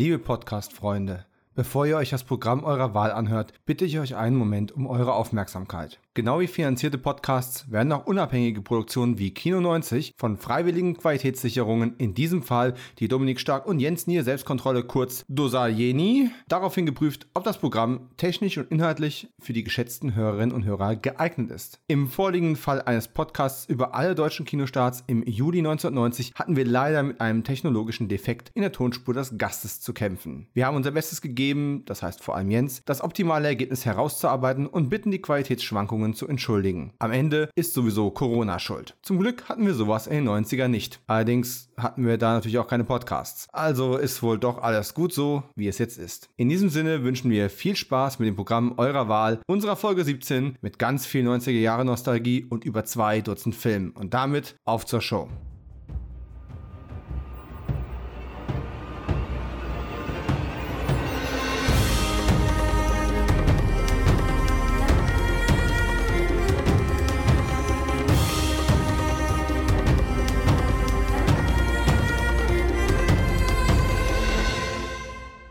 Liebe Podcast-Freunde, bevor ihr euch das Programm eurer Wahl anhört, bitte ich euch einen Moment um eure Aufmerksamkeit. Genau wie finanzierte Podcasts werden auch unabhängige Produktionen wie Kino 90 von freiwilligen Qualitätssicherungen, in diesem Fall die Dominik Stark und Jens Nier Selbstkontrolle kurz Dosalieni, daraufhin geprüft, ob das Programm technisch und inhaltlich für die geschätzten Hörerinnen und Hörer geeignet ist. Im vorliegenden Fall eines Podcasts über alle deutschen Kinostarts im Juli 1990 hatten wir leider mit einem technologischen Defekt in der Tonspur des Gastes zu kämpfen. Wir haben unser Bestes gegeben, das heißt vor allem Jens, das optimale Ergebnis herauszuarbeiten und bitten die Qualitätsschwankungen zu entschuldigen. Am Ende ist sowieso Corona schuld. Zum Glück hatten wir sowas in den 90er nicht. Allerdings hatten wir da natürlich auch keine Podcasts. Also ist wohl doch alles gut so, wie es jetzt ist. In diesem Sinne wünschen wir viel Spaß mit dem Programm eurer Wahl, unserer Folge 17 mit ganz viel 90er Jahre Nostalgie und über zwei Dutzend Filmen. Und damit auf zur Show.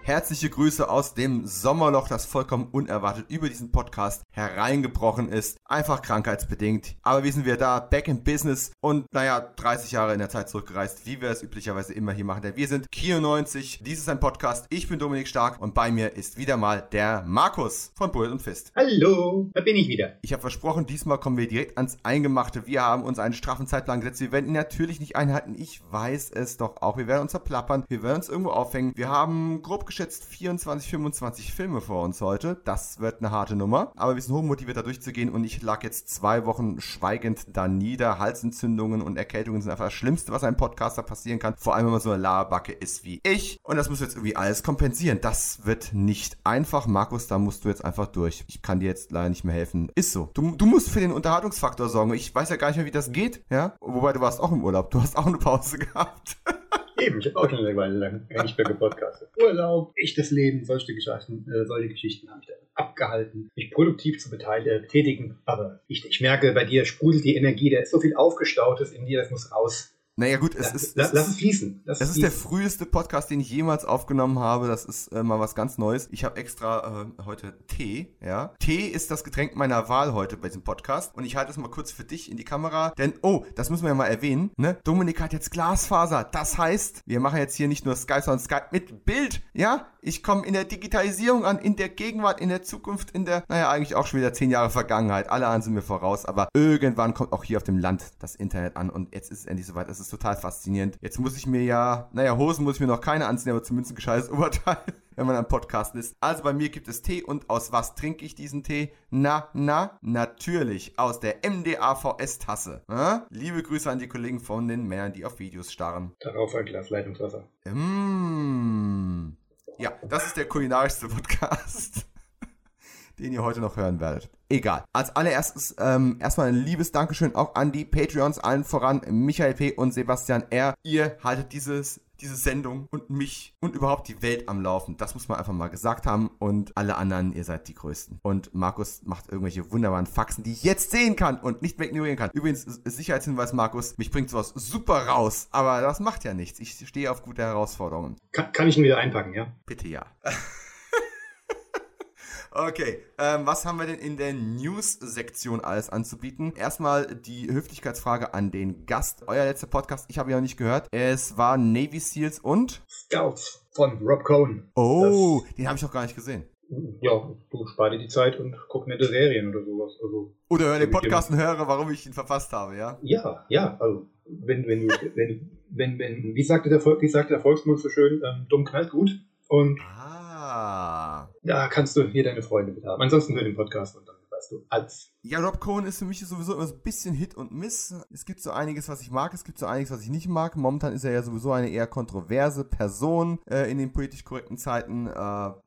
Herzliche Grüße aus dem Sommerloch, das vollkommen unerwartet über diesen Podcast hereingebrochen ist. Einfach krankheitsbedingt. Aber wir sind wieder da, back in business und naja, 30 Jahre in der Zeit zurückgereist, wie wir es üblicherweise immer hier machen. Denn wir sind Kio 90, dies ist ein Podcast. Ich bin Dominik Stark und bei mir ist wieder mal der Markus von Bullet und Fist. Hallo, da bin ich wieder. Ich habe versprochen, diesmal kommen wir direkt ans Eingemachte. Wir haben uns einen straffen Zeitplan gesetzt. Wir werden ihn natürlich nicht einhalten. Ich weiß es doch auch. Wir werden uns verplappern. Wir werden uns irgendwo aufhängen. Wir haben grob geschätzt geschätzt 24, 25 Filme vor uns heute. Das wird eine harte Nummer. Aber wir sind hochmotiviert da durchzugehen und ich lag jetzt zwei Wochen schweigend da nieder. Halsentzündungen und Erkältungen sind einfach das Schlimmste, was einem Podcaster passieren kann. Vor allem, wenn man so eine Laberbacke ist wie ich. Und das muss jetzt irgendwie alles kompensieren. Das wird nicht einfach. Markus, da musst du jetzt einfach durch. Ich kann dir jetzt leider nicht mehr helfen. Ist so. Du, du musst für den Unterhaltungsfaktor sorgen. Ich weiß ja gar nicht mehr, wie das geht. Ja? Wobei du warst auch im Urlaub. Du hast auch eine Pause gehabt. Eben, ich habe auch schon eine Weile lang nicht mehr gepodcastet. Urlaub, echtes Leben, solche Geschichten, äh, solche Geschichten habe ich da abgehalten, mich produktiv zu beteiligen. Aber ich, ich merke, bei dir sprudelt die Energie, da ist so viel Aufgestautes in dir, das muss raus. Naja, gut, es ist. Lass, lass es fließen. Lass es ist der früheste Podcast, den ich jemals aufgenommen habe. Das ist äh, mal was ganz Neues. Ich habe extra äh, heute Tee, ja. Tee ist das Getränk meiner Wahl heute bei diesem Podcast. Und ich halte es mal kurz für dich in die Kamera. Denn, oh, das müssen wir ja mal erwähnen, ne? Dominik hat jetzt Glasfaser. Das heißt, wir machen jetzt hier nicht nur Skype, sondern Skype mit Bild, ja? Ich komme in der Digitalisierung an, in der Gegenwart, in der Zukunft, in der, naja, eigentlich auch schon wieder zehn Jahre Vergangenheit. Alle anderen sind mir voraus. Aber irgendwann kommt auch hier auf dem Land das Internet an. Und jetzt ist es endlich soweit. Es ist total faszinierend. Jetzt muss ich mir ja, naja, Hosen muss ich mir noch keine anziehen, aber zumindest ein gescheites Oberteil, wenn man am Podcasten ist. Also bei mir gibt es Tee und aus was trinke ich diesen Tee? Na, na, natürlich aus der MDAVS-Tasse. Äh? Liebe Grüße an die Kollegen von den Männern, die auf Videos starren. Darauf ein Glas Leitungswasser. Mmh. Ja, das ist der kulinarischste Podcast den ihr heute noch hören werdet. Egal. Als allererstes ähm, erstmal ein liebes Dankeschön auch an die Patreons, allen voran Michael P. und Sebastian R. Ihr haltet dieses diese Sendung und mich und überhaupt die Welt am Laufen. Das muss man einfach mal gesagt haben. Und alle anderen, ihr seid die Größten. Und Markus macht irgendwelche wunderbaren Faxen, die ich jetzt sehen kann und nicht mehr ignorieren kann. Übrigens, Sicherheitshinweis, Markus, mich bringt sowas super raus. Aber das macht ja nichts. Ich stehe auf gute Herausforderungen. Kann, kann ich ihn wieder einpacken, ja? Bitte ja. Okay, ähm, was haben wir denn in der News-Sektion alles anzubieten? Erstmal die Höflichkeitsfrage an den Gast. Euer letzter Podcast, ich habe ihn noch nicht gehört. Es war Navy Seals und Scouts von Rob Cohen. Oh, das den habe ich noch gar nicht gesehen. Ja, du spar dir die Zeit und guck nette Serien oder sowas. Also, oder hör den Podcast und höre, warum ich ihn verfasst habe, ja? Ja, ja, also wenn, wenn, wenn, wenn, wenn, wie sagte der, wie sagte der Volksmund so schön, ähm, dumm knallt gut. Und ah da kannst du hier deine Freunde mit haben. Ansonsten hör den Podcast und dann weißt du alles. Ja, Rob Cohen ist für mich sowieso immer so ein bisschen Hit und Miss. Es gibt so einiges, was ich mag, es gibt so einiges, was ich nicht mag. Momentan ist er ja sowieso eine eher kontroverse Person äh, in den politisch korrekten Zeiten. Äh,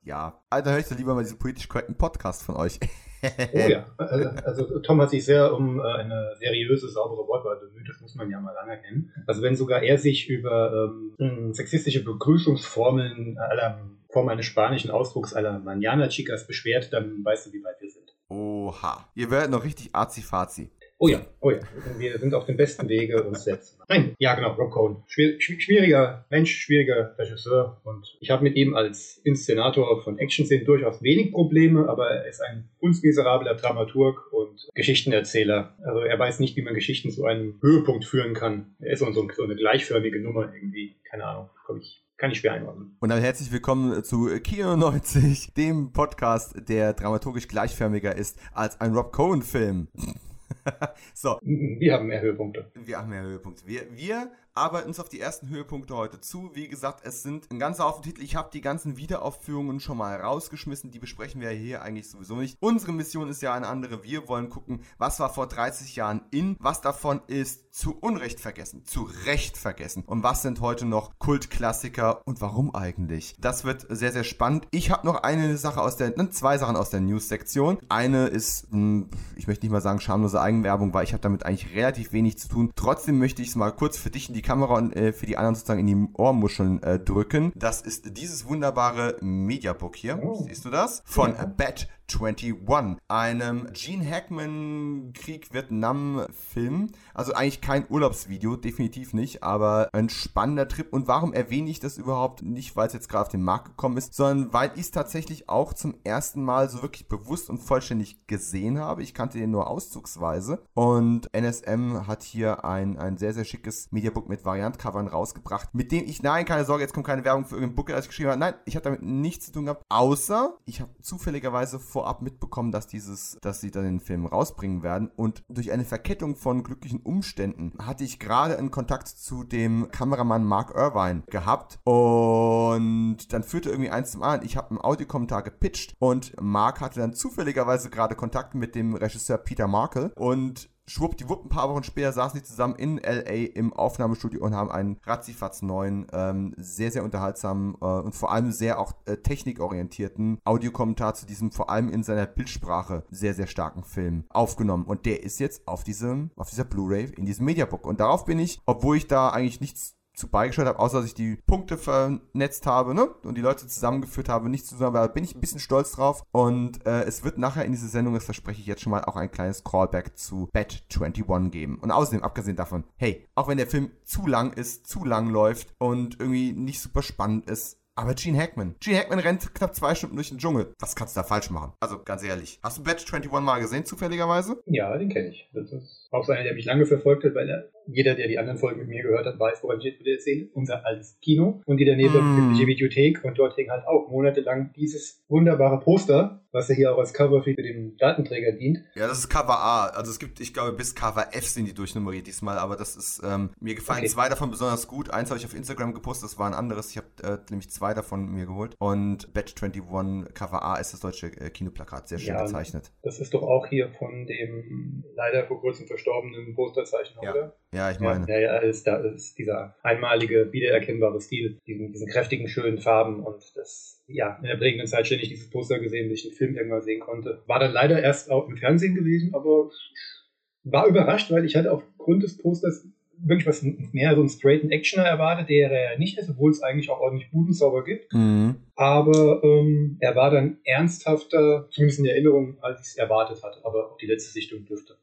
ja, Alter, höre ich da lieber mal diesen politisch korrekten Podcast von euch. oh ja, also, also, Tom hat sich sehr um äh, eine seriöse, saubere Wortwahl bemüht, das muss man ja mal anerkennen. Also wenn sogar er sich über ähm, sexistische Begrüßungsformeln aller Form eines spanischen Ausdrucks aller Manana Chicas beschwert, dann weißt du, wie weit wir sind. Oha. Ihr werdet noch richtig azi-fazi. Oh ja, oh ja. Wir sind auf dem besten Wege, uns selbst. Nein, ja genau, Rob Cohen. Schwier schwieriger Mensch, schwieriger Regisseur. Und ich habe mit ihm als Inszenator von Action-Szenen durchaus wenig Probleme, aber er ist ein kunstmiserabler Dramaturg und Geschichtenerzähler. Also er weiß nicht, wie man Geschichten zu einem Höhepunkt führen kann. Er ist so, so eine gleichförmige Nummer irgendwie. Keine Ahnung, komme ich kann ich schwer einordnen. Und dann herzlich willkommen zu Kino 90, dem Podcast, der dramaturgisch gleichförmiger ist als ein Rob Cohen-Film. so. Wir haben mehr Höhepunkte. Wir haben mehr Höhepunkte. Wir, wir arbeiten uns auf die ersten Höhepunkte heute zu. Wie gesagt, es sind ein ganzer Haufen Titel. Ich habe die ganzen Wiederaufführungen schon mal rausgeschmissen. Die besprechen wir hier eigentlich sowieso nicht. Unsere Mission ist ja eine andere. Wir wollen gucken, was war vor 30 Jahren in, was davon ist zu Unrecht vergessen, zu Recht vergessen und was sind heute noch Kultklassiker und warum eigentlich. Das wird sehr, sehr spannend. Ich habe noch eine Sache aus der, ne, zwei Sachen aus der News-Sektion. Eine ist, hm, ich möchte nicht mal sagen schamlose Eigenwerbung, weil ich habe damit eigentlich relativ wenig zu tun. Trotzdem möchte ich es mal kurz für dich in die die Kamera und äh, für die anderen sozusagen in die Ohrmuscheln äh, drücken. Das ist dieses wunderbare Mediabook hier. Oh. Siehst du das? Von ja. Bat 21, einem Gene Hackman Krieg Vietnam Film. Also eigentlich kein Urlaubsvideo, definitiv nicht, aber ein spannender Trip. Und warum erwähne ich das überhaupt? Nicht, weil es jetzt gerade auf den Markt gekommen ist, sondern weil ich es tatsächlich auch zum ersten Mal so wirklich bewusst und vollständig gesehen habe. Ich kannte den nur auszugsweise. Und NSM hat hier ein, ein sehr, sehr schickes Mediabook mit Variantcovern rausgebracht, mit dem ich, nein, keine Sorge, jetzt kommt keine Werbung für irgendein Book, das ich geschrieben habe. Nein, ich habe damit nichts zu tun gehabt, außer ich habe zufälligerweise vorab mitbekommen, dass dieses, dass sie dann den Film rausbringen werden. Und durch eine Verkettung von glücklichen Umständen hatte ich gerade einen Kontakt zu dem Kameramann Mark Irvine gehabt. Und dann führte irgendwie eins zum anderen. Ich habe einen Audiokommentar gepitcht und Mark hatte dann zufälligerweise gerade Kontakt mit dem Regisseur Peter Markle. Und schwuppdiwupp, ein paar Wochen später saßen die zusammen in L.A. im Aufnahmestudio und haben einen ratzifatz neuen, ähm, sehr, sehr unterhaltsamen äh, und vor allem sehr auch äh, technikorientierten Audiokommentar zu diesem vor allem in seiner Bildsprache sehr, sehr starken Film aufgenommen. Und der ist jetzt auf diesem, auf dieser Blu-ray in diesem Mediabook. Und darauf bin ich, obwohl ich da eigentlich nichts zu beigesteuert habe, außer dass ich die Punkte vernetzt habe ne? und die Leute zusammengeführt habe, nicht zusammen, aber bin ich ein bisschen stolz drauf. Und äh, es wird nachher in dieser Sendung, das verspreche ich jetzt schon mal, auch ein kleines Callback zu Bat 21 geben. Und außerdem, abgesehen davon, hey, auch wenn der Film zu lang ist, zu lang läuft und irgendwie nicht super spannend ist, aber Gene Hackman. Gene Hackman rennt knapp zwei Stunden durch den Dschungel. Was kannst du da falsch machen? Also ganz ehrlich. Hast du Batch 21 mal gesehen, zufälligerweise? Ja, den kenne ich. Das ist auch so einer, der mich lange verfolgt hat, weil er, jeder, der die anderen Folgen mit mir gehört hat, weiß, woran ich jetzt wieder erzähle. Unser altes Kino. Und die daneben mm. die Videothek. Und dort hing halt auch monatelang dieses wunderbare Poster was ja hier auch als Cover für den Datenträger dient. Ja, das ist Cover A. Also es gibt, ich glaube, bis Cover F sind die durchnummeriert diesmal, aber das ist, ähm, mir gefallen okay. zwei davon besonders gut. Eins habe ich auf Instagram gepostet, das war ein anderes. Ich habe äh, nämlich zwei davon mir geholt. Und Batch 21 Cover A ist das deutsche äh, Kinoplakat, sehr schön ja, gezeichnet. Das ist doch auch hier von dem leider vor kurzem verstorbenen Posterzeichner, ja. oder? Ja, ich meine. Ja, ja, ist, da ist dieser einmalige, wiedererkennbare Stil, diesen, diesen kräftigen, schönen Farben und das ja, in der prägenden Zeit ständig dieses Poster gesehen, bis ich den Film irgendwann sehen konnte. War dann leider erst auch im Fernsehen gewesen, aber war überrascht, weil ich hatte aufgrund des Posters wirklich was mehr so einen straighten Actioner erwartet, der er nicht ist, obwohl es eigentlich auch ordentlich Budensauber gibt. Mhm. Aber ähm, er war dann ernsthafter, zumindest in Erinnerung, als ich es erwartet hatte. Aber auch die letzte Sichtung dürfte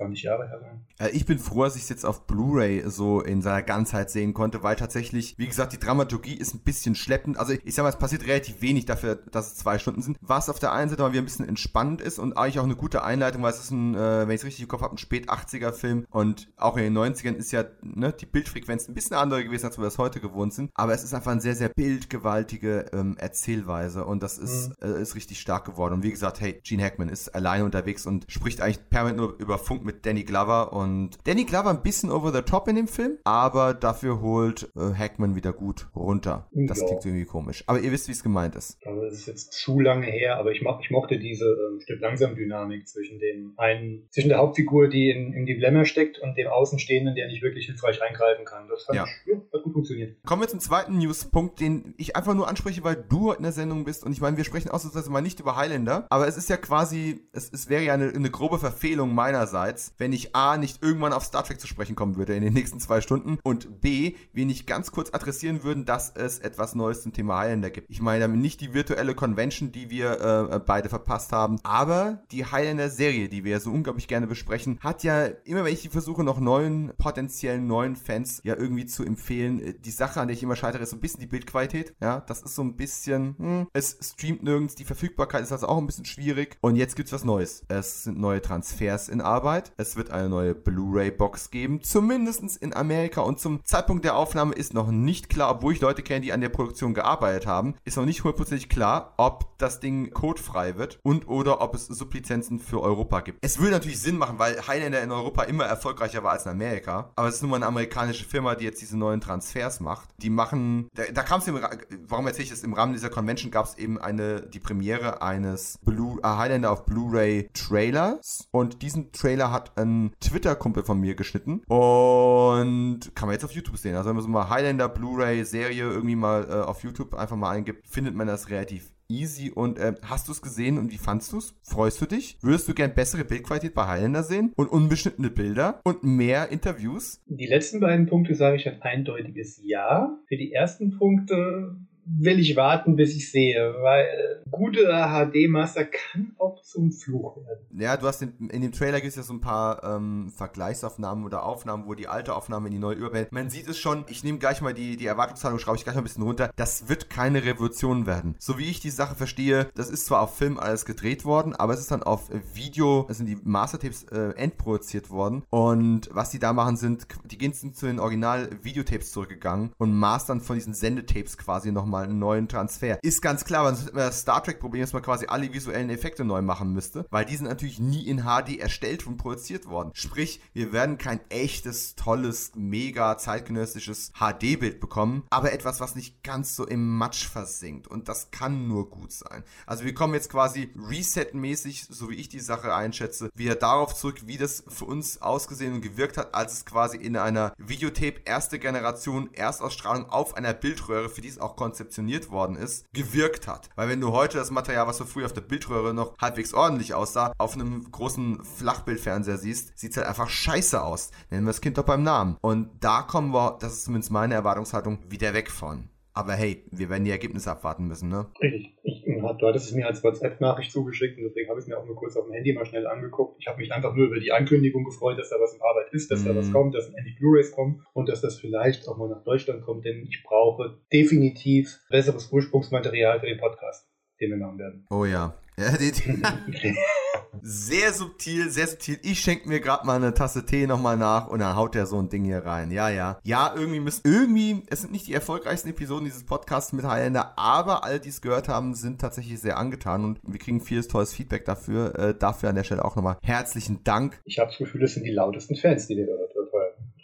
20 Jahre her sein. Äh, ich bin froh, dass ich es jetzt auf Blu-ray so in seiner Ganzheit sehen konnte, weil tatsächlich, wie gesagt, die Dramaturgie ist ein bisschen schleppend. Also ich sag mal, es passiert relativ wenig dafür, dass es zwei Stunden sind. Was auf der einen Seite mal wieder ein bisschen entspannend ist und eigentlich auch eine gute Einleitung, weil es ist ein, äh, wenn ich es richtig im Kopf habe, ein spät 80er Film und auch in den 90ern ist ja ne, die Bildfrequenz ein bisschen andere gewesen, als wir das heute gewohnt sind. Aber es ist einfach eine sehr, sehr bildgewaltige ähm, Erzählweise und das ist, mhm. äh, ist richtig stark geworden. Und wie gesagt, hey, Gene Hackman ist alleine unterwegs und spricht eigentlich permanent nur über Funk mit mit Danny Glover und Danny Glover ein bisschen over the top in dem Film, aber dafür holt äh, Hackman wieder gut runter. Das ja. klingt irgendwie komisch. Aber ihr wisst, wie es gemeint ist. Also es ist jetzt zu lange her, aber ich, mo ich mochte diese ähm, Stück langsam Dynamik zwischen dem einen, zwischen der Hauptfigur, die in, in Dilemma steckt und dem Außenstehenden, der nicht wirklich hilfreich eingreifen kann. Das ja. Ich, ja, hat gut funktioniert. Kommen wir zum zweiten Newspunkt, den ich einfach nur anspreche, weil du heute in der Sendung bist und ich meine, wir sprechen ausnahmsweise mal nicht über Highlander, aber es ist ja quasi, es, es wäre ja eine, eine grobe Verfehlung meinerseits, als wenn ich A nicht irgendwann auf Star Trek zu sprechen kommen würde in den nächsten zwei Stunden und B, wir nicht ganz kurz adressieren würden, dass es etwas Neues zum Thema Highlander gibt. Ich meine damit nicht die virtuelle Convention, die wir äh, beide verpasst haben, aber die Highlander-Serie, die wir so unglaublich gerne besprechen, hat ja immer, wenn ich versuche, noch neuen, potenziellen neuen Fans ja irgendwie zu empfehlen, äh, die Sache, an der ich immer scheitere, ist so ein bisschen die Bildqualität. Ja, das ist so ein bisschen, hm, es streamt nirgends, die Verfügbarkeit ist also auch ein bisschen schwierig. Und jetzt gibt's was Neues. Es sind neue Transfers in Arbeit. Es wird eine neue Blu-ray-Box geben, zumindest in Amerika. Und zum Zeitpunkt der Aufnahme ist noch nicht klar, obwohl ich Leute kenne, die an der Produktion gearbeitet haben, ist noch nicht hundertprozentig klar, ob das Ding codefrei wird und oder ob es Sublizenzen für Europa gibt. Es würde natürlich Sinn machen, weil Highlander in Europa immer erfolgreicher war als in Amerika. Aber es ist nun mal eine amerikanische Firma, die jetzt diese neuen Transfers macht. Die machen, da, da kam es im, warum erzähle ich das? Im Rahmen dieser Convention gab es eben eine, die Premiere eines Blue, äh, Highlander auf Blu-ray Trailers. Und diesen Trailer hat ein Twitter-Kumpel von mir geschnitten. Und kann man jetzt auf YouTube sehen. Also wenn man so mal Highlander Blu-ray Serie irgendwie mal äh, auf YouTube einfach mal eingibt, findet man das relativ easy. Und äh, hast du es gesehen und wie fandst du es? Freust du dich? Würdest du gern bessere Bildqualität bei Highlander sehen und unbeschnittene Bilder und mehr Interviews? Die letzten beiden Punkte sage ich ein eindeutiges Ja. Für die ersten Punkte will ich warten, bis ich sehe, weil gute HD-Master kann auch zum Fluch werden. Ja, du hast in, in dem Trailer gibt es ja so ein paar ähm, Vergleichsaufnahmen oder Aufnahmen, wo die alte Aufnahme in die neue überwählt. Man sieht es schon, ich nehme gleich mal die, die Erwartungshaltung, schraube ich gleich mal ein bisschen runter. Das wird keine Revolution werden. So wie ich die Sache verstehe, das ist zwar auf Film alles gedreht worden, aber es ist dann auf Video, es sind die Mastertapes äh, endproduziert worden. Und was die da machen, sind, die gehen zu den Original-Videotapes zurückgegangen und mastern von diesen Sendetapes quasi nochmal nochmal einen neuen Transfer. Ist ganz klar, weil das Star Trek-Problem, dass man quasi alle visuellen Effekte neu machen müsste, weil die sind natürlich nie in HD erstellt und produziert worden. Sprich, wir werden kein echtes, tolles, mega zeitgenössisches HD-Bild bekommen, aber etwas, was nicht ganz so im Matsch versinkt. Und das kann nur gut sein. Also wir kommen jetzt quasi reset-mäßig, so wie ich die Sache einschätze, wieder darauf zurück, wie das für uns ausgesehen und gewirkt hat, als es quasi in einer Videotape erste Generation Erstausstrahlung auf einer Bildröhre, für die es auch konzipiert konzeptioniert worden ist, gewirkt hat. Weil wenn du heute das Material, was du früher auf der Bildröhre noch halbwegs ordentlich aussah, auf einem großen Flachbildfernseher siehst, sieht es halt einfach scheiße aus. Nennen wir das Kind doch beim Namen. Und da kommen wir, das ist zumindest meine Erwartungshaltung, wieder weg von. Aber hey, wir werden die Ergebnisse abwarten müssen, ne? Richtig. Ich, du hattest es mir als WhatsApp-Nachricht zugeschickt und deswegen habe ich es mir auch nur kurz auf dem Handy mal schnell angeguckt. Ich habe mich einfach nur über die Ankündigung gefreut, dass da was in Arbeit ist, dass mhm. da was mhm. kommt, dass endlich Blu-rays kommen und dass das vielleicht auch mal nach Deutschland kommt, denn ich brauche definitiv besseres Ursprungsmaterial für den Podcast, den wir machen werden. Oh ja. ja sehr subtil, sehr subtil. Ich schenke mir gerade mal eine Tasse Tee nochmal nach und dann haut der so ein Ding hier rein. Ja, ja. Ja, irgendwie müssen, irgendwie, es sind nicht die erfolgreichsten Episoden dieses Podcasts mit Highlander, aber alle, die es gehört haben, sind tatsächlich sehr angetan und wir kriegen vieles tolles Feedback dafür. Äh, dafür an der Stelle auch nochmal herzlichen Dank. Ich habe das Gefühl, es sind die lautesten Fans, die wir gehört haben.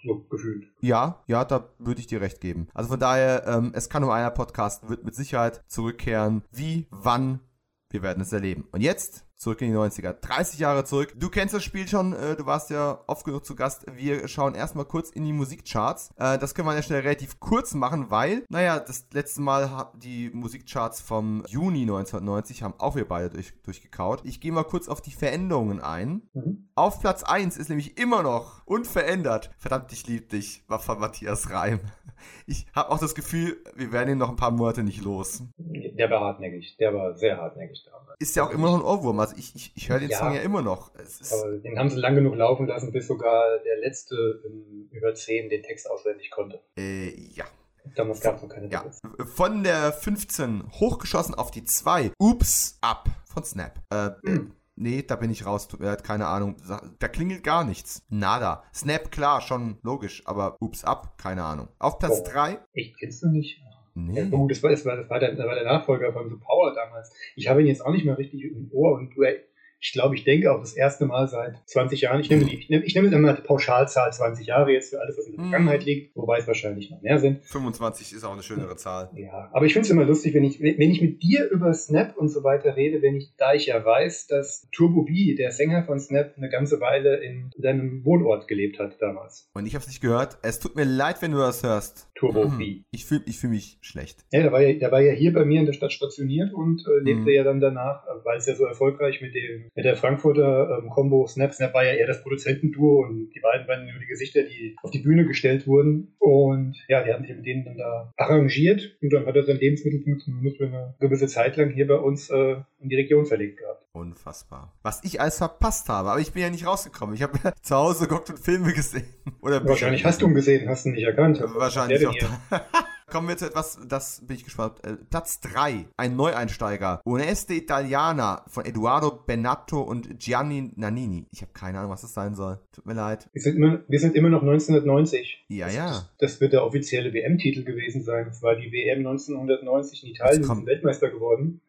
So gefühlt. Ja, ja, da würde ich dir recht geben. Also von daher, ähm, es kann nur einer Podcast, wird mit Sicherheit zurückkehren. Wie, wann, wir werden es erleben. Und jetzt zurück in die 90er. 30 Jahre zurück. Du kennst das Spiel schon, äh, du warst ja oft genug zu Gast. Wir schauen erstmal kurz in die Musikcharts. Äh, das können wir an der Stelle relativ kurz machen, weil, naja, das letzte Mal die Musikcharts vom Juni 1990 haben auch wir beide durch, durchgekaut. Ich gehe mal kurz auf die Veränderungen ein. Mhm. Auf Platz 1 ist nämlich immer noch unverändert. Verdammt, ich lieb dich, war von Matthias Reim. Ich habe auch das Gefühl, wir werden ihn noch ein paar Monate nicht los. Der war hartnäckig, der war sehr hartnäckig damals. Ist ja auch immer noch ein Ohrwurm. Also ich, ich, ich höre den ja, Song ja immer noch. aber den haben sie lang genug laufen lassen, bis sogar der letzte über 10 den Text auswendig konnte. Äh, ja. Damals gab es noch keine ja. Von der 15 hochgeschossen auf die 2. Ups, ab von Snap. Äh, mhm. Nee, da bin ich raus. Er hat keine Ahnung. Da klingelt gar nichts. Nada. Snap, klar, schon logisch. Aber ups, ab, keine Ahnung. Auf Platz 3. Oh, echt, kennst du nicht? Nee. Gut, das war, das, war, das war der Nachfolger von The Power damals. Ich habe ihn jetzt auch nicht mehr richtig im Ohr und du ich glaube, ich denke auch das erste Mal seit 20 Jahren. Ich nehme, die, ich nehme, ich nehme immer die Pauschalzahl 20 Jahre jetzt für alles, was in der mhm. Vergangenheit liegt, wobei es wahrscheinlich noch mehr sind. 25 ist auch eine schönere Zahl. Ja, aber ich finde es immer lustig, wenn ich, wenn ich mit dir über Snap und so weiter rede, wenn ich, da ich ja weiß, dass Turbo B, der Sänger von Snap, eine ganze Weile in seinem Wohnort gelebt hat damals. Und ich habe es nicht gehört. Es tut mir leid, wenn du das hörst. Turbo mhm. B. Ich fühle ich fühl mich schlecht. Ja, der war ja, der war ja hier bei mir in der Stadt stationiert und äh, lebte mhm. ja dann danach, weil es ja so erfolgreich mit dem dem, mit der Frankfurter ähm, Combo Snap. Snap war ja eher das Produzentenduo und die beiden waren nur die Gesichter, die auf die Bühne gestellt wurden. Und ja, die haben sich mit denen dann da arrangiert und dann hat er sein Lebensmittel zumindest für eine gewisse Zeit lang hier bei uns äh, in die Region verlegt gehabt. Unfassbar. Was ich alles verpasst habe, aber ich bin ja nicht rausgekommen. Ich habe zu Hause geguckt und Filme gesehen. Oder Wahrscheinlich hast du ihn gesehen, hast du ihn nicht erkannt. Wahrscheinlich auch. Kommen wir zu etwas, das bin ich gespannt. Äh, Platz 3, ein Neueinsteiger. Oneste Italiana von Eduardo Benato und Gianni Nannini. Ich habe keine Ahnung, was das sein soll. Tut mir leid. Wir sind immer, wir sind immer noch 1990. Ja, das, ja. Das wird der offizielle WM-Titel gewesen sein. Das war die WM 1990 in Italien. Sind Weltmeister geworden.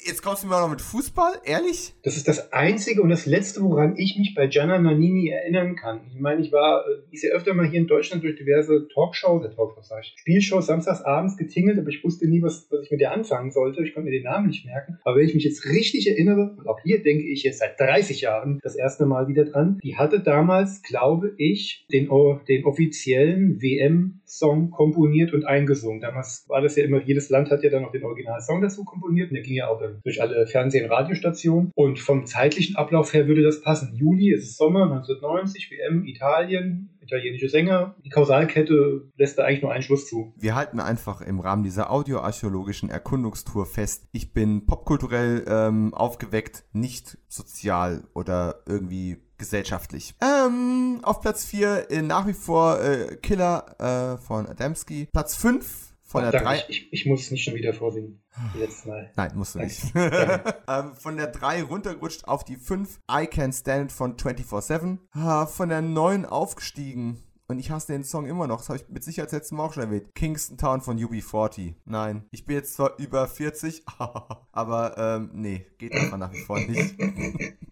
Äh, jetzt kommst du mir auch noch mit Fußball? Ehrlich? Das ist das einzige und das letzte, woran ich mich bei Gianna Nannini erinnern kann. Ich meine, ich war, äh, ich sehe öfter mal hier in Deutschland durch diverse Talkshows, äh, Talkshows sag ich, Spielshows Show samstags abends getingelt, aber ich wusste nie, was, was ich mit ihr anfangen sollte. Ich konnte mir den Namen nicht merken. Aber wenn ich mich jetzt richtig erinnere, und auch hier denke ich jetzt seit 30 Jahren das erste Mal wieder dran, die hatte damals, glaube ich, den, den offiziellen WM-Song komponiert und eingesungen. Damals war das ja immer, jedes Land hat ja dann noch den Originalsong dazu komponiert und der ging ja auch durch alle Fernseh- und Radiostationen. Und vom zeitlichen Ablauf her würde das passen. Juli, es ist Sommer 1990, WM, Italien, italienische Sänger. Die Kausalkette lässt da eigentlich nur einen Schluss zu. Wir halten einfach im Rahmen dieser audioarchäologischen Erkundungstour fest, ich bin popkulturell ähm, aufgeweckt, nicht sozial oder irgendwie gesellschaftlich. Ähm, auf Platz 4 äh, nach wie vor äh, Killer äh, von Adamski. Platz 5 von der 3. Ich, ich, muss es nicht schon wieder vorsingen. Letztes Mal. Nein, musst du nicht. ähm, von der 3 runtergerutscht auf die 5. I Can Stand von 24-7. Ah, von der 9 aufgestiegen. Und ich hasse den Song immer noch. Das habe ich mit Sicherheit letzten Mal auch schon erwähnt. Kingston Town von UB40. Nein, ich bin jetzt zwar über 40, aber ähm, nee, geht einfach nach wie vor nicht.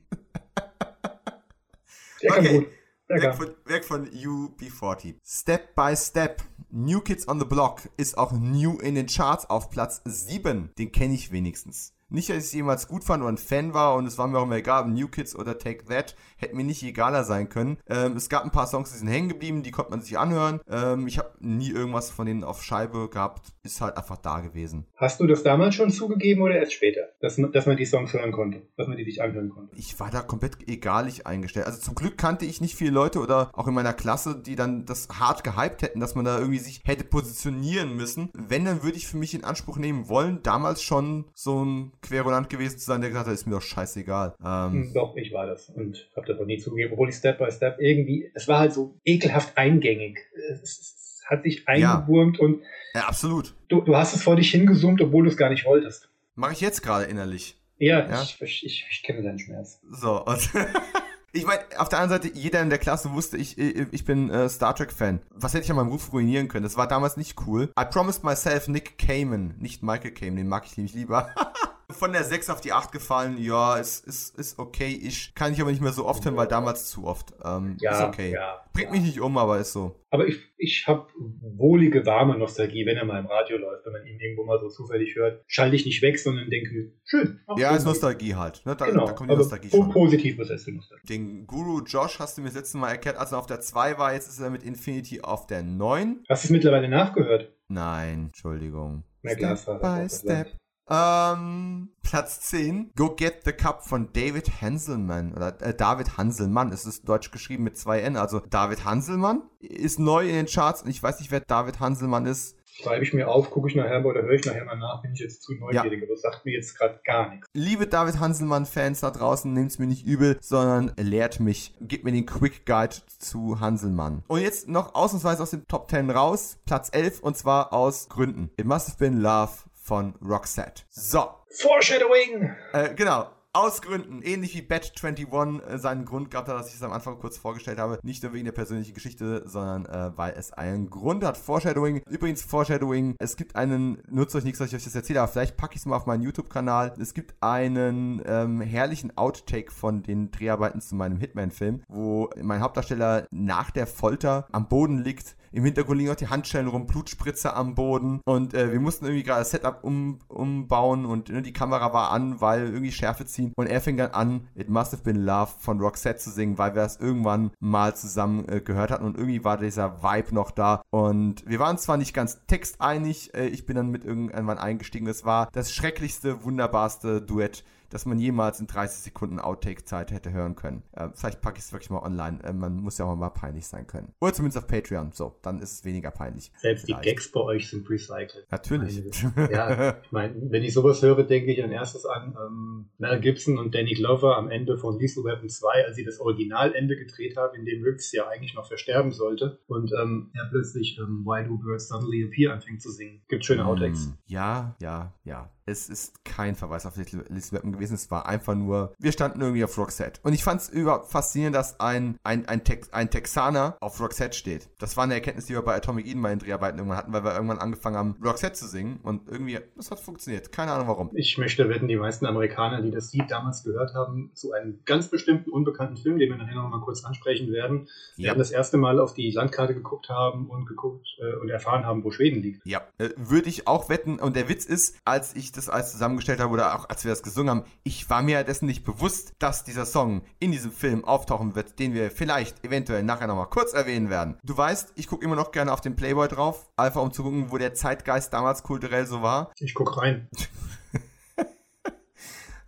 okay. Weg von, weg von UB40. Step by Step. New Kids on the Block ist auch new in den Charts auf Platz 7. Den kenne ich wenigstens. Nicht, dass ich es jemals gut fand oder ein Fan war und es war mir auch immer egal, ob New Kids oder Take That, hätte mir nicht egaler sein können. Ähm, es gab ein paar Songs, die sind hängen geblieben, die konnte man sich anhören. Ähm, ich habe nie irgendwas von denen auf Scheibe gehabt, ist halt einfach da gewesen. Hast du das damals schon zugegeben oder erst später, dass, dass man die Songs hören konnte, dass man die sich anhören konnte? Ich war da komplett egalig eingestellt. Also zum Glück kannte ich nicht viele Leute oder auch in meiner Klasse, die dann das hart gehypt hätten, dass man da irgendwie sich hätte positionieren müssen. Wenn, dann würde ich für mich in Anspruch nehmen wollen, damals schon so ein Querulant gewesen zu sein, der gesagt hat, ist mir doch scheißegal. Ähm, hm, doch, ich war das und habe das noch nie zugegeben, obwohl ich Step by Step irgendwie, es war halt so ekelhaft eingängig. Es, hat sich eingewurmt ja. und ja, absolut. Du, du hast es vor dich hingesummt, obwohl du es gar nicht wolltest. Mache ich jetzt gerade innerlich. Ja, ja? Ich, ich, ich, ich kenne deinen Schmerz. So, und Ich meine, auf der anderen Seite, jeder in der Klasse wusste, ich, ich bin äh, Star Trek-Fan. Was hätte ich an meinem Ruf ruinieren können? Das war damals nicht cool. I promised myself Nick Kamen, nicht Michael Kamen, den mag ich nämlich lieber. Von der 6 auf die 8 gefallen, ja, ist, ist, ist okay. Ich kann ich aber nicht mehr so oft hören, weil damals zu oft. Ähm, ja, ist okay. Ja, Bringt ja. mich nicht um, aber ist so. Aber ich, ich habe wohlige, warme Nostalgie, wenn er mal im Radio läuft, wenn man ihn irgendwo mal so zufällig hört. Schalte ich nicht weg, sondern denke, schön. Ja, ist Nostalgie halt. Ne? Da, genau, da kommt die Nostalgie schon. Positiv die Nostalgie. Den Guru Josh hast du mir das letzte Mal erklärt, als er auf der 2 war. Jetzt ist er mit Infinity auf der 9. Hast du es mittlerweile nachgehört? Nein, Entschuldigung. Na klar, Step by Step. Ähm, Platz 10, Go Get the Cup von David Hanselmann oder äh, David Hanselmann. Es ist deutsch geschrieben mit zwei N. Also David Hanselmann ist neu in den Charts und ich weiß nicht, wer David Hanselmann ist. Schreibe ich mir auf, gucke ich nachher oder höre ich nachher mal nach, bin ich jetzt zu neugierig, ja. aber das sagt mir jetzt gerade gar nichts. Liebe David Hanselmann-Fans da draußen, nehmt es mir nicht übel, sondern lehrt mich, gebt mir den Quick Guide zu Hanselmann. Und jetzt noch ausnahmsweise aus dem Top 10 raus, Platz 11 und zwar aus Gründen. It Must Have Been Love von Roxette. So. Foreshadowing! Äh, genau. Aus Gründen, ähnlich wie Bet21 äh, seinen Grund hat, dass ich es am Anfang kurz vorgestellt habe. Nicht nur wegen der persönlichen Geschichte, sondern äh, weil es einen Grund hat. Foreshadowing. Übrigens, Foreshadowing, es gibt einen, nutzt euch nichts, dass ich euch das erzähle, aber vielleicht packe ich es mal auf meinen YouTube-Kanal. Es gibt einen ähm, herrlichen Outtake von den Dreharbeiten zu meinem Hitman-Film, wo mein Hauptdarsteller nach der Folter am Boden liegt im Hintergrund liegen auch die Handschellen rum, Blutspritzer am Boden. Und äh, wir mussten irgendwie gerade das Setup um, umbauen und ne, die Kamera war an, weil irgendwie Schärfe ziehen. Und er fing dann an, It Must Have Been Love von Roxette zu singen, weil wir das irgendwann mal zusammen äh, gehört hatten. Und irgendwie war dieser Vibe noch da. Und wir waren zwar nicht ganz texteinig, äh, ich bin dann mit irgendwann eingestiegen. Das war das schrecklichste, wunderbarste Duett dass man jemals in 30 Sekunden Outtake-Zeit hätte hören können. Äh, vielleicht packe ich es wirklich mal online. Äh, man muss ja auch mal peinlich sein können. Oder zumindest auf Patreon. So, dann ist es weniger peinlich. Selbst vielleicht. die Gags bei euch sind recycelt. Natürlich. ja, ich meine, wenn ich sowas höre, denke ich an erstes an ähm, Mel Gibson und Danny Glover am Ende von Lethal Weapon 2, als sie das Originalende gedreht haben, in dem Wilkes ja eigentlich noch versterben sollte und ähm, er plötzlich ähm, Why Do Birds Suddenly Appear anfängt zu singen. Gibt schöne Outtakes. Ja, ja, ja. Es ist kein Verweis auf Little Weapon gewesen. Es war einfach nur, wir standen irgendwie auf Roxette. Und ich fand es überhaupt faszinierend, dass ein, ein, ein, Tex, ein Texaner auf Roxette steht. Das war eine Erkenntnis, die wir bei Atomic Eden bei den Dreharbeiten irgendwann hatten, weil wir irgendwann angefangen haben, Roxette zu singen. Und irgendwie, das hat funktioniert. Keine Ahnung warum. Ich möchte wetten, die meisten Amerikaner, die das Lied damals gehört haben, zu einem ganz bestimmten unbekannten Film, den wir nachher noch mal kurz ansprechen werden, ja. werden das erste Mal auf die Landkarte geguckt haben und geguckt äh, und erfahren haben, wo Schweden liegt. Ja, äh, würde ich auch wetten. Und der Witz ist, als ich das alles zusammengestellt habe oder auch als wir das gesungen haben, ich war mir dessen nicht bewusst, dass dieser Song in diesem Film auftauchen wird, den wir vielleicht eventuell nachher nochmal kurz erwähnen werden. Du weißt, ich gucke immer noch gerne auf den Playboy drauf, einfach um zu gucken, wo der Zeitgeist damals kulturell so war. Ich gucke rein.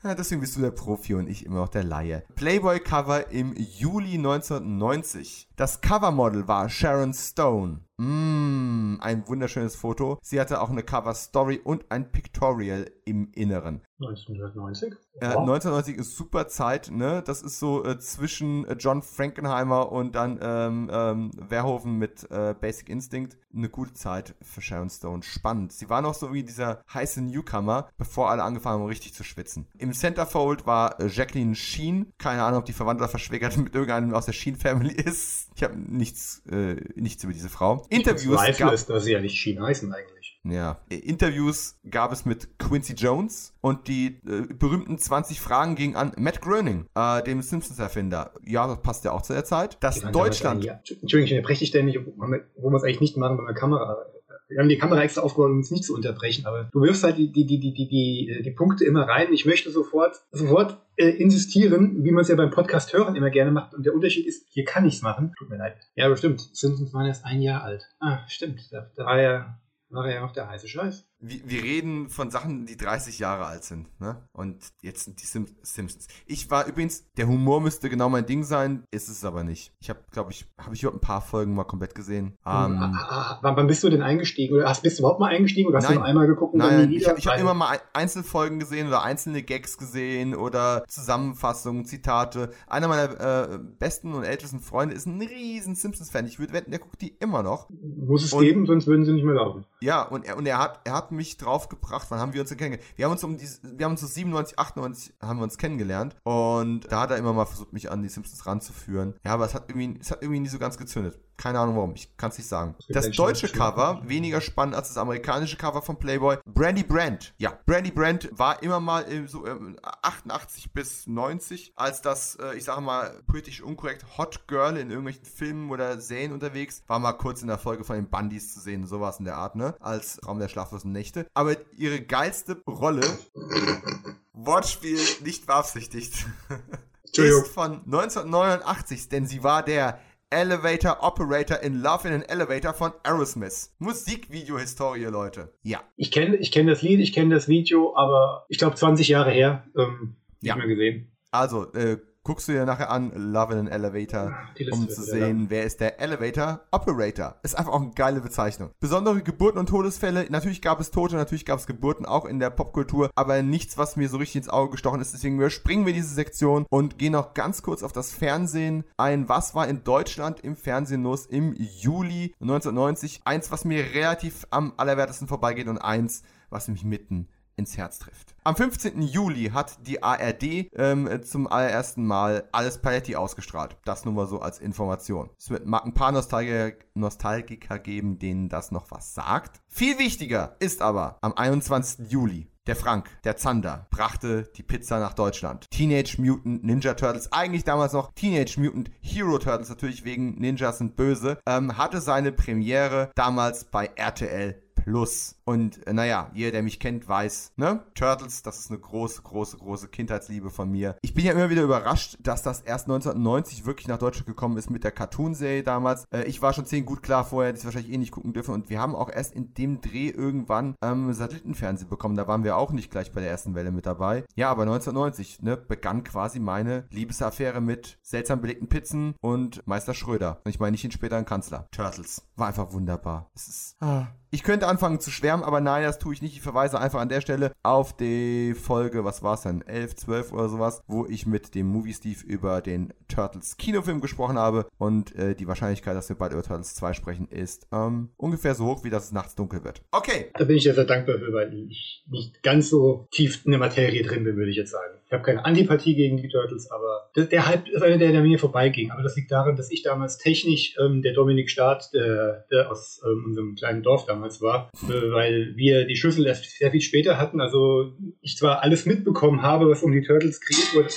Ja, deswegen bist du der Profi und ich immer noch der Laie. Playboy-Cover im Juli 1990. Das Covermodel war Sharon Stone. Mmh, ein wunderschönes Foto. Sie hatte auch eine Cover-Story und ein Pictorial im Inneren. 1990? Äh, 1990 ist super Zeit, ne? Das ist so äh, zwischen äh, John Frankenheimer und dann ähm, ähm, Verhoeven mit äh, Basic Instinct. Eine gute Zeit für Sharon Stone. Spannend. Sie war noch so wie dieser heiße Newcomer, bevor alle angefangen haben, richtig zu schwitzen. Im Centerfold war äh, Jacqueline Sheen. Keine Ahnung, ob die Verwandte verschwägert mit irgendeinem aus der Sheen Family ist. Ich habe nichts, äh, nichts über diese Frau. Interviews. Ich gab, ist, dass sie ja nicht Sheen heißen eigentlich. Ja. Interviews gab es mit Quincy Jones und die äh, berühmten 20 Fragen gingen an Matt Groening, äh, dem Simpsons-Erfinder. Ja, das passt ja auch zu der Zeit. Dass Deutschland. Ja. Entschuldigung, ich unterbreche dich ständig, wo wir es eigentlich nicht machen bei der Kamera wir haben die Kamera extra aufgebaut, um uns nicht zu unterbrechen, aber du wirfst halt die, die, die, die, die, die Punkte immer rein. Ich möchte sofort, sofort äh, insistieren, wie man es ja beim Podcast hören immer gerne macht. Und der Unterschied ist, hier kann ich es machen. Tut mir leid. Ja, aber stimmt. Simpsons waren erst ein Jahr alt. Ah, stimmt. Da, da war ja, ja noch der heiße Scheiß wir, wir reden von Sachen, die 30 Jahre alt sind, ne? Und jetzt sind die Sim Simpsons. Ich war übrigens, der Humor müsste genau mein Ding sein, ist es aber nicht. Ich habe, glaube ich, habe ich überhaupt ein paar Folgen mal komplett gesehen. Ähm, ah, ah, wann bist du denn eingestiegen? Oder hast, bist du überhaupt mal eingestiegen oder hast nein, du nur einmal geguckt und nein, dann nie wieder? Ich, ich habe immer mal Einzelfolgen gesehen oder einzelne Gags gesehen oder Zusammenfassungen, Zitate. Einer meiner äh, besten und ältesten Freunde ist ein riesen Simpsons-Fan. Ich würde wetten, der guckt die immer noch. Muss es und, geben, sonst würden sie nicht mehr laufen. Ja, und er, und er hat, er hat mich draufgebracht, wann haben wir uns denn kennengelernt? Wir haben uns um die, wir haben uns so 97, 98 haben wir uns kennengelernt und da hat er immer mal versucht, mich an die Simpsons ranzuführen. Ja, aber es hat irgendwie, es hat irgendwie nie so ganz gezündet. Keine Ahnung warum, ich kann es nicht sagen. Das deutsche Cover, weniger spannend als das amerikanische Cover von Playboy. Brandy Brand. Ja, Brandy Brand war immer mal so 88 ähm, bis 90 als das, äh, ich sage mal, politisch unkorrekt Hot Girl in irgendwelchen Filmen oder Serien unterwegs. War mal kurz in der Folge von den Bundys zu sehen, sowas in der Art, ne? Als Raum der schlaflosen Nächte. Aber ihre geilste Rolle, Wortspiel nicht beabsichtigt, ist von 1989, denn sie war der Elevator Operator in Love in an Elevator von Aerosmith. Musikvideo-Historie, Leute. Ja. Ich kenne ich kenn das Lied, ich kenne das Video, aber ich glaube 20 Jahre her. Ähm, ja. Nicht mehr gesehen. Also, äh, guckst du dir nachher an, Love in an Elevator, um zu sehen, wer ist der Elevator Operator. Ist einfach auch eine geile Bezeichnung. Besondere Geburten und Todesfälle. Natürlich gab es Tote, natürlich gab es Geburten auch in der Popkultur, aber nichts, was mir so richtig ins Auge gestochen ist. Deswegen überspringen wir diese Sektion und gehen noch ganz kurz auf das Fernsehen ein. Was war in Deutschland im Fernsehen los im Juli 1990? Eins, was mir relativ am allerwertesten vorbeigeht und eins, was mich mitten ins Herz trifft. Am 15. Juli hat die ARD ähm, zum allerersten Mal alles Paletti ausgestrahlt. Das nur mal so als Information. Es wird ein paar Nostalgiker, Nostalgiker geben, denen das noch was sagt. Viel wichtiger ist aber am 21. Juli der Frank, der Zander, brachte die Pizza nach Deutschland. Teenage Mutant Ninja Turtles, eigentlich damals noch Teenage Mutant Hero Turtles, natürlich wegen Ninjas sind böse, ähm, hatte seine Premiere damals bei RTL Plus. Und äh, naja, jeder, der mich kennt, weiß, ne? Turtles, das ist eine große, große, große Kindheitsliebe von mir. Ich bin ja immer wieder überrascht, dass das erst 1990 wirklich nach Deutschland gekommen ist mit der Cartoon-Serie damals. Äh, ich war schon zehn gut klar vorher, die wahrscheinlich eh nicht gucken dürfen. Und wir haben auch erst in dem Dreh irgendwann ähm, Satellitenfernsehen bekommen. Da waren wir auch nicht gleich bei der ersten Welle mit dabei. Ja, aber 1990 ne, begann quasi meine Liebesaffäre mit seltsam belegten Pizzen und Meister Schröder. Und ich meine nicht den späteren Kanzler. Turtles. War einfach wunderbar. Es ist. Ah, ich könnte anfangen zu schwärmen, aber nein, das tue ich nicht. Ich verweise einfach an der Stelle auf die Folge, was war es denn, 11, 12 oder sowas, wo ich mit dem Movie Steve über den Turtles Kinofilm gesprochen habe. Und äh, die Wahrscheinlichkeit, dass wir bald über Turtles 2 sprechen, ist ähm, ungefähr so hoch, wie dass es nachts dunkel wird. Okay. Da bin ich ja sehr dankbar für, weil ich nicht ganz so tief in der Materie drin bin, würde ich jetzt sagen. Ich habe keine Antipathie gegen die Turtles, aber der Hype ist einer, der, der mir vorbeiging. Aber das liegt daran, dass ich damals technisch ähm, der Dominik Staat, der, der aus ähm, unserem kleinen Dorf damals war, äh, weil wir die Schlüssel erst sehr viel später hatten. Also ich zwar alles mitbekommen habe, was um die Turtles kreiert wurde,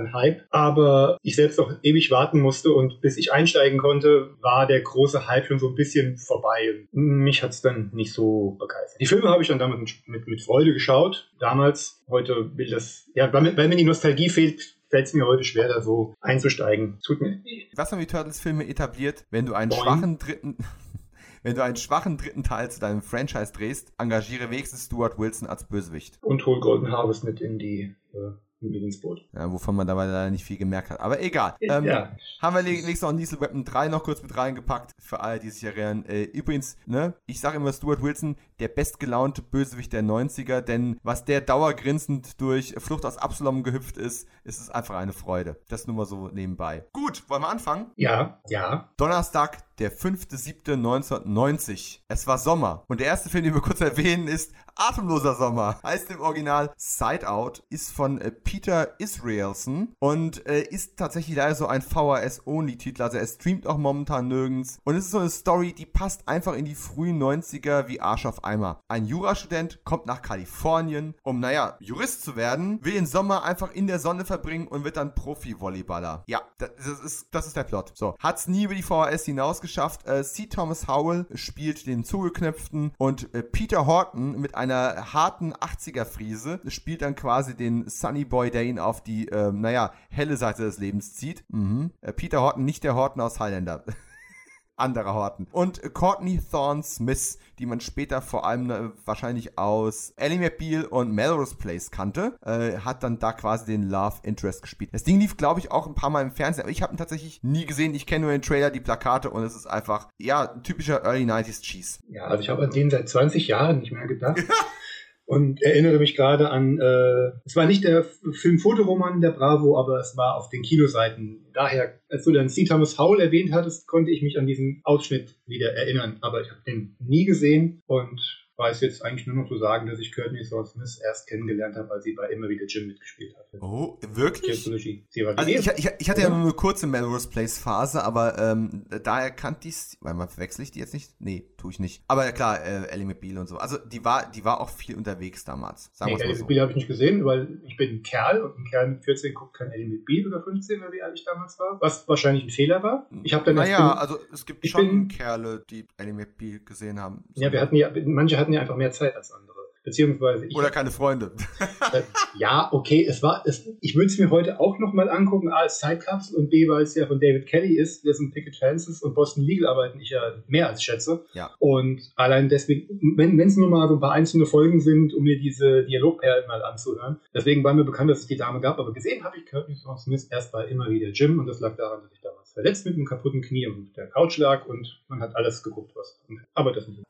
an Hype, aber ich selbst auch ewig warten musste und bis ich einsteigen konnte, war der große Hype schon so ein bisschen vorbei. Mich hat es dann nicht so begeistert. Die Filme habe ich dann damals mit, mit Freude geschaut. Damals, heute will das, ja, weil, weil mir die Nostalgie fehlt, fällt es mir heute schwer, da so einzusteigen. Tut mir. Was haben die Turtles-Filme etabliert? Wenn du einen Boing. schwachen dritten. Wenn du einen schwachen dritten Teil zu deinem Franchise drehst, engagiere wenigstens Stuart Wilson als Bösewicht. Und hol Golden Harvest mit in die äh, ins Boot. Ja, wovon man dabei leider nicht viel gemerkt hat. Aber egal. Ähm, ja. Haben wir nächstes noch Diesel Weapon 3 noch kurz mit reingepackt, für alle, die sich erinnern. Äh, übrigens, ne, ich sage immer Stuart Wilson, der bestgelaunte Bösewicht der 90er, denn was der dauergrinsend durch Flucht aus Absalom gehüpft ist, ist es einfach eine Freude. Das nur mal so nebenbei. Gut, wollen wir anfangen? Ja, ja. Donnerstag, der 5.7.1990. Es war Sommer. Und der erste Film, den wir kurz erwähnen, ist Atemloser Sommer. Heißt im Original Side Out, ist von äh, Peter Israelson und äh, ist tatsächlich leider so ein VHS-Only-Titel. Also er streamt auch momentan nirgends. Und es ist so eine Story, die passt einfach in die frühen 90er wie Arsch auf Eimer. Ein Jurastudent kommt nach Kalifornien, um, naja, Jurist zu werden, will den Sommer einfach in der Sonne verbringen und wird dann Profi-Volleyballer. Ja, das ist, das ist der Plot. So, hat's nie über die VHS hinaus geschafft. Äh, C. Thomas Howell spielt den Zugeknöpften und äh, Peter Horton mit einer harten 80er-Friese spielt dann quasi den Sunny Boy, der ihn auf die, äh, naja, helle Seite des Lebens zieht. Mhm. Äh, Peter Horton, nicht der Horton aus Highlander. anderer Horten. Und Courtney Thorne Smith, die man später vor allem äh, wahrscheinlich aus Ellie McBeal und Melrose Place kannte, äh, hat dann da quasi den Love Interest gespielt. Das Ding lief, glaube ich, auch ein paar Mal im Fernsehen, aber ich habe ihn tatsächlich nie gesehen. Ich kenne nur den Trailer, die Plakate und es ist einfach, ja, typischer Early 90s Cheese. Ja, also ich habe an den seit 20 Jahren nicht mehr gedacht. und erinnere mich gerade an, äh, es war nicht der Film-Fotoroman der Bravo, aber es war auf den Kinoseiten. Daher, als du dann C. Thomas Howell erwähnt hattest, konnte ich mich an diesen Ausschnitt wieder erinnern. Aber ich habe den nie gesehen und weiß jetzt eigentlich nur noch zu sagen, dass ich Courtney Thorne Smith erst kennengelernt habe, als sie bei Immer wieder Jim mitgespielt hat. Oh, wirklich? Also ich, ich, ich, hatte ja nur eine kurze Melrose Place Phase, aber ähm, daher kannte ich es, weil man verwechsel ich die jetzt nicht? Nee, tue ich nicht. Aber ja klar, äh, Ellie McBeal und so. Also die war, die war auch viel unterwegs damals. Sagen nee, Ellie so. McBeal habe ich nicht gesehen, weil ich bin ein Kerl und ein Kerl mit 14 guckt kein Ellie McBeal oder 15, wie alt ich damals war. Was wahrscheinlich ein Fehler war. Ich habe dann Naja, also es gibt schon bin, Kerle, die Ellie McBeal gesehen haben. So ja, wir hatten ja, manche hatten ja einfach mehr Zeit als andere. Beziehungsweise ich. Oder keine Freunde. Äh, ja, okay, es war, es, ich würde es mir heute auch nochmal angucken, A als Zeitkapsel und B, weil es ja von David Kelly ist, dessen Picket Fences und Boston Legal arbeiten ich ja mehr als schätze. Ja. Und allein deswegen, wenn es nur mal so ein paar einzelne Folgen sind, um mir diese Dialogperlen mal anzuhören. Deswegen war mir bekannt, dass es die Dame gab, aber gesehen habe ich Courtney Smith erst bei immer wieder Jim und das lag daran, dass ich damals verletzt mit einem kaputten Knie und der Couch lag und man hat alles geguckt, was. Aber das nicht.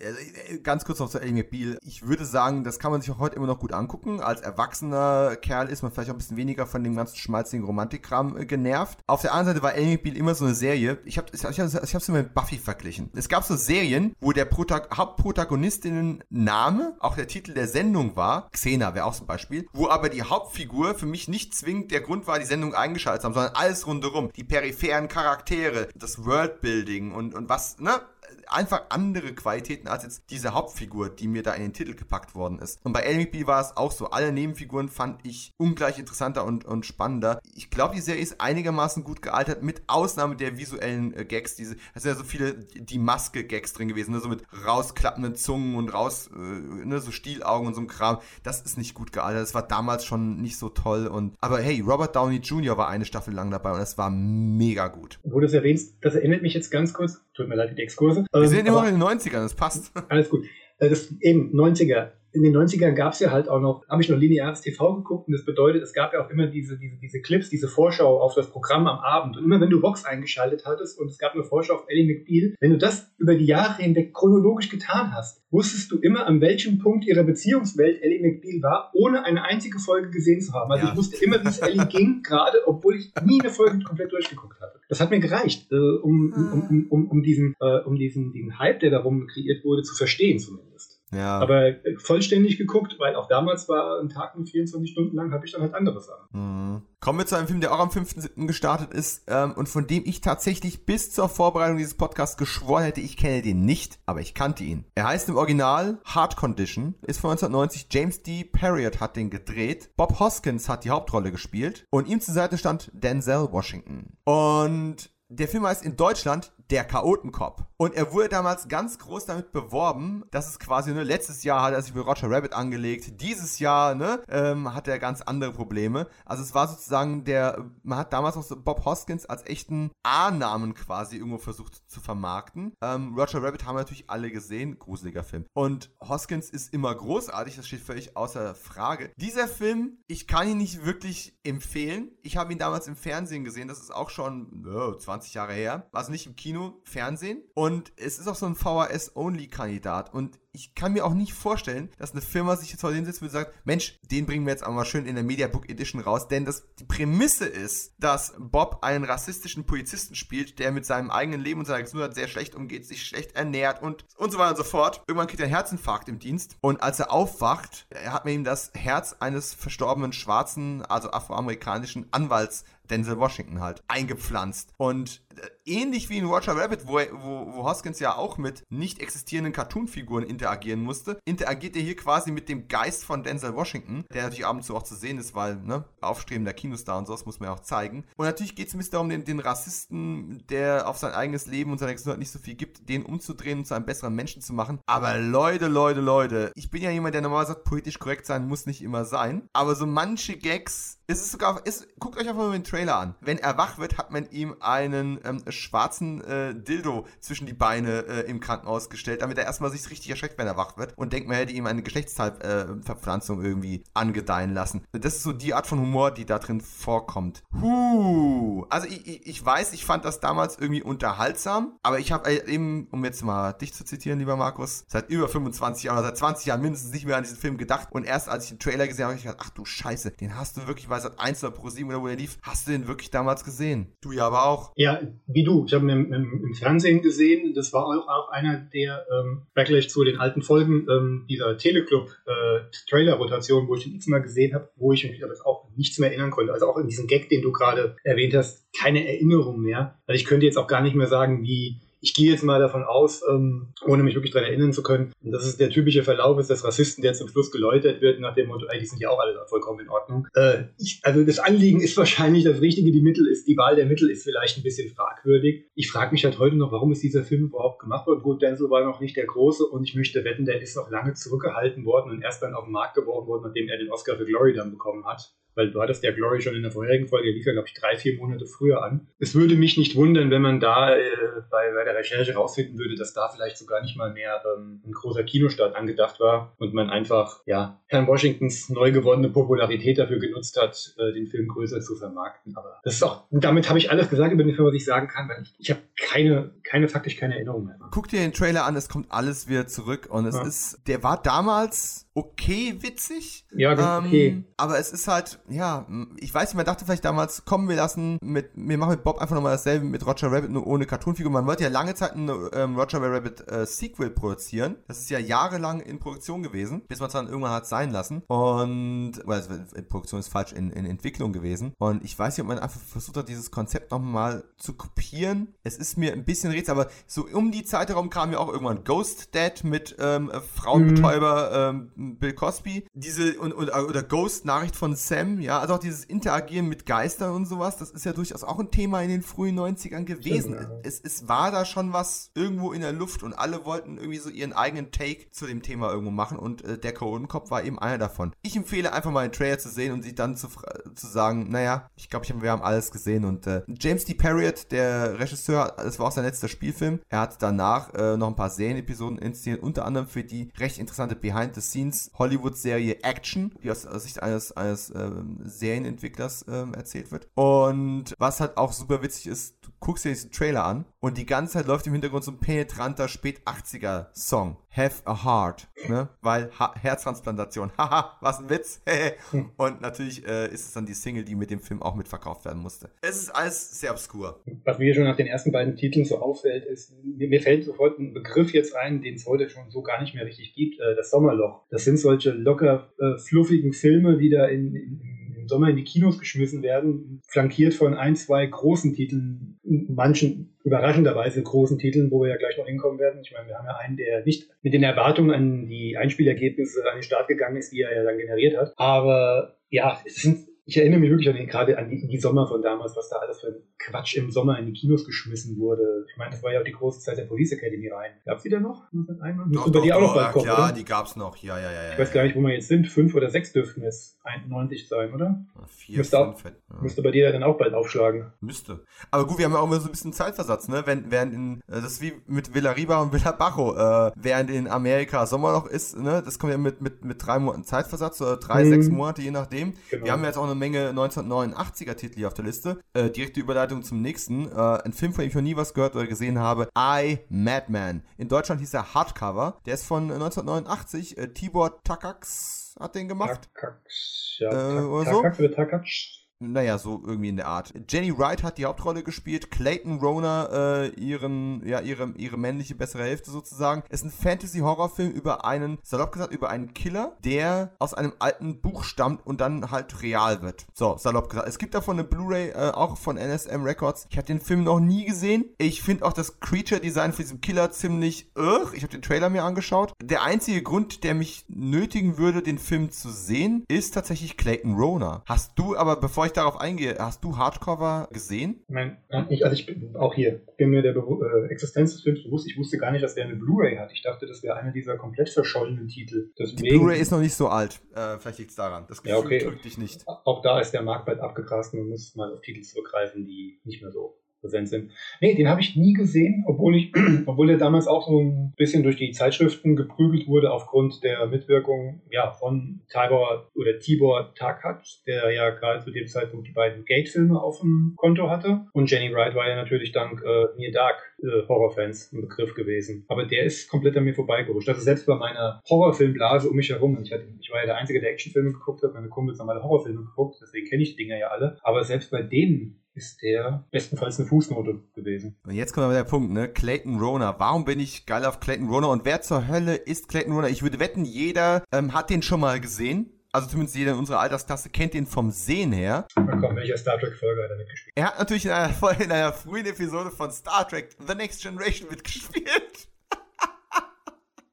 Ganz kurz noch zu Ellie McBeal. Ich würde sagen, das kann man sich auch heute immer noch gut angucken. Als erwachsener Kerl ist man vielleicht auch ein bisschen weniger von dem ganzen schmalzigen Romantikkram äh, genervt. Auf der anderen Seite war Ellie McBeal immer so eine Serie. Ich habe ich hab, ich hab's immer mit Buffy verglichen. Es gab so Serien, wo der Protag Hauptprotagonistinnen Name auch der Titel der Sendung war. Xena wäre auch zum Beispiel. Wo aber die Hauptfigur für mich nicht zwingend der Grund war, die Sendung eingeschaltet zu haben, sondern alles rundherum. Die peripheren Charaktere Charaktere, das Worldbuilding und, und was, ne? Einfach andere Qualitäten als jetzt diese Hauptfigur, die mir da in den Titel gepackt worden ist. Und bei Ellie war es auch so. Alle Nebenfiguren fand ich ungleich interessanter und, und spannender. Ich glaube, die Serie ist einigermaßen gut gealtert, mit Ausnahme der visuellen äh, Gags. Diese, es sind ja so viele die Maske-Gags drin gewesen, ne? so mit rausklappenden Zungen und raus, äh, ne? so Stielaugen und so ein Kram. Das ist nicht gut gealtert. Das war damals schon nicht so toll. Und, aber hey, Robert Downey Jr. war eine Staffel lang dabei und das war mega gut. Wo du es erwähnst, das erinnert mich jetzt ganz kurz, tut mir leid die Exkurse. Wir sind immer noch in den 90ern, das passt. Alles gut. Äh, das eben 90er in den 90ern gab es ja halt auch noch, habe ich noch lineares TV geguckt und das bedeutet, es gab ja auch immer diese, diese, diese Clips, diese Vorschau auf das Programm am Abend. Und immer wenn du Vox eingeschaltet hattest und es gab eine Vorschau auf Ellie McBeal, wenn du das über die Jahre hinweg chronologisch getan hast, wusstest du immer, an welchem Punkt ihrer Beziehungswelt Ellie McBeal war, ohne eine einzige Folge gesehen zu haben. Also ja. ich wusste immer, wie es Ellie ging, gerade obwohl ich nie eine Folge komplett durchgeguckt hatte. Das hat mir gereicht, äh, um, um, um, um, diesen, äh, um diesen, diesen Hype, der darum kreiert wurde, zu verstehen zumindest. Ja. Aber vollständig geguckt, weil auch damals war ein Tag mit 24 Stunden lang, habe ich dann halt andere Sachen. Mhm. Kommen wir zu einem Film, der auch am 5.7. gestartet ist ähm, und von dem ich tatsächlich bis zur Vorbereitung dieses Podcasts geschworen hätte, ich kenne den nicht, aber ich kannte ihn. Er heißt im Original Heart Condition, ist von 1990, James D. Perriott hat den gedreht, Bob Hoskins hat die Hauptrolle gespielt und ihm zur Seite stand Denzel Washington. Und der Film heißt in Deutschland Der Chaotenkopf. Und er wurde damals ganz groß damit beworben, dass es quasi, ne, letztes Jahr hat er sich für Roger Rabbit angelegt, dieses Jahr, ne, ähm, hat er ganz andere Probleme. Also es war sozusagen der, man hat damals auch so Bob Hoskins als echten A-Namen quasi irgendwo versucht zu vermarkten. Ähm, Roger Rabbit haben wir natürlich alle gesehen, gruseliger Film. Und Hoskins ist immer großartig, das steht völlig außer Frage. Dieser Film, ich kann ihn nicht wirklich empfehlen. Ich habe ihn damals im Fernsehen gesehen, das ist auch schon oh, 20 Jahre her. Also nicht im Kino, Fernsehen. Und und es ist auch so ein VHS-Only-Kandidat. Und ich kann mir auch nicht vorstellen, dass eine Firma sich jetzt den sitzt und sagt, Mensch, den bringen wir jetzt auch mal schön in der Mediabook Edition raus, denn das, die Prämisse ist, dass Bob einen rassistischen Polizisten spielt, der mit seinem eigenen Leben und seiner Gesundheit sehr schlecht umgeht, sich schlecht ernährt und, und so weiter und so fort. Irgendwann kriegt er einen Herzinfarkt im Dienst und als er aufwacht, hat man ihm das Herz eines verstorbenen schwarzen, also afroamerikanischen Anwalts Denzel Washington halt eingepflanzt. Und äh, ähnlich wie in Roger Rabbit, wo, wo, wo Hoskins ja auch mit nicht existierenden Cartoon-Figuren interagieren musste, interagiert er hier quasi mit dem Geist von Denzel Washington, der natürlich ab und zu auch zu sehen ist, weil, ne, aufstrebender Kinostar und sowas muss man ja auch zeigen. Und natürlich geht es ein bisschen darum, den, den Rassisten, der auf sein eigenes Leben und seine Gesundheit nicht so viel gibt, den umzudrehen und zu einem besseren Menschen zu machen. Aber Leute, Leute, Leute, ich bin ja jemand, der normalerweise sagt, politisch korrekt sein muss nicht immer sein. Aber so manche Gags, es ist sogar, ist, guckt euch einfach mal den Trailer an. Wenn er wach wird, hat man ihm einen ähm, schwarzen äh, Dildo zwischen die Beine äh, im Krankenhaus gestellt, damit er erstmal sich richtig erschreckt erschreckt, wenn er wach wird und denkt, man hätte ihm eine Geschlechtsverpflanzung äh, irgendwie angedeihen lassen. Das ist so die Art von Humor, die da drin vorkommt. Huh. Also ich, ich, weiß, ich fand das damals irgendwie unterhaltsam, aber ich habe äh, eben, um jetzt mal dich zu zitieren, lieber Markus, seit über 25 Jahren, seit 20 Jahren mindestens nicht mehr an diesen Film gedacht und erst als ich den Trailer gesehen habe, habe ich gedacht, ach du Scheiße, den hast du wirklich, weil seit 1 oder Pro 7 oder wo der lief, hast du den wirklich damals gesehen? Du ja aber auch. Ja, wie du. Ich habe ihn im, im, im, Fernsehen gesehen. Das war auch, auch einer der ähm, Backlash zu den alten Folgen ähm, dieser Teleclub-Trailer-Rotation, äh, wo ich den x-mal gesehen habe, wo ich mich aber auch nichts mehr erinnern konnte. Also auch in diesem Gag, den du gerade erwähnt hast, keine Erinnerung mehr. Also ich könnte jetzt auch gar nicht mehr sagen, wie ich gehe jetzt mal davon aus, ähm, ohne mich wirklich daran erinnern zu können, dass es der typische Verlauf ist des Rassisten, der zum Schluss geläutert wird, nach dem Motto, ey, die sind ja auch alle vollkommen in Ordnung. Äh, ich, also das Anliegen ist wahrscheinlich das Richtige, die Mittel ist, die Wahl der Mittel ist vielleicht ein bisschen fragwürdig. Ich frage mich halt heute noch, warum ist dieser Film überhaupt gemacht worden? Gut, Denzel war noch nicht der Große und ich möchte wetten, der ist noch lange zurückgehalten worden und erst dann auf den Markt geworfen worden, nachdem er den Oscar für Glory dann bekommen hat weil du hattest ja Glory schon in der vorherigen Folge, lief ja, glaube ich, drei, vier Monate früher an. Es würde mich nicht wundern, wenn man da äh, bei, bei der Recherche rausfinden würde, dass da vielleicht sogar nicht mal mehr ähm, ein großer Kinostart angedacht war und man einfach, ja, Herrn Washingtons neu gewonnene Popularität dafür genutzt hat, äh, den Film größer zu vermarkten. Aber das ist auch, damit habe ich alles gesagt über den Film, was ich sagen kann, weil ich, ich habe keine, keine, faktisch keine Erinnerung mehr. Guck dir den Trailer an, es kommt alles wieder zurück und es ja. ist, der war damals okay witzig. Ja, Ähm, okay. Aber es ist halt, ja, ich weiß nicht, man dachte vielleicht damals, kommen wir lassen mit, wir machen mit Bob einfach nochmal dasselbe mit Roger Rabbit, nur ohne Cartoonfigur. Man wollte ja lange Zeit ein ähm, Roger Rabbit äh, Sequel produzieren. Das ist ja jahrelang in Produktion gewesen, bis man es dann irgendwann hat sein lassen. Und, oder also, in Produktion ist falsch, in, in Entwicklung gewesen. Und ich weiß nicht, ob man einfach versucht hat, dieses Konzept nochmal zu kopieren. Es ist mir ein bisschen rätsel, aber so um die Zeit herum kam ja auch irgendwann Ghost Dad mit ähm, Frauenbetäuber ähm, Bill Cosby. Diese und, oder Ghost Nachricht von Sam, ja, also auch dieses Interagieren mit Geistern und sowas, das ist ja durchaus auch ein Thema in den frühen 90ern gewesen. Stimmt, ja. es, es war da schon was irgendwo in der Luft und alle wollten irgendwie so ihren eigenen Take zu dem Thema irgendwo machen und äh, der Codenkopf war eben einer davon. Ich empfehle einfach mal den Trailer zu sehen und sich dann zu, fra- zu sagen, naja, ich glaube, hab, wir haben alles gesehen und äh, James D. Parriott, der Regisseur, das war auch sein letzter Spielfilm. Er hat danach äh, noch ein paar Serienepisoden inszeniert, unter anderem für die recht interessante Behind-the-Scenes Hollywood-Serie Action, die aus, aus Sicht eines, eines ähm, Serienentwicklers ähm, erzählt wird. Und was halt auch super witzig ist, du guckst dir diesen Trailer an und die ganze Zeit läuft im Hintergrund so ein penetranter Spät-80er-Song. Have a Heart, ne? Weil ha Herztransplantation. Haha, was ein Witz. und natürlich äh, ist es dann die Single, die mit dem Film auch mitverkauft werden musste. Es ist alles sehr obskur. Was mir schon nach den ersten beiden Titeln so auffällt, ist, mir, mir fällt sofort ein Begriff jetzt ein, den es heute schon so gar nicht mehr richtig gibt, äh, das Sommerloch. Das sind solche locker äh, fluffigen Filme, die da in, in, im Sommer in die Kinos geschmissen werden, flankiert von ein, zwei großen Titeln, manchen überraschenderweise großen Titeln, wo wir ja gleich noch hinkommen werden. Ich meine, wir haben ja einen, der nicht mit den Erwartungen an die Einspielergebnisse an den Start gegangen ist, die er ja dann generiert hat. Aber ja, es sind ich erinnere mich wirklich an den, gerade an die, die Sommer von damals, was da alles für ein Quatsch im Sommer in die Kinos geschmissen wurde. Ich meine, das war ja auch die große Zeit der Police Academy rein. Gab's die da noch? 1991? Müsste bei dir auch noch bald ja, kommen, oder? die gab's noch. Ja, ja, ja. ja Ich weiß gar nicht, wo wir jetzt sind. Fünf oder sechs dürften es 91 sein, oder? Vier, Müsste auch- fünf, ja. Müsste bei dir dann auch bald aufschlagen. Müsste. Aber gut, wir haben ja auch immer so ein bisschen Zeitversatz, ne? Wenn, während in, äh, das ist wie mit Villariba und Villabajo, äh, während in Amerika Sommerloch ist, ne? Das kommt ja mit, mit, mit drei Monaten Zeitversatz oder drei, Mhm. sechs Monate, je nachdem. Genau. Wir haben jetzt auch eine Menge 1989er Titel hier auf der Liste. Äh, direkte Überleitung zum nächsten. Äh, ein Film, von dem ich noch nie was gehört oder gesehen habe. I, Madman. In Deutschland hieß er Hardcover. Der ist von 1989. Äh, Tibor Takacs hat den gemacht. Takacs, ja. Äh, oder so? Takacs oder Takacs? Naja, so irgendwie in der Art. Jenny Wright hat die Hauptrolle gespielt, Clayton Rona äh, ihren, ja, ihre, ihre männliche bessere Hälfte sozusagen. Ist ein Fantasy-Horrorfilm über einen, salopp gesagt, über einen Killer, der aus einem alten Buch stammt und dann halt real wird. So, salopp gesagt. Es gibt davon eine Blu-ray, äh, auch von NSM Records. Ich habe den Film noch nie gesehen. Ich finde auch das Creature-Design für diesen Killer ziemlich irr. Ich habe den Trailer mir angeschaut. Der einzige Grund, der mich nötigen würde, den Film zu sehen, ist tatsächlich Clayton Rona. Hast du, aber bevor ich darauf eingehe, hast du Hardcover gesehen? Ich meine, ich, also ich bin auch hier, bin mir der Bewu äh, Existenz des Films bewusst. Ich wusste gar nicht, dass der eine Blu-ray hat. Ich dachte, das wäre einer dieser komplett verschollenen Titel. Die Deswegen, Blu-ray ist noch nicht so alt. Äh, vielleicht liegt es daran. Das Gefühl Ja, okay. drückt dich nicht. auch da ist der Markt bald abgegrast und man muss mal auf Titel zurückgreifen, die nicht mehr so präsent sind. Nee, den habe ich nie gesehen, obwohl ich, obwohl der damals auch so ein bisschen durch die Zeitschriften geprügelt wurde aufgrund der Mitwirkung ja, von Tibor oder Tibor Takat, der ja gerade zu dem Zeitpunkt die beiden Gate-Filme auf dem Konto hatte. Und Jenny Wright war ja natürlich dank äh, Near Dark äh, Horrorfans ein Begriff gewesen. Aber der ist komplett an mir vorbeigerutscht. Also selbst bei meiner Horrorfilmblase um mich herum, ich, hatte, ich war ja der Einzige, der Actionfilme geguckt hat, meine Kumpels haben alle Horrorfilme geguckt, deswegen kenne ich die Dinger ja alle. Aber selbst bei denen ist der bestenfalls eine Fußnote gewesen. Und jetzt kommt aber der Punkt, ne? Clayton Rona. Warum bin ich geil auf Clayton Rona? Und wer zur Hölle ist Clayton Rona? Ich würde wetten, jeder ähm, hat den schon mal gesehen. Also zumindest jeder in unserer Altersklasse kennt den vom Sehen her. Na komm, welcher Star Trek-Folge hat er mitgespielt? Er hat natürlich in einer, in einer frühen Episode von Star Trek The Next Generation mitgespielt.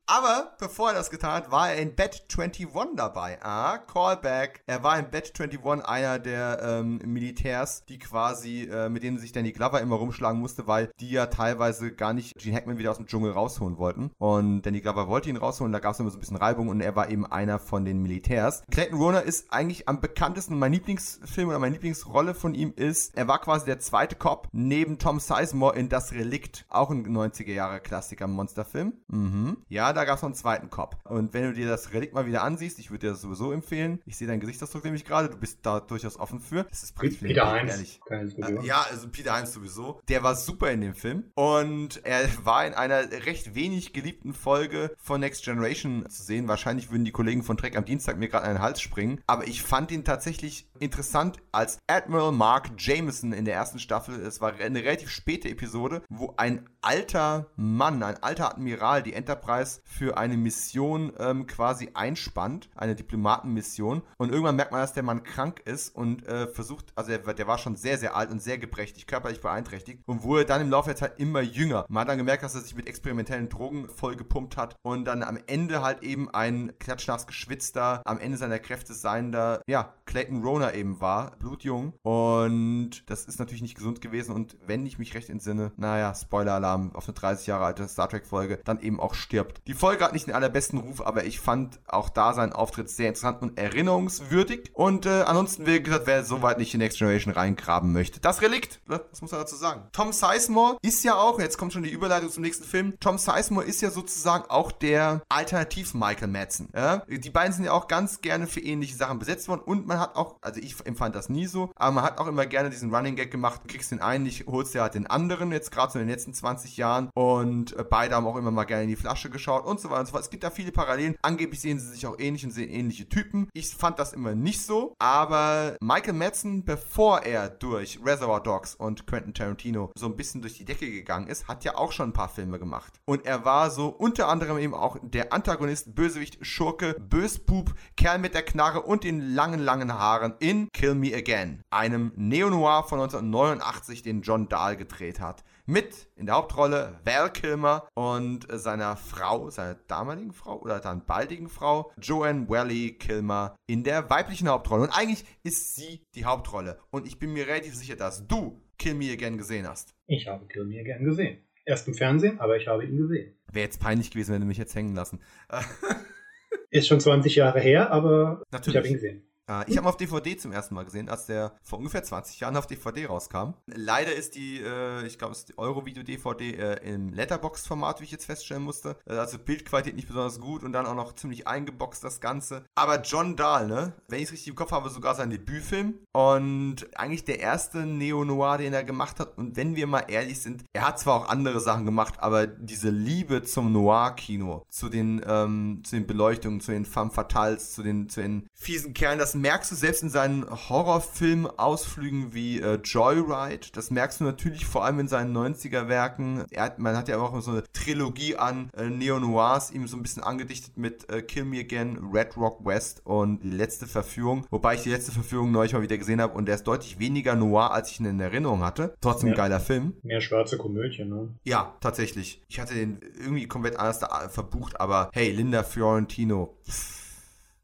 Aber bevor er das getan hat, war er in Bat 21 dabei. Ah, Callback. Er war in Bat 21 einer der ähm, Militärs, die quasi, äh, mit denen sich Danny Glover immer rumschlagen musste, weil die ja teilweise gar nicht Gene Hackman wieder aus dem Dschungel rausholen wollten. Und Danny Glover wollte ihn rausholen, da gab es immer so ein bisschen Reibung und er war eben einer von den Militärs. Clayton Rona ist eigentlich am bekanntesten, mein Lieblingsfilm oder meine Lieblingsrolle von ihm ist, er war quasi der zweite Cop neben Tom Sizemore in Das Relikt, auch ein 90er Jahre Klassiker Monsterfilm. Mhm. Ja, da gab es noch einen zweiten Cop. Und wenn du dir das Relikt mal wieder ansiehst, ich würde dir das sowieso empfehlen. Ich sehe deinen Gesichtsausdruck nämlich gerade, du bist da durchaus offen für. Das ist Peter Peter Heinz. Diskussion. Ja, also Peter Heinz sowieso. Der war super in dem Film. Und er war in einer recht wenig geliebten Folge von Next Generation zu sehen. Wahrscheinlich würden die Kollegen von Trek am Dienstag mir gerade an den Hals springen. Aber ich fand ihn tatsächlich interessant als Admiral Mark Jameson in der ersten Staffel. Es war eine relativ späte Episode, wo ein alter Mann, ein alter Admiral die Enterprise für eine Mission ähm, quasi einspannt, eine Diplomatenmission. Und irgendwann merkt man, dass der Mann krank ist und äh, versucht, also er, der war schon sehr, sehr alt und sehr geprächtig, körperlich beeinträchtigt und wurde dann im Laufe der Zeit immer jünger. Man hat dann gemerkt, dass er sich mit experimentellen Drogen vollgepumpt hat und dann am Ende halt eben ein klatschnass geschwitzter, am Ende seiner Kräfte seiender, ja, Clayton Rona eben war, blutjung. Und das ist natürlich nicht gesund gewesen und wenn ich mich recht entsinne, naja, Spoiler-Alarm auf eine 30 Jahre alte Star Trek-Folge, dann eben auch stirbt. Die Folge hat nicht den allerbesten Ruf, aber ich fand auch da seinen Auftritt sehr interessant und erinnerungswürdig. Und äh, ansonsten, wie gesagt, wer soweit nicht in Next Generation reingraben möchte, das Relikt, ne? was muss man dazu sagen? Tom Sizemore ist ja auch, jetzt kommt schon die Überleitung zum nächsten Film, Tom Sizemore ist ja sozusagen auch der Alternativ-Michael Madsen. Ja? Die beiden sind ja auch ganz gerne für ähnliche Sachen besetzt worden und man hat auch, also ich empfand das nie so, aber man hat auch immer gerne diesen Running Gag gemacht, du kriegst den einen nicht, holst dir halt den anderen, jetzt gerade so in den letzten 20 Jahren und äh, beide haben auch immer mal gerne in die Flasche geschaut und so weiter und so fort. Es gibt da viele Parallelen. Angeblich sehen sie sich auch ähnlich und sehen ähnliche Typen. Ich fand das immer nicht so, aber Michael Madsen, bevor er durch Reservoir Dogs und Quentin Tarantino so ein bisschen durch die Decke gegangen ist, hat ja auch schon ein paar Filme gemacht. Und er war so unter anderem eben auch der Antagonist, Bösewicht, Schurke, Bösbub, Kerl mit der Knarre und den langen, langen Haaren in Kill Me Again, einem Neo-Noir von 1989, den John Dahl gedreht hat. Mit in der Hauptrolle Val Kilmer und seiner Frau, seiner damaligen Frau oder dann baldigen Frau, Joanne Wally Kilmer in der weiblichen Hauptrolle. Und eigentlich ist sie die Hauptrolle. Und ich bin mir relativ sicher, dass du Kill Me Again gesehen hast. Ich habe Kill Me gern gesehen. Erst im Fernsehen, aber ich habe ihn gesehen. Wäre jetzt peinlich gewesen, wenn du mich jetzt hängen lassen. Ist schon 20 Jahre her, aber Natürlich. ich habe ihn gesehen. Äh, ich habe ihn auf DVD zum ersten Mal gesehen, als der vor ungefähr 20 Jahren auf DVD rauskam. Leider ist die, äh, ich glaube, es ist die Euro-Video-DVD äh, im Letterbox-Format, wie ich jetzt feststellen musste. Äh, also Bildqualität nicht besonders gut und dann auch noch ziemlich eingeboxt das Ganze. Aber John Dahl, ne? Wenn ich es richtig im Kopf habe, sogar sein Debütfilm und eigentlich der erste Neo-Noir, den er gemacht hat. Und wenn wir mal ehrlich sind, er hat zwar auch andere Sachen gemacht, aber diese Liebe zum Noir-Kino, zu den, ähm, zu den Beleuchtungen, zu den Femme Fatales, zu den, zu den fiesen Kerlen, das merkst du selbst in seinen Horrorfilm-Ausflügen wie äh, Joyride. Das merkst du natürlich vor allem in seinen 90er-Werken. Man hat ja auch so eine Trilogie an äh, Neo-Noirs, ihm so ein bisschen angedichtet mit äh, Kill Me Again, Red Rock West und Die letzte Verführung. Wobei ich die letzte Verführung neulich mal wieder gesehen habe und der ist deutlich weniger noir, als ich ihn in Erinnerung hatte. Trotzdem Ja. geiler Film. Mehr schwarze Komödie, ne? Ja, tatsächlich. Ich hatte den irgendwie komplett anders da verbucht, aber hey, Linda Fiorentino. pff,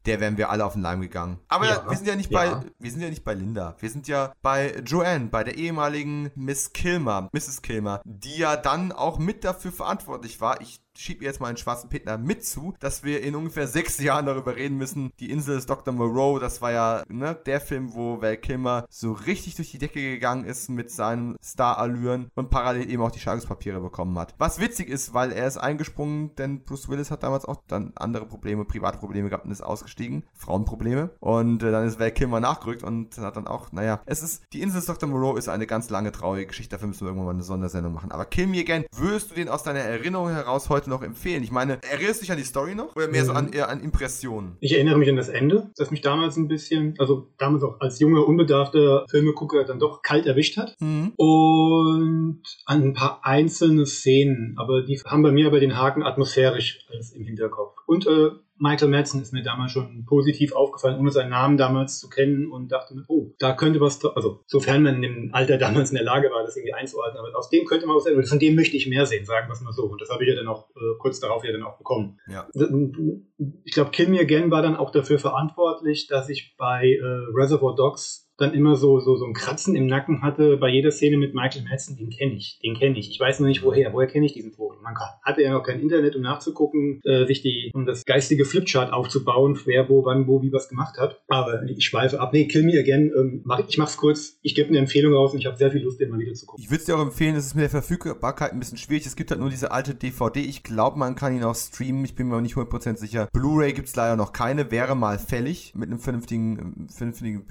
Der wären wir alle auf den Leim gegangen. Aber Ja, wir sind ja nicht ja. bei, wir sind ja nicht bei Linda. Wir sind ja bei Joanne, bei der ehemaligen Miss Kilmer, Mrs. Kilmer, die ja dann auch mit dafür verantwortlich war. Ich schieb ihr jetzt mal einen schwarzen Peter mit zu, dass wir in ungefähr sechs Jahren darüber reden müssen. Die Insel des Dr. Moreau, das war ja ne, der Film, wo Val Kilmer so richtig durch die Decke gegangen ist mit seinen Star-Allüren und parallel eben auch die Scheidungspapiere bekommen hat. Was witzig ist, weil er ist eingesprungen, denn Bruce Willis hat damals auch dann andere Probleme, private Probleme gehabt und ist ausgestiegen. Frauenprobleme. Und äh, dann ist Val Kilmer nachgerückt und hat dann auch, naja, es ist, die Insel des Dr. Moreau ist eine ganz lange traurige Geschichte, dafür müssen wir irgendwann mal eine Sondersendung machen. Aber Kill Me Again, würdest du den aus deiner Erinnerung heraus heute noch empfehlen? Ich meine, erinnerst du dich an die Story noch? Oder mehr so Mhm. an, eher an Impressionen? Ich erinnere mich an das Ende, das mich damals ein bisschen, also damals auch als junger, unbedarfter Filmegucker dann doch kalt erwischt hat. Mhm. Und an ein paar einzelne Szenen, aber die haben bei mir aber den Haken atmosphärisch alles im Hinterkopf. Und äh, Michael Madsen ist mir damals schon positiv aufgefallen, ohne seinen Namen damals zu kennen und dachte mir, oh, da könnte was, also sofern man in dem Alter damals in der Lage war, das irgendwie einzuordnen, aber aus dem könnte man was sehen, oder von dem möchte ich mehr sehen, sagen wir es mal so. Und das habe ich ja dann auch äh, kurz darauf ja dann auch bekommen. Ja. Ich glaube, Kill Me Again war dann auch dafür verantwortlich, dass ich bei äh, Reservoir Dogs dann immer so, so, so ein Kratzen im Nacken hatte bei jeder Szene mit Michael Madsen, den kenne ich, den kenne ich. Ich weiß noch nicht woher. Woher kenne ich diesen Vogel? Man hatte ja noch kein Internet, um nachzugucken, äh, sich die, um das geistige Flipchart aufzubauen, wer wo, wann, wo, wie was gemacht hat. Aber ich schweife ab. Nee, Kill Me Again, ähm, mach, ich mach's kurz. Ich gebe eine Empfehlung raus und ich habe sehr viel Lust, den mal wieder zu gucken. Ich würde es dir auch empfehlen, es ist mit der Verfügbarkeit ein bisschen schwierig. Es gibt halt nur diese alte DVD. Ich glaube, man kann ihn auch streamen. Ich bin mir auch nicht 100% sicher. Blu-ray gibt es leider noch keine. Wäre mal fällig mit einem vernünftigen, vernünftigen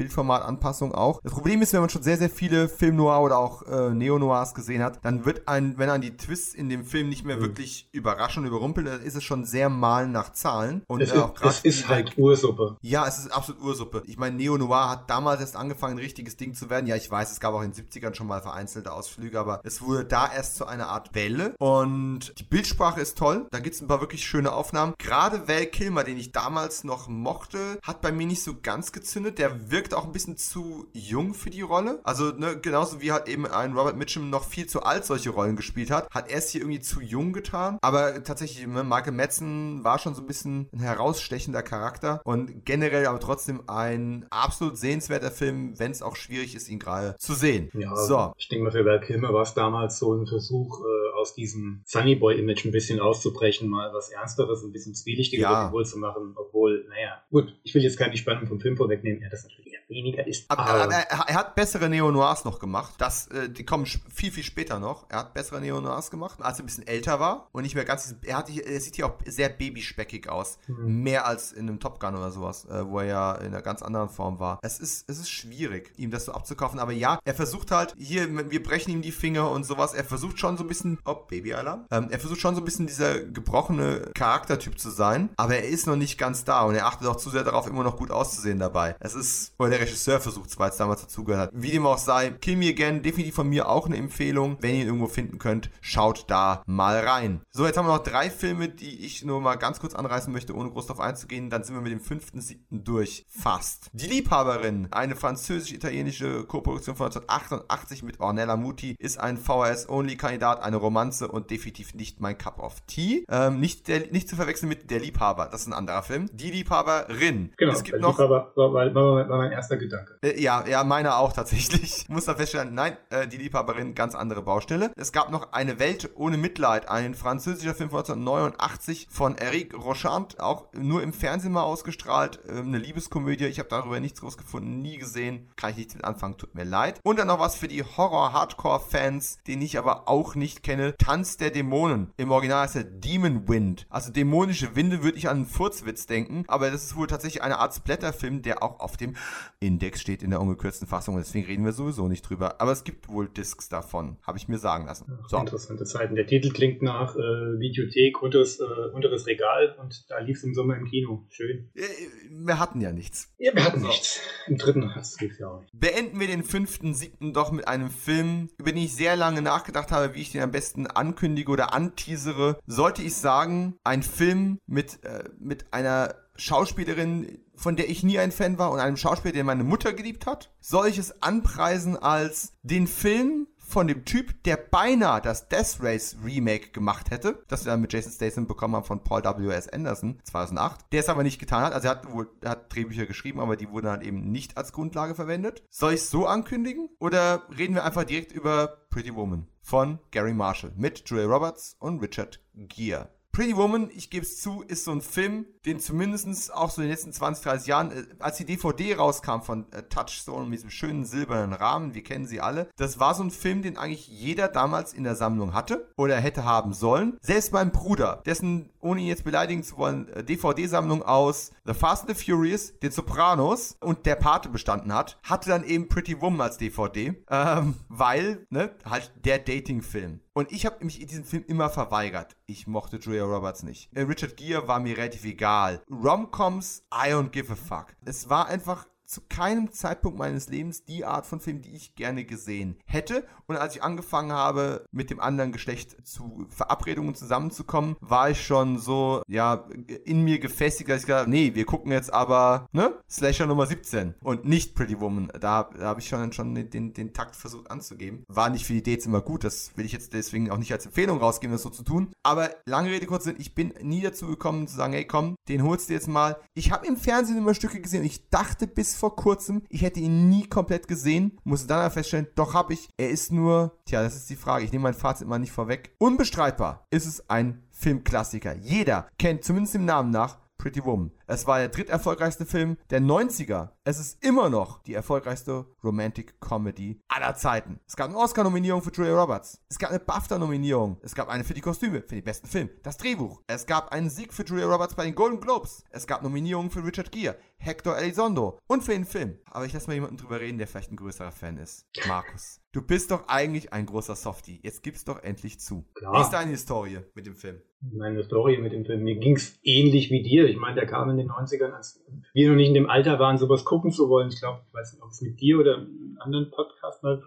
Bildformatanpassung auch. Das Problem ist, wenn man schon sehr, sehr viele Film Noir oder auch äh, Neo-Noirs gesehen hat, dann wird ein, wenn ein die Twists in dem Film nicht mehr mhm. wirklich überraschen, überrumpeln, dann ist es schon sehr malen nach Zahlen. Und es, äh, auch ist, es ist halt Ursuppe. Ja, es ist absolut Ursuppe. Ich meine, Neo-Noir hat damals erst angefangen, ein richtiges Ding zu werden. Ja, ich weiß, es gab auch in den 70ern schon mal vereinzelte Ausflüge, aber es wurde da erst zu einer Art Welle. Und die Bildsprache ist toll. Da gibt es ein paar wirklich schöne Aufnahmen. Gerade Val Kilmer, den ich damals noch mochte, hat bei mir nicht so ganz gezündet. Der wirkt auch ein bisschen zu jung für die Rolle. Also, ne, genauso wie halt eben ein Robert Mitchum noch viel zu alt solche Rollen gespielt hat, hat er es hier irgendwie zu jung getan. Aber tatsächlich, ne, Michael Madsen war schon so ein bisschen ein herausstechender Charakter und generell aber trotzdem ein absolut sehenswerter Film, wenn es auch schwierig ist, ihn gerade zu sehen. Ja, so. ich denke mal, für Val Kilmer war es damals so ein Versuch, äh, aus diesem Sunny Boy-Image ein bisschen auszubrechen, mal was Ernsteres, ein bisschen zwielichtiger ja. wohl zu machen, obwohl, naja, gut, ich will jetzt keine Spannung vom Film vorwegnehmen, er das natürlich eher weniger ist. Aber, aber er, er, hat bessere Neo-Noirs noch gemacht, das, äh, die kommen viel, viel später noch. Er hat bessere Neo-Noirs gemacht, als er ein bisschen älter war und nicht mehr ganz, er, hat, er sieht hier auch sehr babyspeckig aus, mhm. mehr als in einem Top Gun oder sowas, äh, wo er ja in einer ganz anderen Form war. Es ist, es ist schwierig, ihm das so abzukaufen, aber ja, er versucht halt, hier, wir brechen ihm die Finger und sowas, er versucht schon so ein bisschen, oh, Babyalarm, ähm, er versucht schon so ein bisschen dieser gebrochene Charaktertyp zu sein, aber er ist noch nicht ganz da und er achtet auch zu sehr darauf, immer noch gut auszusehen dabei. Es ist, oder der Regisseur versucht weil es damals dazugehört hat. Wie dem auch sei, Kill Me Again, definitiv von mir auch eine Empfehlung. Wenn ihr ihn irgendwo finden könnt, schaut da mal rein. So, jetzt haben wir noch drei Filme, die ich nur mal ganz kurz anreißen möchte, ohne groß darauf einzugehen. Dann sind wir mit dem fünften, siebten durch. Fast. Die Liebhaberin, eine französisch-italienische Koproduktion von 1988 mit Ornella Muti, ist ein VHS-Only-Kandidat, eine Romanze und definitiv nicht mein Cup of Tea. Ähm, nicht, der, nicht zu verwechseln mit Der Liebhaber, das ist ein anderer Film. Die Liebhaberin. Genau, es gibt noch, Liebhaber war, war, war, war mein erster Gedanke. Ja, ja, meiner auch tatsächlich. Ich muss da feststellen, nein, äh, die Liebhaberin, ganz andere Baustelle. Es gab noch Eine Welt ohne Mitleid, ein französischer Film von 1989 von Eric Rochant, auch nur im Fernsehen mal ausgestrahlt. Äh, eine Liebeskomödie, ich habe darüber nichts rausgefunden, nie gesehen. Kann ich nicht mit anfangen, tut mir leid. Und dann noch was für die Horror-Hardcore-Fans, den ich aber auch nicht kenne. Tanz der Dämonen. Im Original heißt er Demon Wind. Also dämonische Winde würde ich an einen Furzwitz denken, aber das ist wohl tatsächlich eine Art Splatterfilm, der auch auf dem Index steht in der ungekürzten Fassung und deswegen reden wir sowieso nicht drüber. Aber es gibt wohl Discs davon, habe ich mir sagen lassen. So. Interessante Zeiten. Der Titel klingt nach äh, Videothek, unteres, äh, unteres Regal und da lief es im Sommer im Kino. Schön. Äh, wir hatten ja nichts. Ja, wir hatten so. nichts. Im dritten lief ja auch nicht. Beenden wir den fünften, siebten doch mit einem Film, über den ich sehr lange nachgedacht habe, wie ich den am besten ankündige oder anteasere. Sollte ich sagen, ein Film mit, äh, mit einer Schauspielerin, von der ich nie ein Fan war und einem Schauspieler, den meine Mutter geliebt hat? Soll ich es anpreisen als den Film von dem Typ, der beinahe das Death Race Remake gemacht hätte, das wir dann mit Jason Statham bekommen haben von Paul W.S. Anderson 2008, der es aber nicht getan hat. Also er hat er hat Drehbücher geschrieben, aber die wurden dann eben nicht als Grundlage verwendet. Soll ich es so ankündigen oder reden wir einfach direkt über Pretty Woman von Gary Marshall mit Julia Roberts und Richard Gere? Pretty Woman, ich gebe es zu, ist so ein Film, den zumindest auch so in den letzten 20, 30 Jahren, äh, als die DVD rauskam von äh, Touchstone mit diesem schönen silbernen Rahmen, wir kennen sie alle, das war so ein Film, den eigentlich jeder damals in der Sammlung hatte oder hätte haben sollen. Selbst mein Bruder, dessen, ohne ihn jetzt beleidigen zu wollen, äh, DVD-Sammlung aus The Fast and the Furious, den Sopranos und der Pate bestanden hat, hatte dann eben Pretty Woman als DVD, ähm, weil, ne, halt der Dating-Film. Und ich habe mich in diesem Film immer verweigert. Ich mochte Julia Roberts nicht. Äh, Richard Gere war mir relativ egal. Romcoms, I don't give a fuck. Es war einfach zu keinem Zeitpunkt meines Lebens die Art von Film, die ich gerne gesehen hätte. Und als ich angefangen habe, mit dem anderen Geschlecht zu Verabredungen zusammenzukommen, war ich schon so, ja, in mir gefestigt, dass ich gesagt habe, nee, wir gucken jetzt aber, ne, Slasher Nummer 17 und nicht Pretty Woman. Da, da habe ich schon, schon den, den, den Takt versucht anzugeben. War nicht für die Dates immer gut, das will ich jetzt deswegen auch nicht als Empfehlung rausgeben, das so zu tun. Aber lange Rede, kurz Sinn, ich bin nie dazu gekommen zu sagen, hey komm, den holst du jetzt mal. Ich habe im Fernsehen immer Stücke gesehen und ich dachte bis vor kurzem, ich hätte ihn nie komplett gesehen, musste dann feststellen, doch habe ich, er ist nur, tja, das ist die Frage, ich nehme mein Fazit mal nicht vorweg. Unbestreitbar ist es ein Filmklassiker. Jeder kennt zumindest dem Namen nach Pretty Woman. Es war der dritterfolgreichste Film der 90er. Es ist immer noch die erfolgreichste Romantic Comedy aller Zeiten. Es gab eine Oscar-Nominierung für Julia Roberts. Es gab eine BAFTA-Nominierung. Es gab eine für die Kostüme, für den besten Film, das Drehbuch. Es gab einen Sieg für Julia Roberts bei den Golden Globes. Es gab Nominierungen für Richard Gere, Hector Elizondo und für den Film. Aber ich lasse mal jemanden drüber reden, der vielleicht ein größerer Fan ist. Markus. Du bist doch eigentlich ein großer Softie. Jetzt gib's doch endlich zu. Klar. Wie ist deine Historie mit dem Film? Meine Story mit dem Film. Mir ging's ähnlich wie dir. Ich meine, der kam in den 90ern, als wir noch nicht in dem Alter waren, sowas gucken zu wollen. Ich glaube, ich weiß nicht, ob es mit dir oder einem anderen Podcast mal.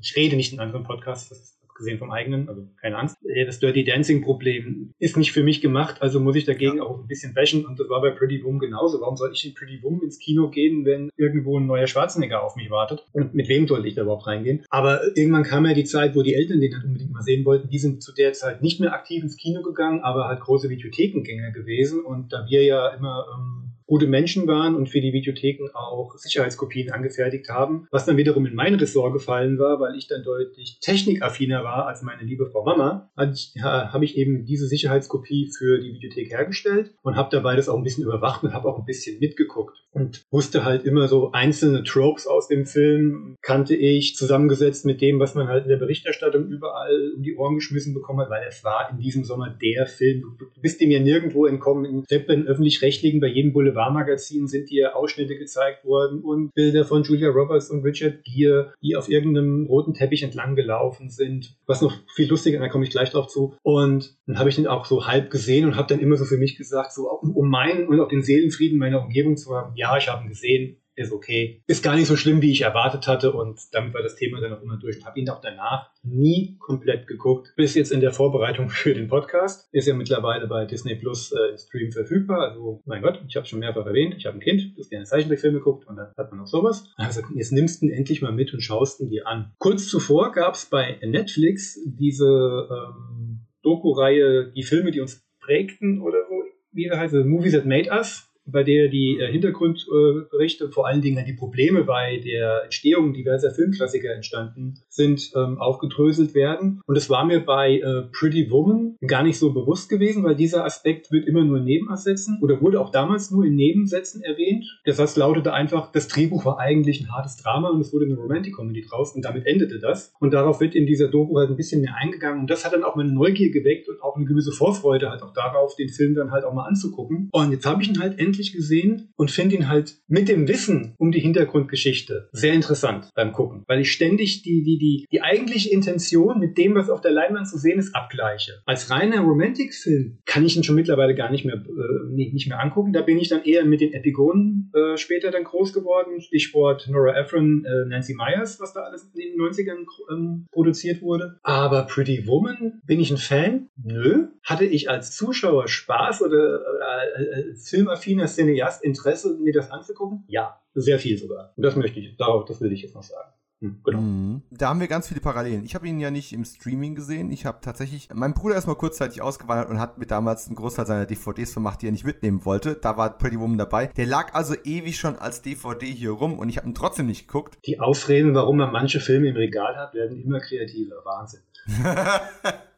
Ich rede nicht in anderen Podcasts, das ist abgesehen vom eigenen, also keine Angst. Ja, Das Dirty Dancing Problem ist nicht für mich gemacht, also muss ich dagegen Ja. auch ein bisschen bashen und das war bei Pretty Woman genauso. Warum soll ich in Pretty Woman ins Kino gehen, wenn irgendwo ein neuer Schwarzenegger auf mich wartet? Und mit wem sollte ich da überhaupt reingehen? Aber irgendwann kam ja die Zeit, wo die Eltern den dann unbedingt mal sehen wollten. Die sind zu der Zeit nicht mehr aktiv ins Kino gegangen, aber halt große Videothekengänger gewesen und da wir ja immer ähm, gute Menschen waren und für die Videotheken auch Sicherheitskopien angefertigt haben, was dann wiederum in mein Ressort gefallen war, weil ich dann deutlich technikaffiner war als meine liebe Frau Mama, habe ich eben diese Sicherheitskopie für die Videothek hergestellt und habe dabei das auch ein bisschen überwacht und habe auch ein bisschen mitgeguckt und wusste halt immer so einzelne Tropes aus dem Film, kannte ich zusammengesetzt mit dem, was man halt in der Berichterstattung überall um die Ohren geschmissen bekommen hat, weil es war in diesem Sommer der Film. Du, bist dem ja nirgendwo entkommen. Selbst bei öffentlich-rechtlichen, bei jedem Boulevardmagazin sind dir Ausschnitte gezeigt worden und Bilder von Julia Roberts und Richard Gere, die auf irgendeinem roten Teppich entlang gelaufen sind. Was noch viel lustiger, da komme ich gleich drauf zu. Und dann habe ich den auch so halb gesehen und habe dann immer so für mich gesagt, so um meinen und auch den Seelenfrieden meiner Umgebung zu haben, ja, ich habe ihn gesehen, ist okay. Ist gar nicht so schlimm, wie ich erwartet hatte und damit war das Thema dann auch immer durch. Ich habe ihn auch danach nie komplett geguckt. Bis jetzt in der Vorbereitung für den Podcast. Ist ja mittlerweile bei Disney Plus äh, im Stream verfügbar. Also, mein Gott, ich habe schon mehrfach erwähnt, ich habe ein Kind, das gerne Zeichentrickfilme guckt und dann hat man noch sowas. Also, jetzt nimmst du ihn endlich mal mit und schaust ihn dir an. Kurz zuvor gab es bei Netflix diese ähm, Doku-Reihe, die Filme, die uns prägten oder so, wie heißt es, Movies That Made Us bei der die äh, Hintergrundberichte, vor allen Dingen die Probleme bei der Entstehung diverser Filmklassiker entstanden sind, ähm, aufgedröselt werden. Und es war mir bei äh, Pretty Woman gar nicht so bewusst gewesen, weil dieser Aspekt wird immer nur in Nebensätzen oder wurde auch damals nur in Nebensätzen erwähnt. Der Satz lautete einfach, das Drehbuch war eigentlich ein hartes Drama und es wurde eine Romantic Comedy draus und damit endete das. Und darauf wird in dieser Doku halt ein bisschen mehr eingegangen und das hat dann auch meine Neugier geweckt und auch eine gewisse Vorfreude halt auch darauf, den Film dann halt auch mal anzugucken. Und jetzt habe ich ihn halt endlich gesehen und finde ihn halt mit dem Wissen um die Hintergrundgeschichte sehr interessant beim Gucken, weil ich ständig die, die, die, die eigentliche Intention mit dem, was auf der Leinwand zu sehen ist, abgleiche. Als reiner Romantic-Film kann ich ihn schon mittlerweile gar nicht mehr, äh, nicht, mehr angucken. Da bin ich dann eher mit den Epigonen äh, später dann groß geworden. Stichwort Nora Ephron, äh, Nancy Myers, was da alles in den 90ern ähm, produziert wurde. Aber Pretty Woman, bin ich ein Fan? Nö. Hatte ich als Zuschauer Spaß oder äh, als filmaffiner Cineast Interesse, mir das anzugucken? Ja, sehr viel sogar. Und das möchte ich, darauf, das will ich jetzt noch sagen. Hm, genau. Mhm. Da haben wir ganz viele Parallelen. Ich habe ihn ja nicht im Streaming gesehen. Ich habe tatsächlich, mein Bruder ist mal kurzzeitig ausgewandert und hat mir damals einen Großteil seiner DVDs vermacht, die er nicht mitnehmen wollte. Da war Pretty Woman dabei. Der lag also ewig schon als DVD hier rum und ich habe ihn trotzdem nicht geguckt. Die Ausreden, warum man manche Filme im Regal hat, werden immer kreativer. Wahnsinn.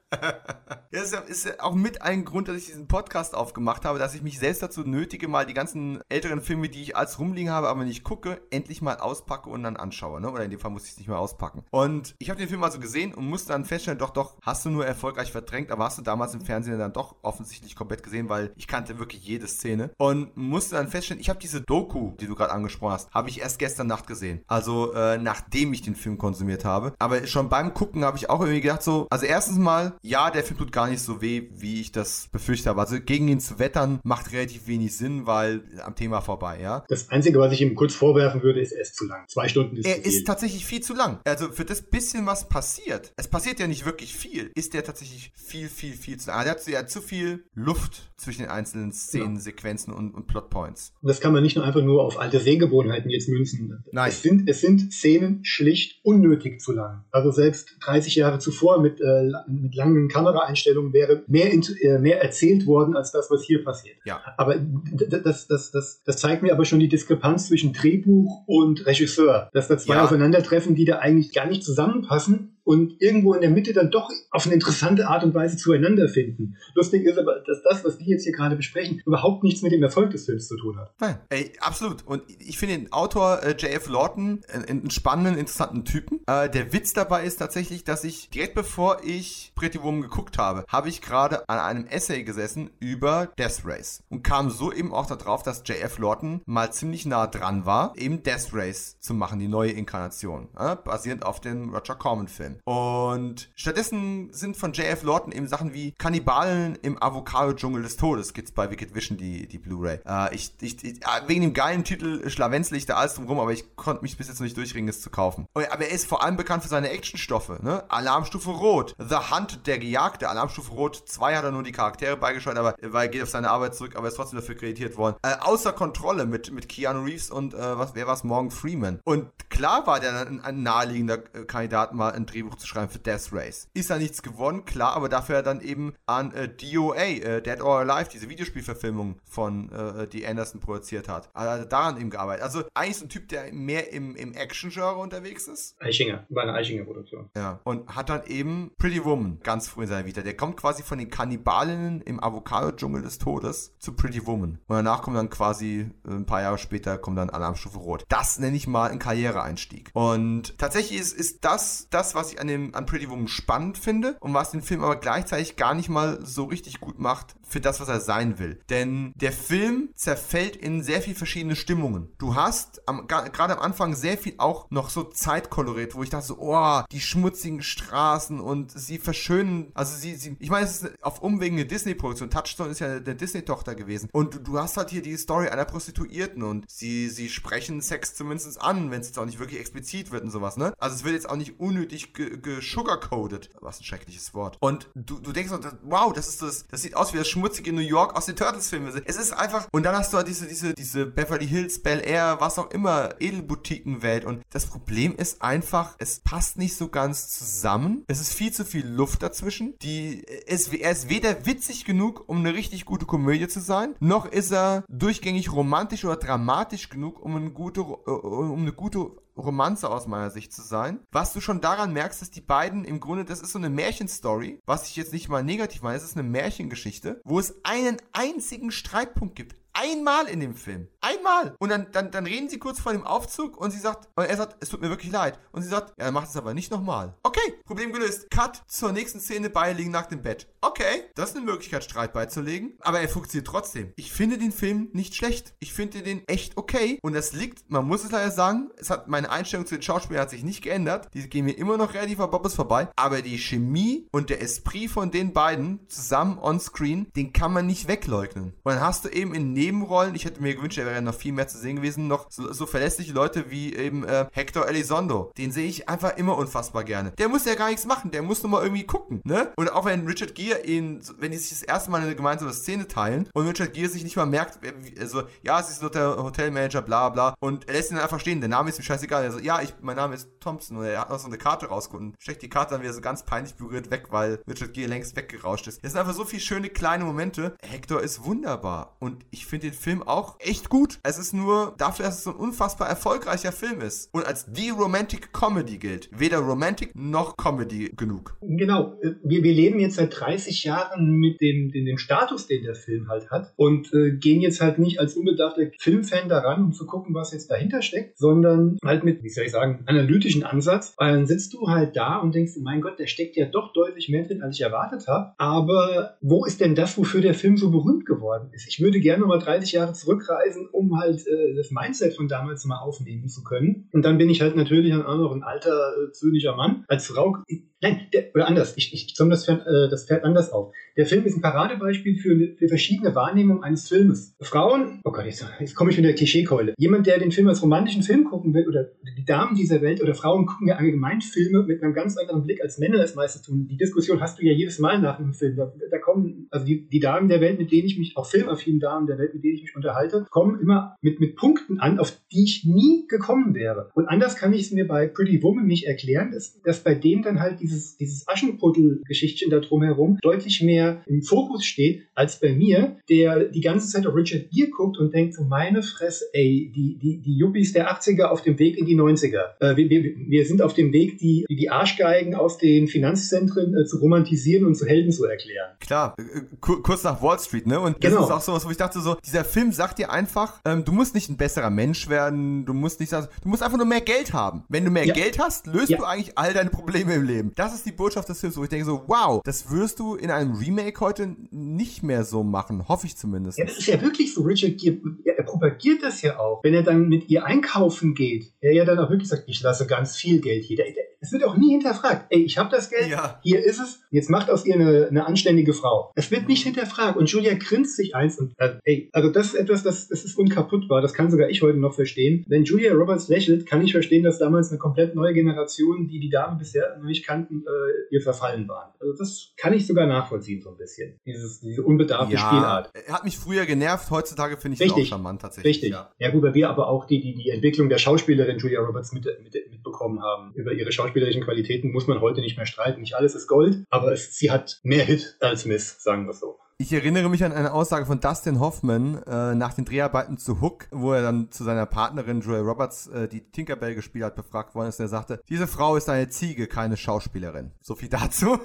Ja, ist ja auch mit ein Grund, dass ich diesen Podcast aufgemacht habe, dass ich mich selbst dazu nötige, mal die ganzen älteren Filme, die ich als rumliegen habe, aber nicht gucke, endlich mal auspacke und dann anschaue. Ne? Oder in dem Fall muss ich es nicht mehr auspacken. Und ich habe den Film also gesehen und musste dann feststellen, doch, doch, hast du nur erfolgreich verdrängt, aber hast du damals im Fernsehen dann doch offensichtlich komplett gesehen, weil ich kannte wirklich jede Szene. Und musste dann feststellen, ich habe diese Doku, die du gerade angesprochen hast, habe ich erst gestern Nacht gesehen. Also äh, nachdem ich den Film konsumiert habe. Aber schon beim Gucken habe ich auch irgendwie gedacht, so, also erstens mal, ja, der Film tut gar nicht so weh, wie ich das befürchtet habe. Also gegen ihn zu wettern macht relativ wenig Sinn, weil am Thema vorbei, ja. Das Einzige, was ich ihm kurz vorwerfen würde, ist, er ist zu lang. Zwei Stunden ist Er zu ist tatsächlich viel zu lang. Also für das bisschen, was passiert, es passiert ja nicht wirklich viel, ist der tatsächlich viel, viel, viel zu lang. Also er hat, er hat zu viel Luft zwischen den einzelnen Szenen, Sequenzen und, und Plotpoints. Und das kann man nicht nur einfach nur auf alte Sehgewohnheiten jetzt münzen. Nein. Es sind, es sind Szenen schlicht unnötig zu lang. Also selbst 30 Jahre zuvor mit, äh, mit langen Kameraeinstellungen Einstellung wäre mehr, äh, mehr erzählt worden als das, was hier passiert. Ja. Aber das, das, das, das zeigt mir aber schon die Diskrepanz zwischen Drehbuch und Regisseur, dass da zwei Ja. aufeinandertreffen, die da eigentlich gar nicht zusammenpassen und irgendwo in der Mitte dann doch auf eine interessante Art und Weise zueinander finden. Lustig ist aber, dass das, was wir jetzt hier gerade besprechen, überhaupt nichts mit dem Erfolg des Films zu tun hat. Nein, ey, absolut. Und ich finde den Autor äh, J.F. Lawton einen, einen spannenden, interessanten Typen. Äh, der Witz dabei ist tatsächlich, dass ich direkt bevor ich Pretty Woman geguckt habe, habe ich gerade an einem Essay gesessen über Death Race und kam so eben auch darauf, dass J.F. Lawton mal ziemlich nah dran war, eben Death Race zu machen, die neue Inkarnation, äh, basierend auf dem Roger Corman-Film. Und stattdessen sind von J.F. Lawton eben Sachen wie Kannibalen im Avocado-Dschungel des Todes, gibt's bei Wicked Vision die, die Blu-ray. Äh, ich, ich, ich, äh, wegen dem geilen Titel schlawenzle ich da alles drum rum, aber ich konnte mich bis jetzt noch nicht durchringen, es zu kaufen. Aber er ist vor allem bekannt für seine Actionstoffe, ne? Alarmstufe Rot, The Hunt, der Gejagte, Alarmstufe Rot 2 hat er nur die Charaktere beigesteuert, aber weil er geht auf seine Arbeit zurück, aber ist trotzdem dafür kreditiert worden. Äh, außer Kontrolle mit, mit Keanu Reeves und äh, was, wer war's, Morgan Freeman. Und klar war der ein, ein naheliegender äh, Kandidat, mal ein Drehbuch zu schreiben für Death Race. Ist da nichts geworden, klar, aber dafür dann eben an äh, DOA, äh, Dead or Alive, diese Videospielverfilmung von äh, die Anderson produziert hat. Also daran eben gearbeitet. Also eigentlich so ein Typ, der mehr im, im Action-Genre unterwegs ist. Eichinger, war eine Eichinger-Produktion. Ja. Und hat dann eben Pretty Woman ganz früh in seiner Vita. Der kommt quasi von den Kannibalinnen im Avocado-Dschungel des Todes zu Pretty Woman. Und danach kommt dann quasi äh, ein paar Jahre später kommt dann Alarmstufe Rot. Das nenne ich mal einen Karriereeinstieg. Und tatsächlich ist, ist das das, was ich an dem an Pretty Woman spannend finde und was den Film aber gleichzeitig gar nicht mal so richtig gut macht für das, was er sein will. Denn der Film zerfällt in sehr viel verschiedene Stimmungen. Du hast gerade am Anfang sehr viel auch noch so Zeitkolorit, wo ich dachte so, oh, die schmutzigen Straßen und sie verschönen, also sie, sie ich meine, es ist auf Umwegen eine Disney-Produktion. Touchstone ist ja eine Disney-Tochter gewesen. Und du, du hast halt hier die Story einer Prostituierten und sie, sie sprechen Sex zumindest an, wenn es jetzt auch nicht wirklich explizit wird und sowas, ne? Also es wird jetzt auch nicht unnötig ge- gesugarcoated. Was ein schreckliches Wort. Und du, du denkst, wow, das ist das, das sieht aus wie das schmutzige New York aus den Turtles-Filmen. Es ist einfach, und dann hast du halt diese, diese, diese Beverly Hills, Bel Air, was auch immer, Edelboutiquenwelt. Und das Problem ist einfach, es passt nicht so ganz zusammen. Es ist viel zu viel Luft dazwischen. Die, es, er ist weder witzig genug, um eine richtig gute Komödie zu sein, noch ist er durchgängig romantisch oder dramatisch genug, um eine gute, äh, um eine gute Romanze aus meiner Sicht zu sein. Was du schon daran merkst, dass die beiden im Grunde, das ist so eine Märchenstory, was ich jetzt nicht mal negativ meine, es ist eine Märchengeschichte, wo es einen einzigen Streitpunkt gibt. Einmal in dem Film. Einmal. Und dann, dann, dann reden sie kurz vor dem Aufzug und sie sagt, und er sagt, es tut mir wirklich leid. Und sie sagt, ja, macht es aber nicht nochmal. Okay, Problem gelöst. Cut zur nächsten Szene, beide liegen nach dem Bett. Okay, das ist eine Möglichkeit, Streit beizulegen. Aber er funktioniert trotzdem. Ich finde den Film nicht schlecht. Ich finde den echt okay. Und das liegt, man muss es leider sagen, es hat meine Einstellung zu den Schauspielern hat sich nicht geändert. Die gehen mir immer noch relativ Bobbes vorbei. Aber die Chemie und der Esprit von den beiden zusammen on screen, den kann man nicht wegleugnen. Und dann hast du eben in Nebenrollen, ich hätte mir gewünscht, er wäre noch viel mehr zu sehen gewesen, noch so, so verlässliche Leute wie eben äh, Hector Elizondo. Den sehe ich einfach immer unfassbar gerne. Der muss ja gar nichts machen, der muss nur mal irgendwie gucken, ne? Und auch wenn Richard Gere ihn, wenn die sich das erste Mal eine gemeinsame Szene teilen und Richard Gere sich nicht mal merkt, also, ja, es ist nur der Hotelmanager, bla bla, und er lässt ihn einfach stehen, der Name ist ihm scheißegal. Er so, ja, ich, mein Name ist Thompson und er hat noch so eine Karte rausgeholt und steckt die Karte dann wieder so ganz peinlich berührt weg, weil Richard Gere längst weggerauscht ist. Es sind einfach so viele schöne kleine Momente. Hector ist wunderbar und ich finde den Film auch echt gut. Es ist nur dafür, dass es so ein unfassbar erfolgreicher Film ist und als die Romantic Comedy gilt. Weder Romantic noch Comedy genug. Genau, wir, wir leben jetzt seit 30 Jahren mit dem, dem, dem Status, den der Film halt hat und äh, gehen jetzt halt nicht als unbedarfter Filmfan daran, um zu gucken, was jetzt dahinter steckt, sondern halt mit, wie soll ich sagen, analytischen Ansatz. Weil dann sitzt du halt da und denkst, mein Gott, da steckt ja doch deutlich mehr drin, als ich erwartet habe. Aber wo ist denn das, wofür der Film so berühmt geworden ist? Ich würde gerne mal 30 Jahre zurückreisen, um halt äh, das Mindset von damals mal aufnehmen zu können. Und dann bin ich halt natürlich auch noch ein alter, äh, zynischer Mann. Als Frau, nein, der, oder anders, ich, ich zoome das, Pferd, äh, das Pferd anders auf. Der Film ist ein Paradebeispiel für, für verschiedene Wahrnehmungen eines Filmes. Frauen, oh Gott, jetzt, jetzt komme ich mit der Klischeekeule. Jemand, der den Film als romantischen Film gucken will, oder die Damen dieser Welt oder Frauen gucken ja allgemein Filme mit einem ganz anderen Blick, als Männer das meistens tun. Die Diskussion hast du ja jedes Mal nach einem Film. Da, da kommen, also die, die Damen der Welt, mit denen ich mich, auch filmaffinen Damen der Welt, mit denen ich mich unterhalte, kommen immer mit, mit Punkten an, auf die ich nie gekommen wäre. Und anders kann ich es mir bei Pretty Woman nicht erklären, dass, dass bei denen dann halt diese dieses, dieses Aschenputtel-Geschichtchen da drumherum deutlich mehr im Fokus steht, als bei mir, der die ganze Zeit auf Richard Gere guckt und denkt, so meine Fresse, ey, die, die, die Yuppies der 80er auf dem Weg in die 90er. Äh, wir, wir, wir sind auf dem Weg, die, die Arschgeigen aus den Finanzzentren äh, zu romantisieren und zu Helden zu erklären. Klar, äh, kurz nach Wall Street, ne? Und das genau. ist auch sowas, wo ich dachte so, dieser Film sagt dir einfach, ähm, du musst nicht ein besserer Mensch werden, du musst nicht, du musst einfach nur mehr Geld haben. Wenn du mehr ja. Geld hast, löst ja. du eigentlich all deine Probleme im Leben. Das ist die Botschaft des Films, wo ich denke so, wow, das wirst du in einem Remake heute nicht mehr so machen, hoffe ich zumindest. Ja, das ist ja wirklich so, Richard Gere, er propagiert das ja auch. Wenn er dann mit ihr einkaufen geht, er ja dann auch wirklich sagt, ich lasse ganz viel Geld hier. Es wird auch nie hinterfragt. Ey, ich habe das Geld, ja. hier ist es, jetzt macht aus ihr eine, eine anständige Frau. Es wird nicht hinterfragt. Und Julia grinst sich eins und, äh, ey, also das ist etwas, das, das ist unkaputtbar. Das kann sogar ich heute noch verstehen. Wenn Julia Roberts lächelt, kann ich verstehen, dass damals eine komplett neue Generation, die die Damen bisher noch nicht kannten, äh, ihr verfallen waren. Also das kann ich sogar nachvollziehen so ein bisschen. Dieses, diese unbedarfte ja, Spielart. Hat mich früher genervt. Heutzutage finde ich es auch charmant tatsächlich. Richtig. Ja. ja gut, weil wir aber auch die, die, die Entwicklung der Schauspielerin Julia Roberts mit, mit, mitbekommen haben. Über ihre schauspielerischen Qualitäten muss man heute nicht mehr streiten. Nicht alles ist Gold, aber es, sie hat mehr Hit als Miss, sagen wir so. Ich erinnere mich an eine Aussage von Dustin Hoffman äh, nach den Dreharbeiten zu Hook, wo er dann zu seiner Partnerin Joel Roberts, äh, die Tinkerbell gespielt hat, befragt worden ist. Er sagte, diese Frau ist eine Ziege, keine Schauspielerin. So viel dazu.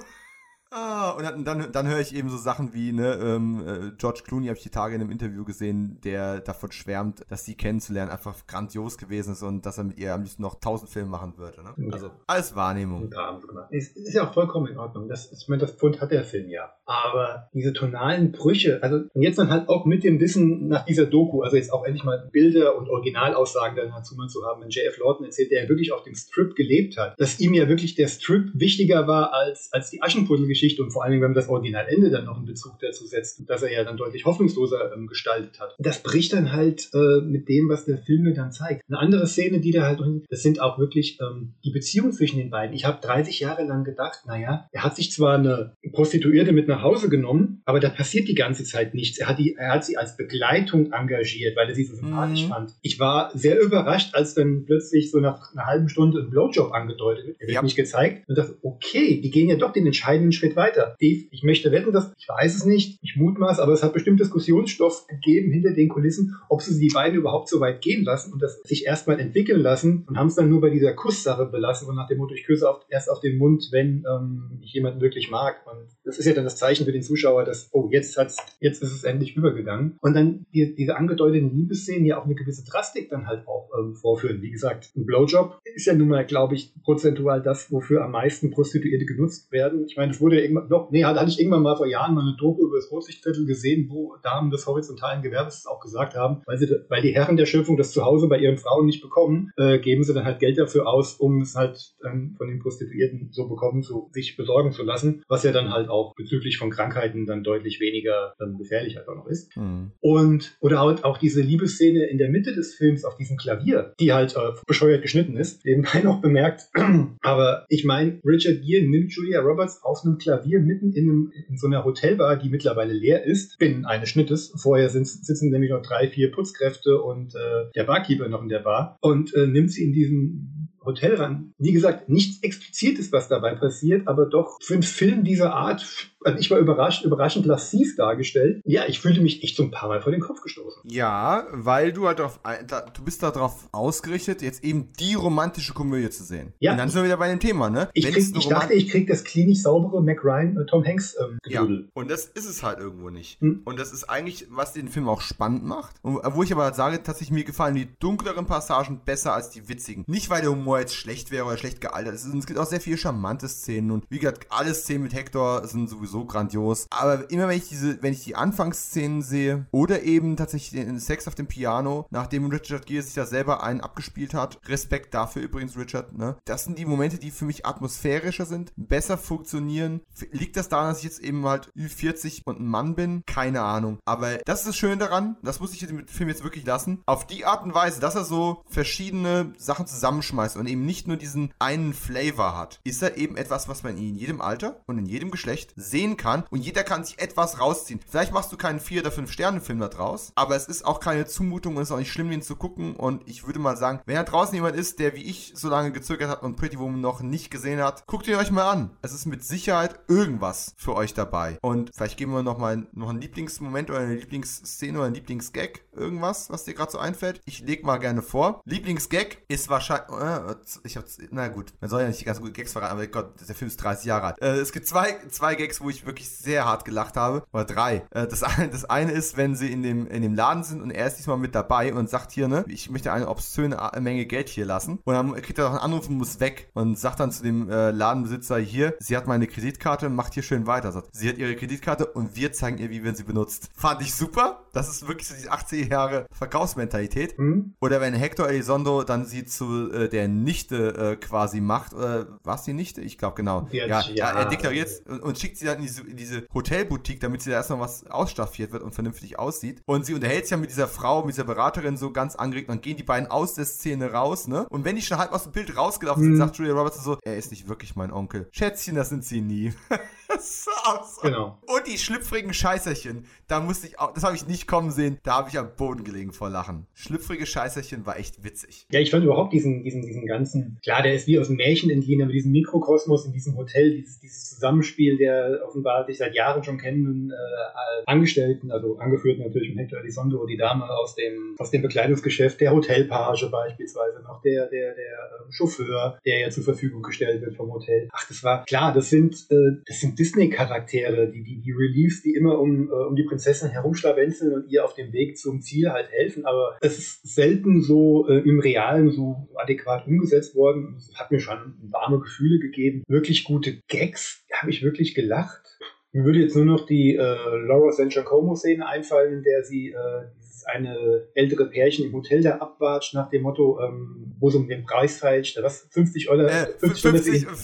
Ah, und dann, dann, dann höre ich eben so Sachen wie, ne, ähm, äh, George Clooney habe ich die Tage in einem Interview gesehen, der davon schwärmt, dass sie kennenzulernen einfach grandios gewesen ist und dass er mit ihr am liebsten noch tausend Filme machen würde. Ne? Ja. Also alles Wahrnehmung. Ist, ist ja auch vollkommen in Ordnung. Das, ich meine, das Pfund hat der Film ja. Aber diese tonalen Brüche, also und jetzt dann halt auch mit dem Wissen nach dieser Doku, also jetzt auch endlich mal Bilder und Originalaussagen dann dazu mal zu haben, wenn J.F. Lawton erzählt, der ja wirklich auf dem Strip gelebt hat, dass ihm ja wirklich der Strip wichtiger war als, als die Aschenputtel-Geschichte Geschichte und vor allem, wenn man das Originalende dann noch in Bezug dazu setzt, dass er ja dann deutlich hoffnungsloser ähm, gestaltet hat. Das bricht dann halt äh, mit dem, was der Film mir dann zeigt. Eine andere Szene, die da halt drin, das sind auch wirklich ähm, die Beziehungen zwischen den beiden. Ich habe 30 Jahre lang gedacht, naja, er hat sich zwar eine Prostituierte mit nach Hause genommen, aber da passiert die ganze Zeit nichts. Er hat, die, er hat sie als Begleitung engagiert, weil er sie so sympathisch mhm. fand. Ich war sehr überrascht, als dann plötzlich so nach einer halben Stunde ein Blowjob angedeutet wird. Er wird ja. nicht gezeigt und dachte, okay, die gehen ja doch den entscheidenden Schritt Schritt weiter. Ich möchte wetten, dass, ich weiß es nicht, ich mutmaß, aber es hat bestimmt Diskussionsstoff gegeben hinter den Kulissen, ob sie die beiden überhaupt so weit gehen lassen und das sich erstmal entwickeln lassen und haben es dann nur bei dieser Kusssache belassen und nach dem Motto, ich küsse auf, erst auf den Mund, wenn ähm, ich jemanden wirklich mag. Und das ist ja dann das Zeichen für den Zuschauer, dass, oh, jetzt hat's, jetzt ist es endlich übergegangen. Und dann die, diese angedeuteten Liebesszenen ja auch eine gewisse Drastik dann halt auch ähm, vorführen. Wie gesagt, ein Blowjob ist ja nun mal, glaube ich, prozentual das, wofür am meisten Prostituierte genutzt werden. Ich meine, es wurde ja irgendwann, doch, nee, hatte ich irgendwann mal vor Jahren mal eine Doku über das Rotlichtviertel gesehen, wo Damen des horizontalen Gewerbes auch gesagt haben, weil, sie, weil die Herren der Schöpfung das zu Hause bei ihren Frauen nicht bekommen, äh, geben sie dann halt Geld dafür aus, um es halt ähm, von den Prostituierten so bekommen, zu sich besorgen zu lassen, was ja dann halt auch bezüglich von Krankheiten dann deutlich weniger ähm, gefährlich halt auch noch ist. Mhm. Und, oder halt auch diese Liebesszene in der Mitte des Films auf diesem Klavier, die halt äh, bescheuert geschnitten ist, nebenbei noch bemerkt. Aber ich meine, Richard Gere nimmt Julia Roberts auf einem Klavier mitten in, einem, in so einer Hotelbar, die mittlerweile leer ist, binnen eines Schnittes. Vorher sitzen nämlich noch drei, vier Putzkräfte und äh, der Barkeeper noch in der Bar und äh, nimmt sie in diesem Hotel ran. Wie gesagt, nichts Explizites, was dabei passiert, aber doch für einen Film dieser Art also ich war überrascht, überraschend lassiv dargestellt. Ja, ich fühlte mich echt so ein paar Mal vor den Kopf gestoßen. Ja, weil du halt darauf, du bist darauf ausgerichtet, jetzt eben die romantische Komödie zu sehen. Ja. Und dann sind wir wieder bei dem Thema, ne? Ich, krieg, ich dachte, ich krieg das klinisch saubere Mac Ryan, äh, Tom Hanks ähm, Ja, und das ist es halt irgendwo nicht. Hm. Und das ist eigentlich, was den Film auch spannend macht. Und, wo ich aber sage, tatsächlich mir gefallen die dunkleren Passagen besser als die witzigen. Nicht, weil der Humor jetzt schlecht wäre oder schlecht gealtert ist. Es gibt auch sehr viele charmante Szenen. Und wie gesagt, alle Szenen mit Hector sind sowieso so grandios. Aber immer wenn ich diese, wenn ich die Anfangsszenen sehe oder eben tatsächlich den Sex auf dem Piano, nachdem Richard Gere sich da selber einen abgespielt hat, Respekt dafür übrigens, Richard, ne? Das sind die Momente, die für mich atmosphärischer sind, besser funktionieren. Liegt das daran, dass ich jetzt eben halt Ü40 und ein Mann bin? Keine Ahnung. Aber das ist das Schöne daran, das muss ich dem Film jetzt wirklich lassen. Auf die Art und Weise, dass er so verschiedene Sachen zusammenschmeißt und eben nicht nur diesen einen Flavor hat, ist er eben etwas, was man in jedem Alter und in jedem Geschlecht sehen sehen kann und jeder kann sich etwas rausziehen. Vielleicht machst du keinen 4 oder 5 Sterne Film da draus, aber es ist auch keine Zumutung und es ist auch nicht schlimm, den zu gucken und ich würde mal sagen, wenn da draußen jemand ist, der wie ich so lange gezögert hat und Pretty Woman noch nicht gesehen hat, guckt ihn euch mal an. Es ist mit Sicherheit irgendwas für euch dabei. Und vielleicht geben wir noch mal noch einen Lieblingsmoment oder eine Lieblingsszene oder einen Lieblingsgag, irgendwas, was dir gerade so einfällt. Ich leg mal gerne vor. Lieblingsgag ist wahrscheinlich, äh, ich hab's, na gut, man soll ja nicht die ganzen Gags verraten, aber Gott, der Film ist 30 Jahre alt. Äh, es gibt zwei, zwei Gags, wo ich wirklich sehr hart gelacht habe, oder drei. Äh, das, eine, das eine ist, wenn sie in dem, in dem Laden sind und er ist diesmal mit dabei und sagt hier, ne, ich möchte eine obszöne Menge Geld hier lassen. Und dann kriegt er noch einen Anruf und muss weg und sagt dann zu dem äh, Ladenbesitzer hier, sie hat meine Kreditkarte, macht hier schön weiter. Sagt, sie hat ihre Kreditkarte und wir zeigen ihr, wie man sie benutzt. Fand ich super. Das ist wirklich so die 80 Jahre Verkaufsmentalität. Mhm. Oder wenn Hector Elizondo dann sie zu äh, der Nichte äh, quasi macht, oder war es die Nichte? Ich glaube genau. Ja, ja, ja, er deklariert und, und, schickt sie dann in diese, in diese Hotelboutique, damit sie da erstmal was ausstaffiert wird und vernünftig aussieht. Und sie unterhält sich ja mit dieser Frau, mit dieser Beraterin so ganz angeregt. Dann gehen die beiden aus der Szene raus, ne? Und wenn die schon halb aus dem Bild rausgelaufen sind, mhm. sagt Julia Roberts so, er ist nicht wirklich mein Onkel. Schätzchen, das sind sie nie. das so genau. Und die schlüpfrigen Scheißerchen, da musste ich auch, das habe ich nicht kommen sehen, da habe ich am Boden gelegen vor Lachen. Schlüpfrige Scheißerchen war echt witzig. Ja, ich fand überhaupt diesen, diesen, diesen ganzen, klar, der ist wie aus dem Märchen entliehen, aber diesen Mikrokosmos in diesem Hotel, dieses, dieses Zusammenspiel der offenbar sich seit Jahren schon kennenden äh, Angestellten, also angeführt natürlich von Hector Elizondo, die Dame aus dem, aus dem Bekleidungsgeschäft, der Hotelpage beispielsweise noch, der, der, der äh, Chauffeur, der ja zur Verfügung gestellt wird vom Hotel. Ach, das war, klar, das sind, äh, das sind Disney-Charaktere, die, die, die Reliefs, die immer um, äh, um die Prinzessin herumschlawenzeln und ihr auf dem Weg zum Ziel halt helfen, aber es ist selten so äh, im Realen so adäquat umgesetzt worden. Es hat mir schon warme Gefühle gegeben. Wirklich gute Gags, habe ich wirklich gelacht. Mir würde jetzt nur noch die äh, Laura San Giacomo-Szene einfallen, in der sie äh, dieses eine ältere Pärchen im Hotel da abwatscht, nach dem Motto, ähm, wo es um den Preis feilscht, was 50 Euro, äh, 50, 50 Euro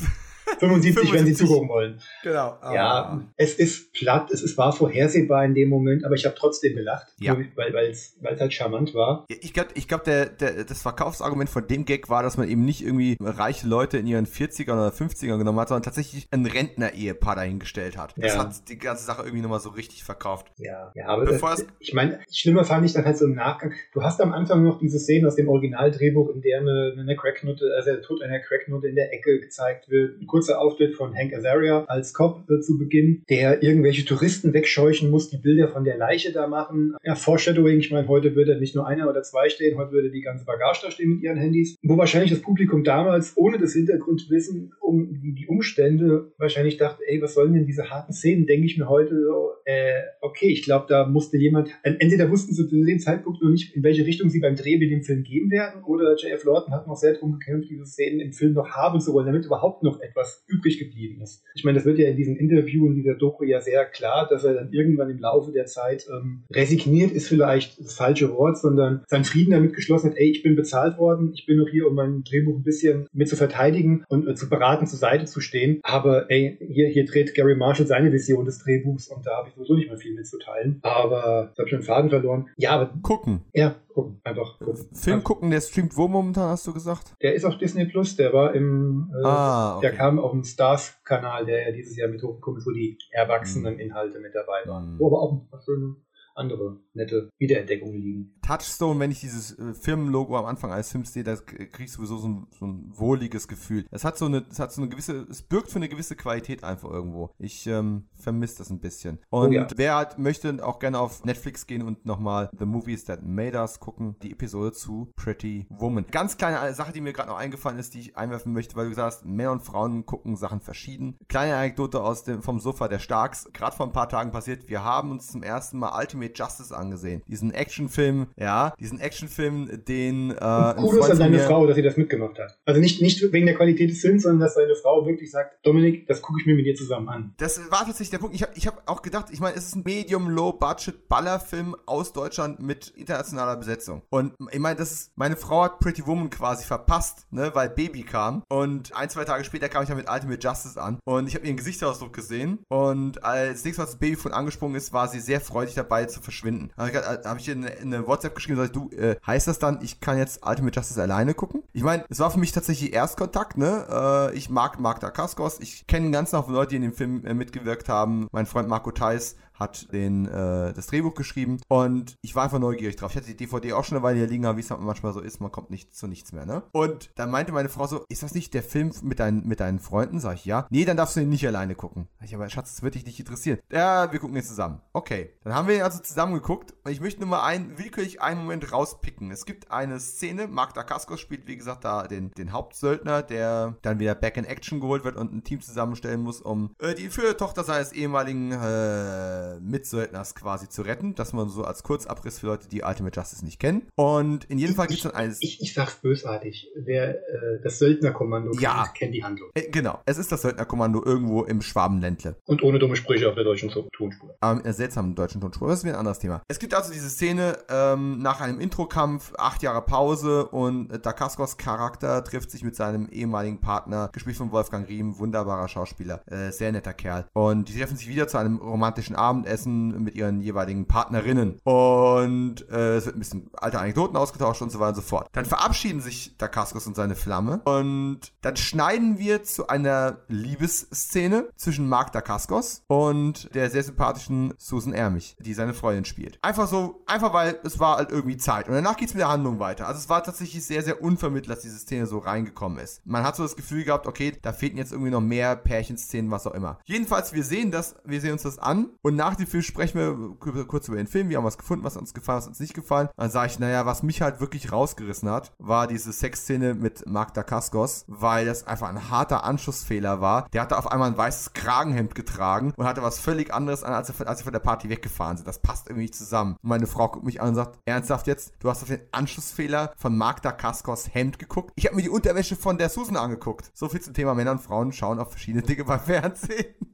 75, wenn sie zugucken wollen. Genau. Oh. Ja, es ist platt, es ist, war vorhersehbar in dem Moment, aber ich habe trotzdem gelacht, ja. weil es halt charmant war. Ich glaube, ich glaub, der, der, das Verkaufsargument von dem Gag war, dass man eben nicht irgendwie reiche Leute in ihren 40ern oder 50ern genommen hat, sondern tatsächlich ein Rentner-Ehepaar dahingestellt hat. Das ja. hat die ganze Sache irgendwie nochmal so richtig verkauft. Ja, ja aber das, ich meine, schlimmer fand ich dann halt so im Nachgang. Du hast am Anfang noch diese Szene aus dem Originaldrehbuch, in der eine, eine Cracknote, also der Tod einer Cracknote in der Ecke gezeigt wird. Kurz kurzer Auftritt von Hank Azaria als Cop äh, zu Beginn, der irgendwelche Touristen wegscheuchen muss, die Bilder von der Leiche da machen. Ja, Foreshadowing, ich meine, heute würde nicht nur einer oder zwei stehen, heute würde die ganze Bagage da stehen mit ihren Handys. Wo wahrscheinlich das Publikum damals, ohne das Hintergrundwissen um die, Umstände, wahrscheinlich dachte, ey, was sollen denn diese harten Szenen, denke ich mir heute so, äh, okay, ich glaube, da musste jemand, entweder wussten sie zu dem Zeitpunkt noch nicht, in welche Richtung sie beim Dreh mit dem Film gehen werden, oder J.F. Lawton hat noch sehr darum gekämpft, diese Szenen im Film noch haben zu wollen, damit überhaupt noch etwas übrig geblieben ist. Ich meine, das wird ja in diesem Interview, in dieser Doku ja sehr klar, dass er dann irgendwann im Laufe der Zeit ähm, resigniert ist vielleicht das falsche Wort, sondern seinen Frieden damit geschlossen hat, ey, ich bin bezahlt worden, ich bin noch hier, um mein Drehbuch ein bisschen mit zu verteidigen und äh, zu beraten, zur Seite zu stehen. Aber ey, hier, hier dreht Gary Marshall seine Vision des Drehbuchs und da habe ich sowieso nicht mehr viel mitzuteilen. Aber ich habe schon den Faden verloren. Ja, aber. Gucken. Ja, gucken. Einfach gucken. Film gucken, der streamt wo momentan, hast du gesagt? Der ist auf Disney Plus, der war im, äh, ah, okay. der kam auf dem Stars-Kanal, der ja dieses Jahr mit hochgekommen ist, wo die erwachsenen mhm. Inhalte mit dabei waren. Wo aber auch ein paar schöne andere nette Wiederentdeckungen liegen. Touchstone, wenn ich dieses äh, Firmenlogo am Anfang als Sims sehe, da kriege ich sowieso so ein, so ein wohliges Gefühl. Es hat so eine, es hat so eine gewisse, es birgt für eine gewisse Qualität einfach irgendwo. Ich ähm, vermisse das ein bisschen. Und oh ja. wer halt möchte, auch gerne auf Netflix gehen und nochmal The Movies That Made Us gucken, die Episode zu Pretty Woman. Ganz kleine Sache, die mir gerade noch eingefallen ist, die ich einwerfen möchte, weil du gesagt hast, Männer und Frauen gucken Sachen verschieden. Kleine Anekdote aus dem, vom Sofa der Starks, gerade vor ein paar Tagen passiert, wir haben uns zum ersten Mal Ultimate Justice angesehen. Diesen Actionfilm, ja, diesen Actionfilm, den. Äh, cool ist an seine Frau, dass sie das mitgemacht hat. Also nicht, nicht wegen der Qualität des Films, sondern dass seine Frau wirklich sagt: Dominik, das gucke ich mir mit dir zusammen an. Das war tatsächlich der Punkt. Ich habe ich hab auch gedacht, ich meine, es ist ein Medium-Low-Budget-Ballerfilm aus Deutschland mit internationaler Besetzung. Und ich meine, das ist, meine Frau hat Pretty Woman quasi verpasst, ne, weil Baby kam. Und ein, zwei Tage später kam ich dann mit Ultimate Justice an. Und ich habe ihren Gesichtsausdruck gesehen. Und als nächstes, was das Baby von angesprungen ist, war sie sehr freudig dabei, zu verschwinden. Da habe ich eine, eine WhatsApp geschrieben und gesagt, du, äh, heißt das dann, ich kann jetzt Ultimate Justice alleine gucken? Ich meine, es war für mich tatsächlich Erstkontakt, ne? Äh, ich mag Mark Dacascos, ich kenne ganz noch Leute, die in dem Film äh, mitgewirkt haben. Mein Freund Marco Theis hat den, äh, das Drehbuch geschrieben und ich war einfach neugierig drauf. Ich hatte die DVD auch schon eine Weile hier liegen, aber wie es halt manchmal so ist, man kommt nicht zu nichts mehr, ne? Und dann meinte meine Frau so, ist das nicht der Film mit, dein, mit deinen Freunden? Sag ich, ja. Nee, dann darfst du ihn nicht alleine gucken. Ich, aber Schatz, das wird dich nicht interessieren. Ja, wir gucken ihn zusammen. Okay. Dann haben wir ihn also zusammen geguckt und ich möchte nur mal einen, willkürlich einen Moment rauspicken. Es gibt eine Szene, Mark Dacascos spielt, wie gesagt, da den, den Hauptsöldner, der dann wieder back in Action geholt wird und ein Team zusammenstellen muss, um äh, die für Tochter seines ehemaligen äh, äh, Mitsöldners quasi zu retten. Das man so als Kurzabriss für Leute, die Ultimate Justice nicht kennen. Und in jedem Fall gibt es dann eines. Ich, ich sag's bösartig. Wer äh, das Söldnerkommando ja. kennt, kennt die Handlung. Äh, genau. Es ist das Söldnerkommando irgendwo im Schwabenländle. Und ohne dumme Sprüche auf der deutschen Tonspur. Aber mit einer seltsamen deutschen Tonspur. Das ist wieder ein anderes Thema. Es gibt also diese Szene ähm, nach einem Introkampf, acht Jahre Pause und äh, Dakaskos Charakter trifft sich mit seinem ehemaligen Partner, gespielt von Wolfgang Riem, wunderbarer Schauspieler, äh, sehr netter Kerl. Und die treffen sich wieder zu einem romantischen Abend Abendessen mit ihren jeweiligen Partnerinnen. Und äh, es wird ein bisschen alte Anekdoten ausgetauscht und so weiter und so fort. Dann verabschieden sich Dacascos und seine Flamme. Und dann schneiden wir zu einer Liebesszene zwischen Mark Dacascos und der sehr sympathischen Susan Ermich, die seine Freundin spielt. Einfach so, einfach weil es war halt irgendwie Zeit. Und danach geht es mit der Handlung weiter. Also es war tatsächlich sehr, sehr unvermittelt, dass diese Szene so reingekommen ist. Man hat so das Gefühl gehabt, okay, da fehlten jetzt irgendwie noch mehr Pärchenszenen, was auch immer. Jedenfalls, wir sehen das, wir sehen uns das an und nach dem Film sprechen wir kurz über den Film. Wir haben was gefunden, was uns gefallen, was uns nicht gefallen. Dann sage ich, naja, was mich halt wirklich rausgerissen hat, war diese Sexszene mit Mark Dacascos, weil das einfach ein harter Anschlussfehler war. Der hatte auf einmal ein weißes Kragenhemd getragen und hatte was völlig anderes an, als als er von der Party weggefahren sind. Das passt irgendwie nicht zusammen. Und meine Frau guckt mich an und sagt, ernsthaft jetzt, du hast auf den Anschlussfehler von Mark Dacascos Hemd geguckt? Ich habe mir die Unterwäsche von der Susan angeguckt. So viel zum Thema Männer und Frauen schauen auf verschiedene Dinge beim Fernsehen.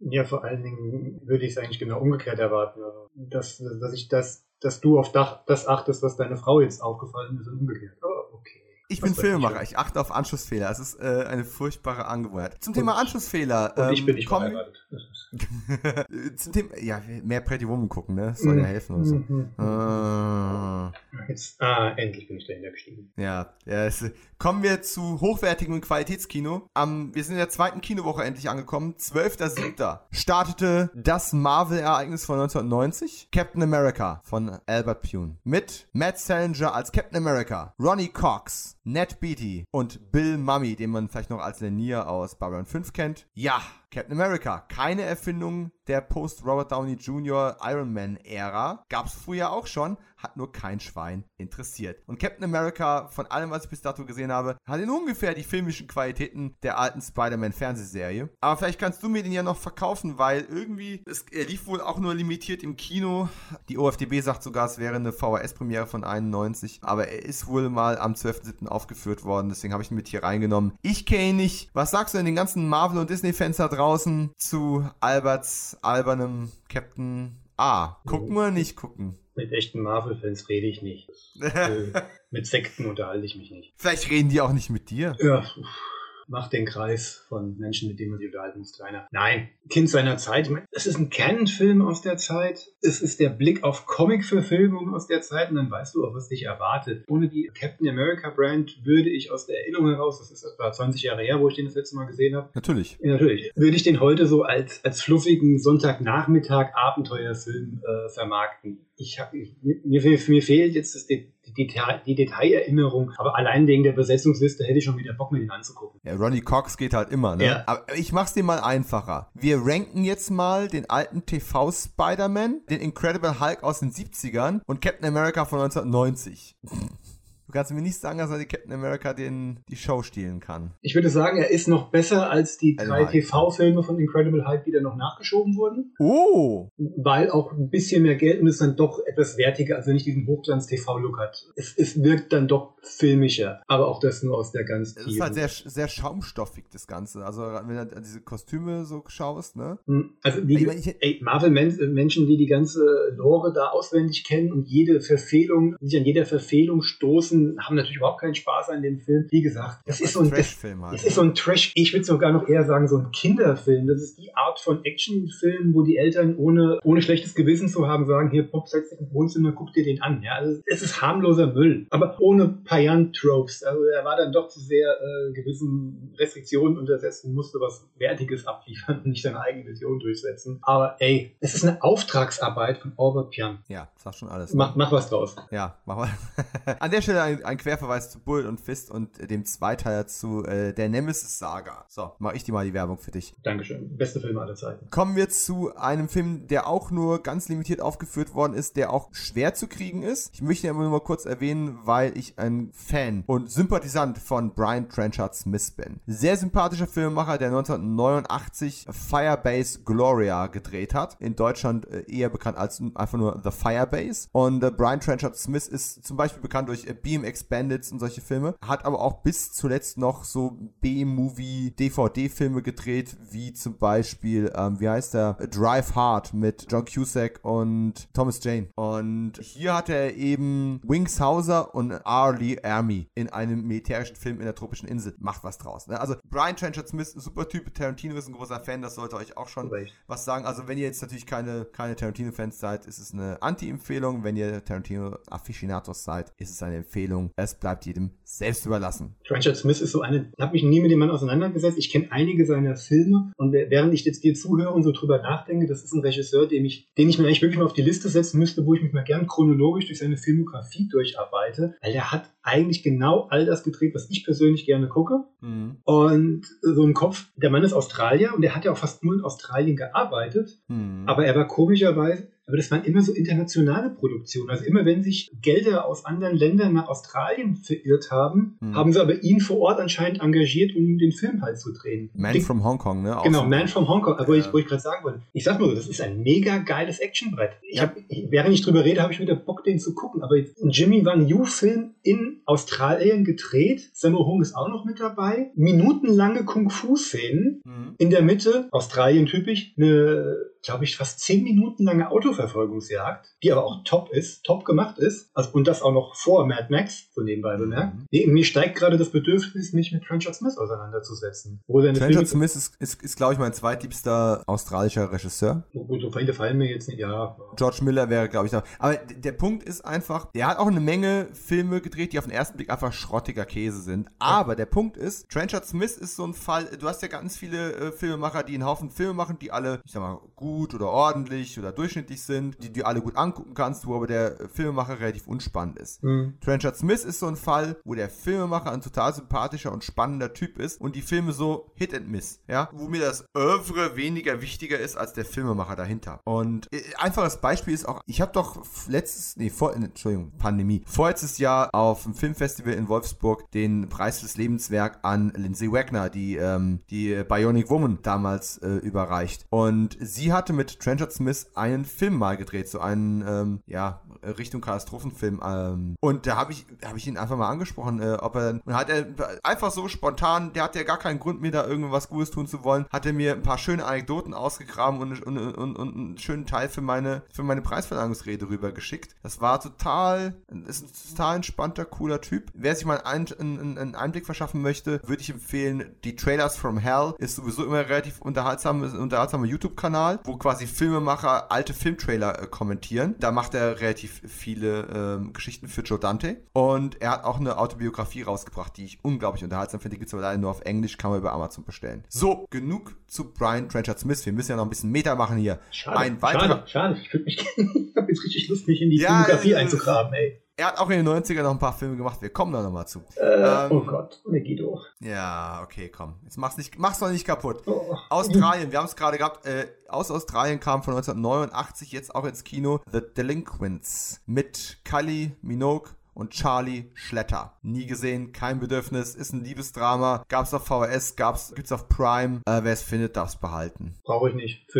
Ja, vor allen Dingen würde ich es eigentlich genau umgekehrt erwarten. Also, dass, dass ich das, dass du auf das achtest, was deine Frau jetzt aufgefallen ist und umgekehrt. Oh, okay. Ich bin Filmemacher, ich achte auf Anschlussfehler. Es ist äh, eine furchtbare Angewohnheit. Zum Thema Anschlussfehler. Und ähm, ich bin nicht komm, verheiratet. Zum Thema, ja, mehr Pretty Woman gucken, ne? Das soll ja mhm. helfen oder so. Mhm. Ah. Jetzt, ah, endlich bin ich dahinter gestiegen. Ja, ja es, kommen wir zu hochwertigem Qualitätskino. Um, wir sind in der zweiten Kinowoche endlich angekommen. 12.07. startete das Marvel-Ereignis von 1990. Captain America von Albert Pune. Mit Matt Salinger als Captain America, Ronnie Cox, Ned Beatty und Bill Mummy, den man vielleicht noch als Lanier aus Babylon 5 kennt. Ja, Captain America, keine Erfindung der Post-Robert Downey Jr. Iron Man-Ära. Gab es früher auch schon, hat nur kein Schwein interessiert. Und Captain America, von allem, was ich bis dato gesehen habe, hat in ungefähr die filmischen Qualitäten der alten Spider-Man-Fernsehserie. Aber vielleicht kannst du mir den ja noch verkaufen, weil irgendwie, es, er lief wohl auch nur limitiert im Kino. Die OFDB sagt sogar, es wäre eine VHS-Premiere von 91. Aber er ist wohl mal am 12.07. aufgeführt worden, deswegen habe ich ihn mit hier reingenommen. Ich kenne ihn nicht. Was sagst du denn den ganzen Marvel- und Disney-Fans da draußen zu Alberts albernem Captain A? Gucken oder nicht gucken? Mit echten Marvel-Fans rede ich nicht. äh, mit Sekten unterhalte ich mich nicht. Vielleicht reden die auch nicht mit dir. Ja, macht den Kreis von Menschen, mit denen man sich unterhalten muss, kleiner. Nein, Kind seiner Zeit. Ich meine, es ist ein Canon-Film aus der Zeit. Es ist der Blick auf Comic-Verfilmungen aus der Zeit und dann weißt du auch, was dich erwartet. Ohne die Captain America-Brand würde ich aus der Erinnerung heraus, das ist etwa 20 Jahre her, wo ich den das letzte Mal gesehen habe. Natürlich. Ja, natürlich. Würde ich den heute so als, als fluffigen Sonntagnachmittag Abenteuerfilm äh, vermarkten. Ich hab, ich, mir, mir fehlt jetzt das, die, die, die Detailerinnerung, aber allein wegen der Besetzungsliste hätte ich schon wieder Bock, mir den anzugucken. Ja, Ronnie Cox geht halt immer, ne? Ja. Aber ich mach's dir mal einfacher. Wir ranken jetzt mal den alten TV-Spider-Man, den Incredible Hulk aus den 70ern und Captain America von 1990. Du kannst mir nicht sagen, dass er die Captain America den, die Show stehlen kann. Ich würde sagen, er ist noch besser als die also drei TV-Filme von Incredible Hulk, die dann noch nachgeschoben wurden. Oh! Weil auch ein bisschen mehr Geld und es dann doch etwas wertiger, also nicht diesen Hochglanz-TV-Look hat. Es, es wirkt dann doch filmischer, aber auch das nur aus der ganz Es ist halt sehr, sehr schaumstoffig, das Ganze. Also wenn du diese Kostüme so schaust, ne? Hm, also die Marvel-Menschen, die die ganze Lore da auswendig kennen und jede Verfehlung, sich an jeder Verfehlung stoßen, Bösen haben natürlich überhaupt keinen Spaß an dem Film. Wie gesagt, das Ja, ist so ein Trash-Film halt. Das ist so ein Trash, ich würde sogar noch eher sagen, so ein Kinderfilm. Das ist die Art von Actionfilm, wo die Eltern ohne, ohne schlechtes Gewissen zu haben sagen, hier Pop, setz dich ins Wohnzimmer, guck dir den an. Ja, also es ist harmloser Müll, aber ohne Payan-Tropes. Also er war dann doch zu sehr äh, gewissen Restriktionen untersetzt und musste was Wertiges abliefern und nicht seine eigene Vision durchsetzen. Aber ey, es ist eine Auftragsarbeit von Albert Pian. Ja, sag schon alles. Mach, mach was draus. Ja, machen wir. An der Stelle ein, ein Querverweis zu Bull und Fist und dem Zweiteiler zu äh, der Nemesis-Saga. So, mach ich dir mal die Werbung für dich. Dankeschön. Beste Film aller Zeiten. Kommen wir zu einem Film, der auch nur ganz limitiert aufgeführt worden ist, der auch schwer zu kriegen ist. Ich möchte ihn aber nur mal kurz erwähnen, weil ich ein Fan und Sympathisant von Brian Trenchard Smith bin. Sehr sympathischer Filmemacher, der 1989 Firebase Gloria gedreht hat. In Deutschland äh, eher bekannt als einfach nur The Firebase. Und äh, Brian Trenchard Smith ist zum Beispiel bekannt durch äh, BMX Bandits und solche Filme. Hat aber auch bis zuletzt noch so B-Movie, DVD-Filme gedreht, wie zum Beispiel, ähm, wie heißt der? Drive Hard mit John Cusack und Thomas Jane. Und hier hat er eben Wings Hauser und Arlie Army in einem militärischen Film in der tropischen Insel. Macht was draus. Ne? Also Brian Trenchard Smith, super Typ. Tarantino ist ein großer Fan, das sollte euch auch schon Recht. was sagen. Also wenn ihr jetzt natürlich keine, keine Tarantino-Fans seid, ist es eine Anti-Empfehlung. Wenn ihr Tarantino-Afficionados seid, ist es eine Empfehlung. Es bleibt jedem selbst überlassen. Trenchard Smith ist so eine, ich habe mich nie mit dem Mann auseinandergesetzt. Ich kenne einige seiner Filme und während ich jetzt dir zuhöre und so drüber nachdenke, das ist ein Regisseur, dem ich, den ich mir eigentlich wirklich mal auf die Liste setzen müsste, wo ich mich mal gern chronologisch durch seine Filmografie durcharbeite, weil der hat eigentlich genau all das gedreht, was ich persönlich gerne gucke. Mhm. Und so ein Kopf, der Mann ist Australier und der hat ja auch fast nur in Australien gearbeitet, Mhm. aber er war komischerweise, aber das waren immer so internationale Produktionen. Also immer wenn sich Gelder aus anderen Ländern nach Australien verirrt haben, Hm. haben sie aber ihn vor Ort anscheinend engagiert, um den Film halt zu drehen. Man Ding- from Hong Kong, ne? Auch Genau, so- Man from Hong Kong, wo Ja. ich, wo ich gerade sagen wollte. Ich sag mal so, das ist ein mega geiles Actionbrett. Ich Ja. hab, während ich drüber rede, habe ich wieder Bock, den zu gucken. Aber jetzt ein Jimmy Wang Yu-Film in Australien gedreht. Sammo Hung ist auch noch mit dabei. Minutenlange Kung-Fu-Szenen. Mhm. In der Mitte, Australien typisch, eine, glaube ich, fast zehn Minuten lange Autoverfolgungsjagd, die aber auch top ist, top gemacht ist. Also, und das auch noch vor Mad Max, so nebenbei bemerkt. Mhm. Nee, mir steigt gerade das Bedürfnis, mich mit Trenchard Smith auseinanderzusetzen. Trenchard Smith ist, ist, ist glaube ich, mein zweitliebster australischer Regisseur. Gut, so viele fallen mir jetzt nicht, ja. George Miller wäre, glaube ich, da. Aber der Punkt ist einfach, der hat auch eine Menge Filme gedreht, die auf den ersten Blick einfach schrottiger Käse sind. Aber der Punkt ist, Trenchard Smith ist so ein Fall, du hast ja ganz viele äh, Filmemacher, die einen Haufen Filme machen, die alle, ich sag mal, gut oder ordentlich oder durchschnittlich sind, die du alle gut angucken kannst, wo aber der Filmemacher relativ unspannend ist. Hm. Trenchard Smith ist so ein Fall, wo der Filmemacher ein total sympathischer und spannender Typ ist und die Filme so Hit and Miss, ja, wo mir das Oeuvre weniger wichtiger ist als der Filmemacher dahinter. Und äh, einfaches Beispiel ist auch, ich habe doch letztes, nee, vor, äh, Entschuldigung, Pandemie, vorletztes Jahr auf dem Filmfestival in Wolfsburg den Preis fürs Lebenswerk an Lindsay Wagner, die ähm, die Bionic Woman damals äh, überreicht. Und sie hatte mit Trenchard Smith einen Film mal gedreht, so einen, ähm, ja, Richtung Katastrophenfilm. Ähm, und da habe ich, hab ich ihn einfach mal angesprochen, äh, ob er, und hat er einfach so spontan, der hat ja gar keinen Grund, mir da irgendwas Gutes tun zu wollen, hat er mir ein paar schöne Anekdoten ausgegraben und, und, und, und einen schönen Teil für meine, für meine Preisverleihungsrede rübergeschickt. Das war total, ist ein total entspannter, cooler Typ. Wer sich mal einen, einen, einen Einblick verschaffen möchte, würde ich empfehlen, die Trailers from Hell ist sowieso immer relativ unterhaltsam, unterhaltsamer YouTube-Kanal, wo quasi Filmemacher alte Filmtrailer äh, kommentieren. Da macht er relativ viele ähm, Geschichten für Joe Dante. Und er hat auch eine Autobiografie rausgebracht, die ich unglaublich unterhaltsam finde. Die gibt es aber leider nur auf Englisch, kann man über Amazon bestellen. So, genug zu Brian Trenchard Smith. Wir müssen ja noch ein bisschen Meta machen hier. Schade, Ein weiterer- schade, schade. Ich, mich- ich habe jetzt richtig Lust, mich in die Ja, Filmografie äh, einzugraben, ey. Er hat auch in den 90ern noch ein paar Filme gemacht. Wir kommen da nochmal zu. Äh, Ähm, oh Gott, Megiddo. Ja, okay, komm. Jetzt mach's, nicht, mach's doch nicht kaputt. Oh. Australien, wir haben es gerade gehabt. Äh, aus Australien kam von 1989 jetzt auch ins Kino The Delinquents mit Kylie Minogue und Charlie Schletter. Nie gesehen, kein Bedürfnis, ist ein Liebesdrama. Gab's auf VHS, gab's, gibt's auf Prime. Äh, Wer es findet, darf's behalten. Brauche ich nicht. Äh,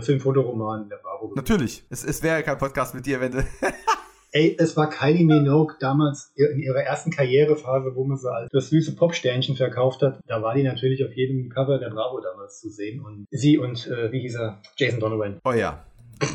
Film-Foto-Roman der Bravo. Natürlich. Es, es wäre kein Podcast mit dir, wenn du. Ey, es war Kylie Minogue damals in ihrer ersten Karrierephase, wo man sie als das süße Popsternchen verkauft hat. Da war die natürlich auf jedem Cover der Bravo damals zu sehen. Und sie und, äh, wie hieß er, Jason Donovan. Oh ja.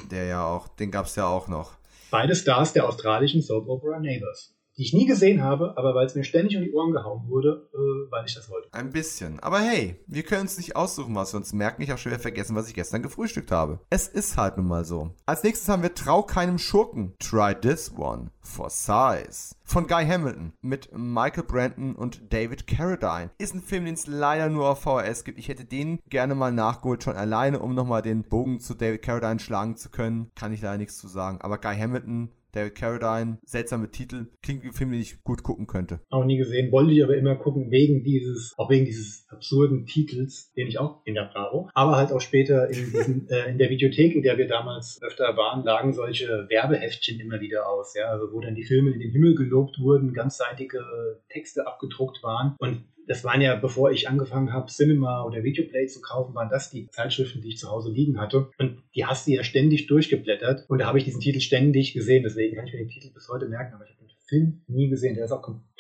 Der ja auch, den gab's ja auch noch. Beide Stars der australischen Soap Opera Neighbors, die ich nie gesehen habe, aber weil es mir ständig um die Ohren gehauen wurde, äh, weiß ich das heute. Ein bisschen. Aber hey, wir können uns nicht aussuchen, was wir uns merken. Ich habe schon wieder vergessen, was ich gestern gefrühstückt habe. Es ist halt nun mal so. Als nächstes haben wir Trau keinem Schurken. Try this one for size. Von Guy Hamilton mit Michael Brandon und David Carradine. Ist ein Film, den es leider nur auf VHS gibt. Ich hätte den gerne mal nachgeholt, schon alleine, um nochmal den Bogen zu David Carradine schlagen zu können. Kann ich leider nichts zu sagen. Aber Guy Hamilton David Carradine, seltsame Titel, klingt wie ein Film, den ich gut gucken könnte. Auch nie gesehen, wollte ich aber immer gucken, wegen dieses, auch wegen dieses absurden Titels, den ich auch in der Bravo, aber halt auch später in, diesen, äh, in der Videothek, in der wir damals öfter waren, lagen solche Werbeheftchen immer wieder aus, ja, also wo dann die Filme in den Himmel gelobt wurden, ganzseitige Texte abgedruckt waren und das waren ja, bevor ich angefangen habe, Cinema oder Videoplay zu kaufen, waren das die Zeitschriften, die ich zu Hause liegen hatte. Und die hast du ja ständig durchgeblättert. Und da habe ich diesen Titel ständig gesehen. Deswegen kann ich mir den Titel bis heute merken. Aber ich habe den Film nie gesehen. Der ist auch komplett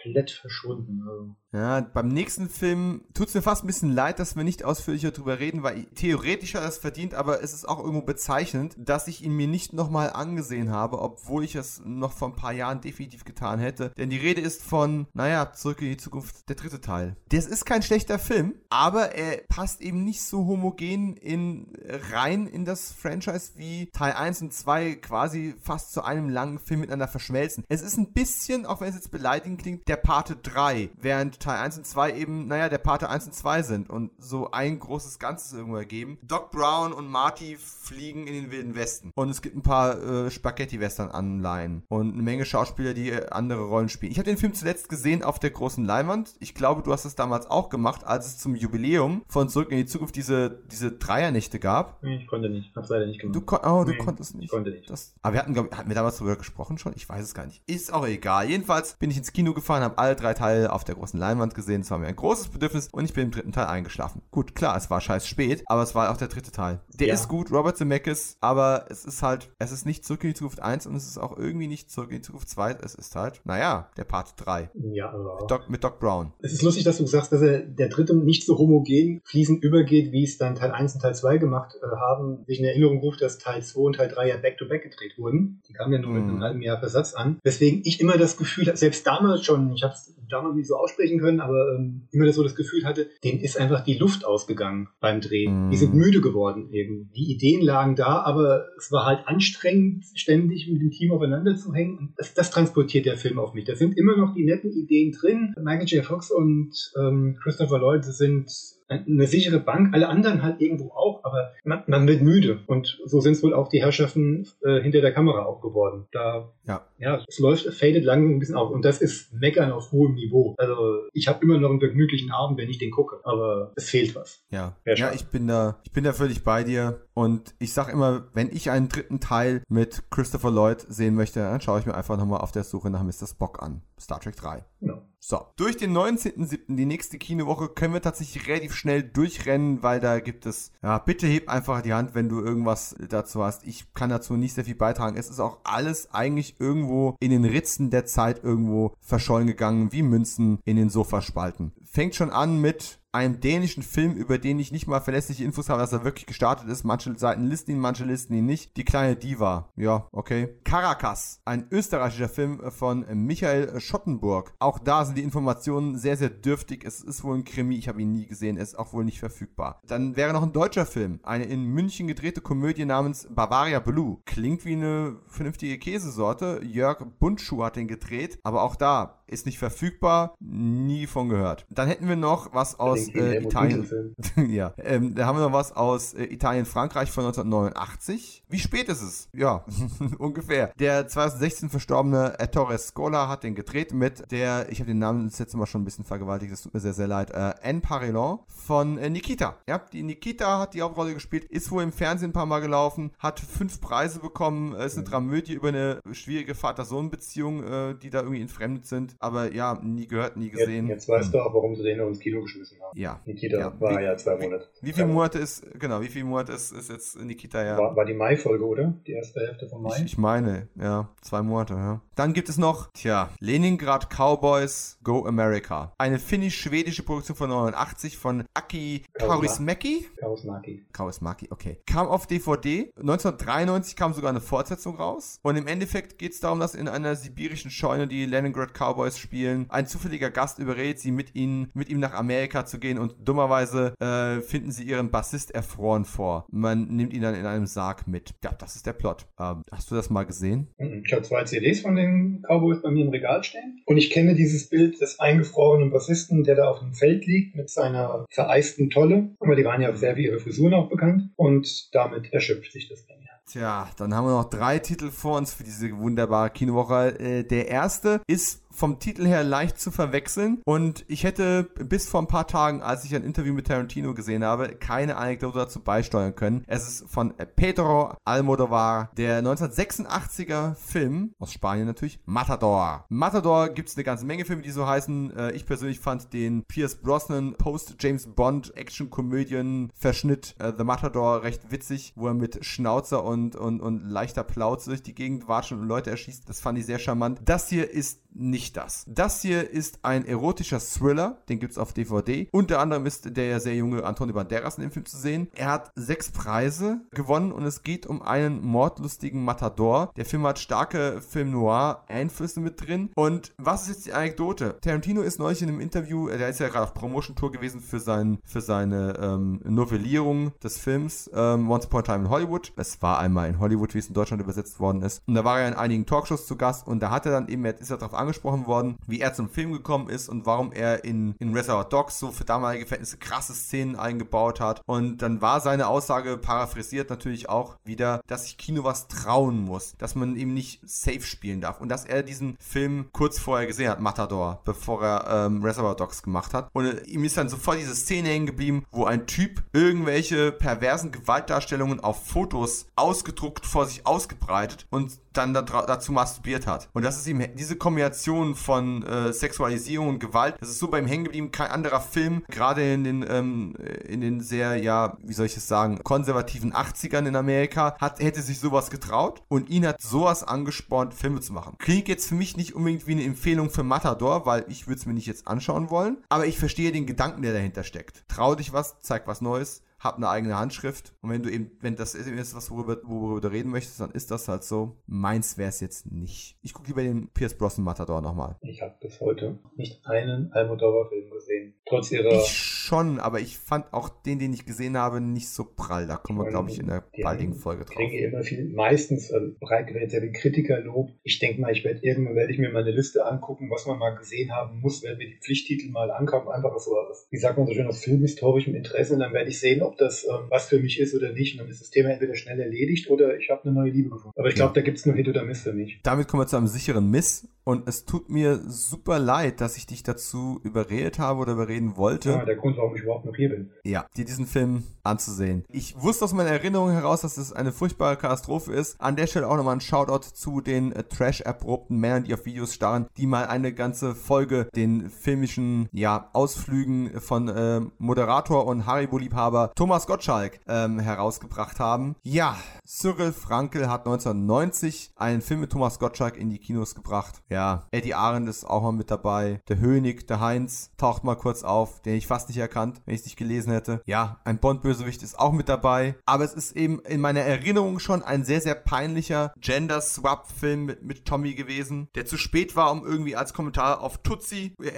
verschwunden. Also. Ja, beim nächsten Film tut es mir fast ein bisschen leid, dass wir nicht ausführlicher drüber reden, weil theoretisch hat er es verdient, aber es ist auch irgendwo bezeichnend, dass ich ihn mir nicht nochmal angesehen habe, obwohl ich es noch vor ein paar Jahren definitiv getan hätte. Denn die Rede ist von, naja, zurück in die Zukunft, der dritte Teil. Das ist kein schlechter Film, aber er passt eben nicht so homogen in, rein in das Franchise wie Teil 1 und 2 quasi fast zu einem langen Film miteinander verschmelzen. Es ist ein bisschen, auch wenn es jetzt beleidigend klingt, der Pate 3, während Teil 1 und 2 eben, naja, der Pate 1 und 2 sind und so ein großes Ganzes irgendwo ergeben. Doc Brown und Marty fliegen in den Wilden Westen. Und es gibt ein paar äh, Spaghetti-Western-Anleihen und eine Menge Schauspieler, die äh, andere Rollen spielen. Ich habe den Film zuletzt gesehen auf der großen Leinwand. Ich glaube, du hast es damals auch gemacht, als es zum Jubiläum von Zurück in die Zukunft diese, diese Dreiernächte gab. Nee, ich konnte nicht. Hab's leider nicht gemacht. Du, oh, du Nee, konntest nicht. Ich konnte nicht. Das, aber wir hatten, glaub, hatten wir damals darüber gesprochen schon? Ich weiß es gar nicht. Ist auch egal. Jedenfalls bin ich ins Kino gefahren, habe alle drei Teile auf der großen Leinwand gesehen. Es war mir ein großes Bedürfnis und ich bin im dritten Teil eingeschlafen. Gut, klar, es war scheiß spät, aber es war auch der dritte Teil. Der Ja. ist gut, Robert Zemeckis, aber es ist halt, es ist nicht Zurück in die Zukunft 1 und es ist auch irgendwie nicht Zurück in die Zukunft 2. Es ist halt, naja, der Part 3. Ja, aber. Doc, mit Doc Brown. Es ist lustig, dass du sagst, dass er der dritte nicht so homogen fließend übergeht, wie es dann Teil 1 und Teil 2 gemacht äh, haben. Sich in Erinnerung ruft, dass Teil 2 und Teil 3 ja back-to-back gedreht wurden. Die kamen ja nur mit Mhm. einem halben Jahr Versatz an. Weswegen ich immer das Gefühl hatte, selbst damals schon, ich habe es damals nicht so aussprechen können, aber ähm, immer so das Gefühl hatte, denen ist einfach die Luft ausgegangen beim Drehen. Mhm. Die sind müde geworden eben. Die Ideen lagen da, aber es war halt anstrengend, ständig mit dem Team aufeinander zu hängen. Und das, das transportiert der Film auf mich. Da sind immer noch die netten Ideen drin. Michael J. Fox und ähm, Christopher Lloyd sind eine sichere Bank, alle anderen halt irgendwo auch, aber man, man wird müde. Und so sind es wohl auch die Herrschaften äh, hinter der Kamera auch geworden. Da, Ja. ja, es läuft, fadet langsam ein bisschen auf. Und das ist Meckern auf hohem Niveau. Also ich habe immer noch einen vergnüglichen Abend, wenn ich den gucke. Aber es fehlt was. Ja. Ja, ich bin da, ich bin da völlig bei dir. Und ich sag immer, wenn ich einen dritten Teil mit Christopher Lloyd sehen möchte, dann schaue ich mir einfach nochmal auf der Suche nach Mr. Spock an. Star Trek 3. Genau. So, durch den 19.07., die nächste Kinowoche, können wir tatsächlich relativ schnell durchrennen, weil da gibt es, ja, bitte heb einfach die Hand, wenn du irgendwas dazu hast. Ich kann dazu nicht sehr viel beitragen. Es ist auch alles eigentlich irgendwo in den Ritzen der Zeit irgendwo verschollen gegangen, wie Münzen in den Sofaspalten. Fängt schon an mit einem dänischen Film, über den ich nicht mal verlässliche Infos habe, dass er wirklich gestartet ist. Manche Seiten listen ihn, manche listen ihn nicht. Die kleine Diva. Ja, okay. Caracas, ein österreichischer Film von Michael Schottenburg. Auch da sind die Informationen sehr, sehr dürftig. Es ist wohl ein Krimi, ich habe ihn nie gesehen, er ist auch wohl nicht verfügbar. Dann wäre noch ein deutscher Film, eine in München gedrehte Komödie namens Bavaria Blue. Klingt wie eine vernünftige Käsesorte. Jörg Bundschuh hat den gedreht, aber auch da ist nicht verfügbar, nie von gehört. Dann hätten wir noch was aus äh, Italien. Ja, ähm, da haben wir noch was aus äh, Italien, Frankreich von 1989. Wie spät ist es? Ja, ungefähr. Der 2016 verstorbene Ettore Scola hat den gedreht mit der, ich habe den Namen das letzte Mal schon ein bisschen vergewaltigt, das tut mir sehr, sehr leid, äh, Anne Parillon von äh, Nikita. Ja, die Nikita hat die Hauptrolle gespielt, ist wohl im Fernsehen ein paar Mal gelaufen, hat fünf Preise bekommen, äh, ist eine Dramödie über eine schwierige Vater-Sohn-Beziehung, äh, die da irgendwie entfremdet sind. Aber ja, nie gehört, nie gesehen. Jetzt, jetzt weißt hm. du auch, warum sie den ins Kino geschmissen haben. Ja. Nikita ja. war wie, ja zwei Monate. Wie, wie viele Monate ist, genau, wie viele Monate ist, ist jetzt Nikita ja? War, war die Mai-Folge, oder? Die erste Hälfte von Mai? Ich, ich meine, ja, zwei Monate, ja. Dann gibt es noch, tja, Leningrad Cowboys Go America. Eine finnisch-schwedische Produktion von 89 von Aki Kaurismäki. Kaurismäki. Kaurismäki, okay. Kam auf DVD. 1993 kam sogar eine Fortsetzung raus. Und im Endeffekt geht es darum, dass in einer sibirischen Scheune die Leningrad Cowboys spielen. Ein zufälliger Gast überredet sie, mit ihnen, mit ihm nach Amerika zu gehen und dummerweise äh, finden sie ihren Bassist erfroren vor. Man nimmt ihn dann in einem Sarg mit. Ja, das ist der Plot. Ähm, hast du das mal gesehen? Mhm. Ich habe zwei CDs von den Cowboys bei mir im Regal stehen. Und ich kenne dieses Bild des eingefrorenen Bassisten, der da auf dem Feld liegt mit seiner vereisten Tolle. Aber die waren ja sehr für ihre Frisuren auch bekannt. Und damit erschöpft sich das dann ja. Tja, dann haben wir noch drei Titel vor uns für diese wunderbare Kinowoche. Äh, der erste ist vom Titel her leicht zu verwechseln. Und ich hätte bis vor ein paar Tagen, als ich ein Interview mit Tarantino gesehen habe, keine Anekdote dazu beisteuern können. Es ist von Pedro Almodovar, der 1986er Film, aus Spanien natürlich, Matador. Matador gibt es eine ganze Menge Filme, die so heißen. Äh, ich persönlich fand den Pierce Brosnan Post-James Bond Action-Komödien-Verschnitt äh, The Matador recht witzig, wo er mit Schnauzer und, und, und leichter Plauze durch die Gegend watschen und Leute erschießt. Das fand ich sehr charmant. Das hier ist nicht das. Das hier ist ein erotischer Thriller, den gibt es auf DVD. Unter anderem ist der sehr junge Antonio Banderas in dem Film zu sehen. Er hat sechs Preise gewonnen und es geht um einen mordlustigen Matador. Der Film hat starke Film Noir Einflüsse mit drin. Und was ist jetzt die Anekdote? Tarantino ist neulich in einem Interview, der ist ja gerade auf Promotion Tour gewesen für, sein, für seine ähm, Novellierung des Films ähm, Once Upon a Time in Hollywood. Es war einmal in Hollywood, wie es in Deutschland übersetzt worden ist. Und da war er in einigen Talkshows zu Gast und da hat er dann eben, ist er darauf angesprochen worden, wie er zum Film gekommen ist und warum er in, in Reservoir Dogs so für damalige Verhältnisse krasse Szenen eingebaut hat. Und dann war seine Aussage paraphrasiert natürlich auch wieder, dass sich Kino was trauen muss, dass man eben nicht safe spielen darf und dass er diesen Film kurz vorher gesehen hat, Matador, bevor er ähm, Reservoir Dogs gemacht hat. Und äh, ihm ist dann sofort diese Szene hängen geblieben, wo ein Typ irgendwelche perversen Gewaltdarstellungen auf Fotos ausgedruckt vor sich ausgebreitet und dann dazu masturbiert hat. Und das ist ihm diese Kombination von äh, Sexualisierung und Gewalt, das ist so beim Hängen geblieben, kein anderer Film, gerade in den ähm, in den sehr, ja, wie soll ich es sagen, konservativen 80ern in Amerika, hat, hätte sich sowas getraut. Und ihn hat sowas angespornt, Filme zu machen. Klingt jetzt für mich nicht unbedingt wie eine Empfehlung für Matador, weil ich würde es mir nicht jetzt anschauen wollen, aber ich verstehe den Gedanken, der dahinter steckt. Trau dich was, zeig was Neues, hab eine eigene Handschrift. Und wenn du eben, wenn das ist was, worüber, worüber du reden möchtest, dann ist das halt so. Meins wäre es jetzt nicht. Ich gucke lieber den Pierce Brosnan Matador nochmal. Ich habe bis heute nicht einen Almodovar-Film gesehen. Trotz ihrer. Ich schon, aber ich fand auch den, den ich gesehen habe, nicht so prall. Da kommen wir, glaube ich, in der baldigen Folge drauf. Ich kriege immer viel, meistens äh, breit gewählt sehr viel Kritikerlob. Ich denke mal, ich werde irgendwann werde ich mir meine Liste angucken, was man mal gesehen haben muss, wenn wir die Pflichttitel mal ankommen. Einfach so, wie sagt man so schön, aus filmhistorischem Interesse. Und dann werde ich sehen, ob ob das ähm, was für mich ist oder nicht. Und dann ist das Thema entweder schnell erledigt oder ich habe eine neue Liebe gefunden. Aber ich glaube, da gibt es nur Hit oder Miss für mich. Damit kommen wir zu einem sicheren Miss. Und es tut mir super leid, dass ich dich dazu überredet habe oder überreden wollte. Ja, der Grund, warum ich überhaupt noch hier bin. Ja, dir diesen Film anzusehen. Ich wusste aus meiner Erinnerung heraus, dass es eine furchtbare Katastrophe ist. An der Stelle auch nochmal ein Shoutout zu den äh, trash-erprobten Männern, die auf Videos starren, die mal eine ganze Folge den filmischen ja, Ausflügen von äh, Moderator und Haribo-Liebhaber Thomas Gottschalk ähm, herausgebracht haben. Ja, Cyril Frankel hat 1990 einen Film mit Thomas Gottschalk in die Kinos gebracht. Ja, Eddie Arendt ist auch mal mit dabei. Der Hönig, der Heinz taucht mal kurz auf, den ich fast nicht erkannt, wenn ich es nicht gelesen hätte. Ja, ein Bond-Bösewicht ist auch mit dabei. Aber es ist eben in meiner Erinnerung schon ein sehr, sehr peinlicher Gender-Swap-Film mit, mit Tommy gewesen, der zu spät war, um irgendwie als Kommentar auf Tutsi äh,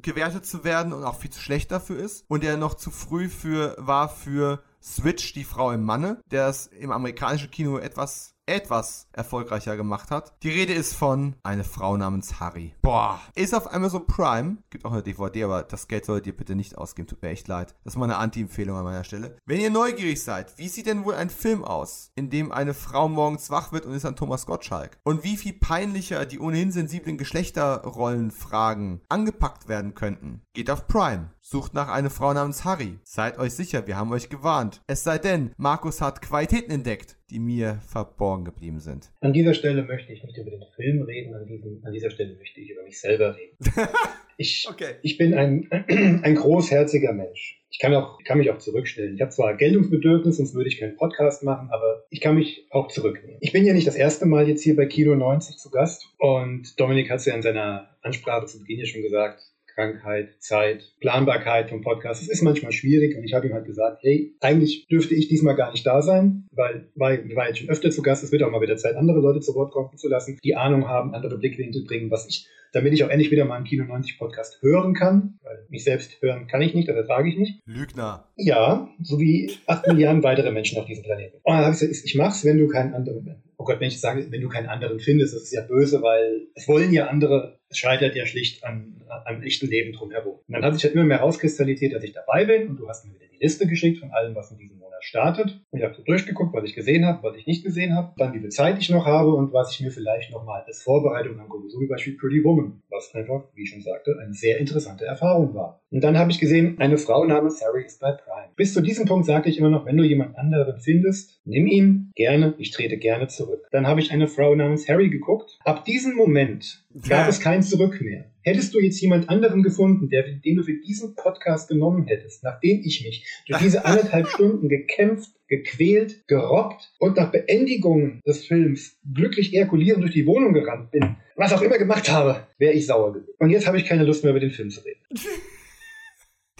gewertet zu werden und auch viel zu schlecht dafür ist. Und der noch zu früh für war für Switch, die Frau im Manne, der es im amerikanischen Kino etwas etwas erfolgreicher gemacht hat. Die Rede ist von eine Frau namens Harry. Boah, ist auf Amazon Prime. Gibt auch eine DVD, aber das Geld solltet ihr bitte nicht ausgeben. Tut mir echt leid. Das ist mal eine Anti-Empfehlung an meiner Stelle. Wenn ihr neugierig seid, wie sieht denn wohl ein Film aus, in dem eine Frau morgens wach wird und ist an Thomas Gottschalk? Und wie viel peinlicher die ohnehin sensiblen Geschlechterrollenfragen angepackt werden könnten? Geht auf Prime. Sucht nach einer Frau namens Harry. Seid euch sicher, wir haben euch gewarnt. Es sei denn, Markus hat Qualitäten entdeckt, die mir verborgen geblieben sind. An dieser Stelle möchte ich nicht über den Film reden, an, diesem, an dieser Stelle möchte ich über mich selber reden. Ich, Okay. ich bin ein, ein großherziger Mensch. Ich kann, auch, kann mich auch zurückstellen. Ich habe zwar Geltungsbedürfnis, sonst würde ich keinen Podcast machen, aber ich kann mich auch zurücknehmen. Ich bin ja nicht das erste Mal jetzt hier bei Kino 90 zu Gast und Dominik hat es ja in seiner Ansprache zu Beginn ja schon gesagt, Krankheit, Zeit, Planbarkeit vom Podcast. Es ist manchmal schwierig und ich habe ihm halt gesagt, hey, eigentlich dürfte ich diesmal gar nicht da sein, weil, weil wir waren jetzt schon öfter zu Gast. Es wird auch mal wieder Zeit, andere Leute zu Wort kommen zu lassen, die Ahnung haben, andere Blickwinkel bringen, was ich, damit ich auch endlich wieder mal einen Kino 90 Podcast hören kann, weil mich selbst hören kann ich nicht, das ertrage ich nicht. Lügner. Ja, so wie acht Milliarden weitere Menschen auf diesem Planeten. Und dann habe ich gesagt, ich mach's, wenn du keinen anderen, oh Gott, wenn ich sage, wenn du keinen anderen findest, das ist ja böse, weil es wollen ja andere, es scheitert ja schlicht an, am echten Leben drumherum. Und dann hat sich halt immer mehr rauskristallisiert, dass ich dabei bin und du hast mir wieder die Liste geschickt von allem, was in diesem Monat startet. Und ich habe so durchgeguckt, was ich gesehen habe, was ich nicht gesehen habe, dann wie viel Zeit ich noch habe und was ich mir vielleicht nochmal als Vorbereitung angucke, so wie bei Pretty Woman, was einfach, wie ich schon sagte, eine sehr interessante Erfahrung war. Und dann habe ich gesehen, eine Frau namens Harry ist bei Prime. Bis zu diesem Punkt sagte ich immer noch, wenn du jemand anderen findest, nimm ihn gerne, ich trete gerne zurück. Dann habe ich eine Frau namens Harry geguckt. Ab diesem Moment gab Ja. es kein Zurück mehr. Hättest du jetzt jemand anderen gefunden, der, den du für diesen Podcast genommen hättest, nachdem ich mich durch diese anderthalb Stunden gekämpft, gequält, gerobbt und nach Beendigung des Films glücklich ejakulierend durch die Wohnung gerannt bin, was auch immer gemacht habe, wäre ich sauer gewesen. Und jetzt habe ich keine Lust mehr über den Film zu reden.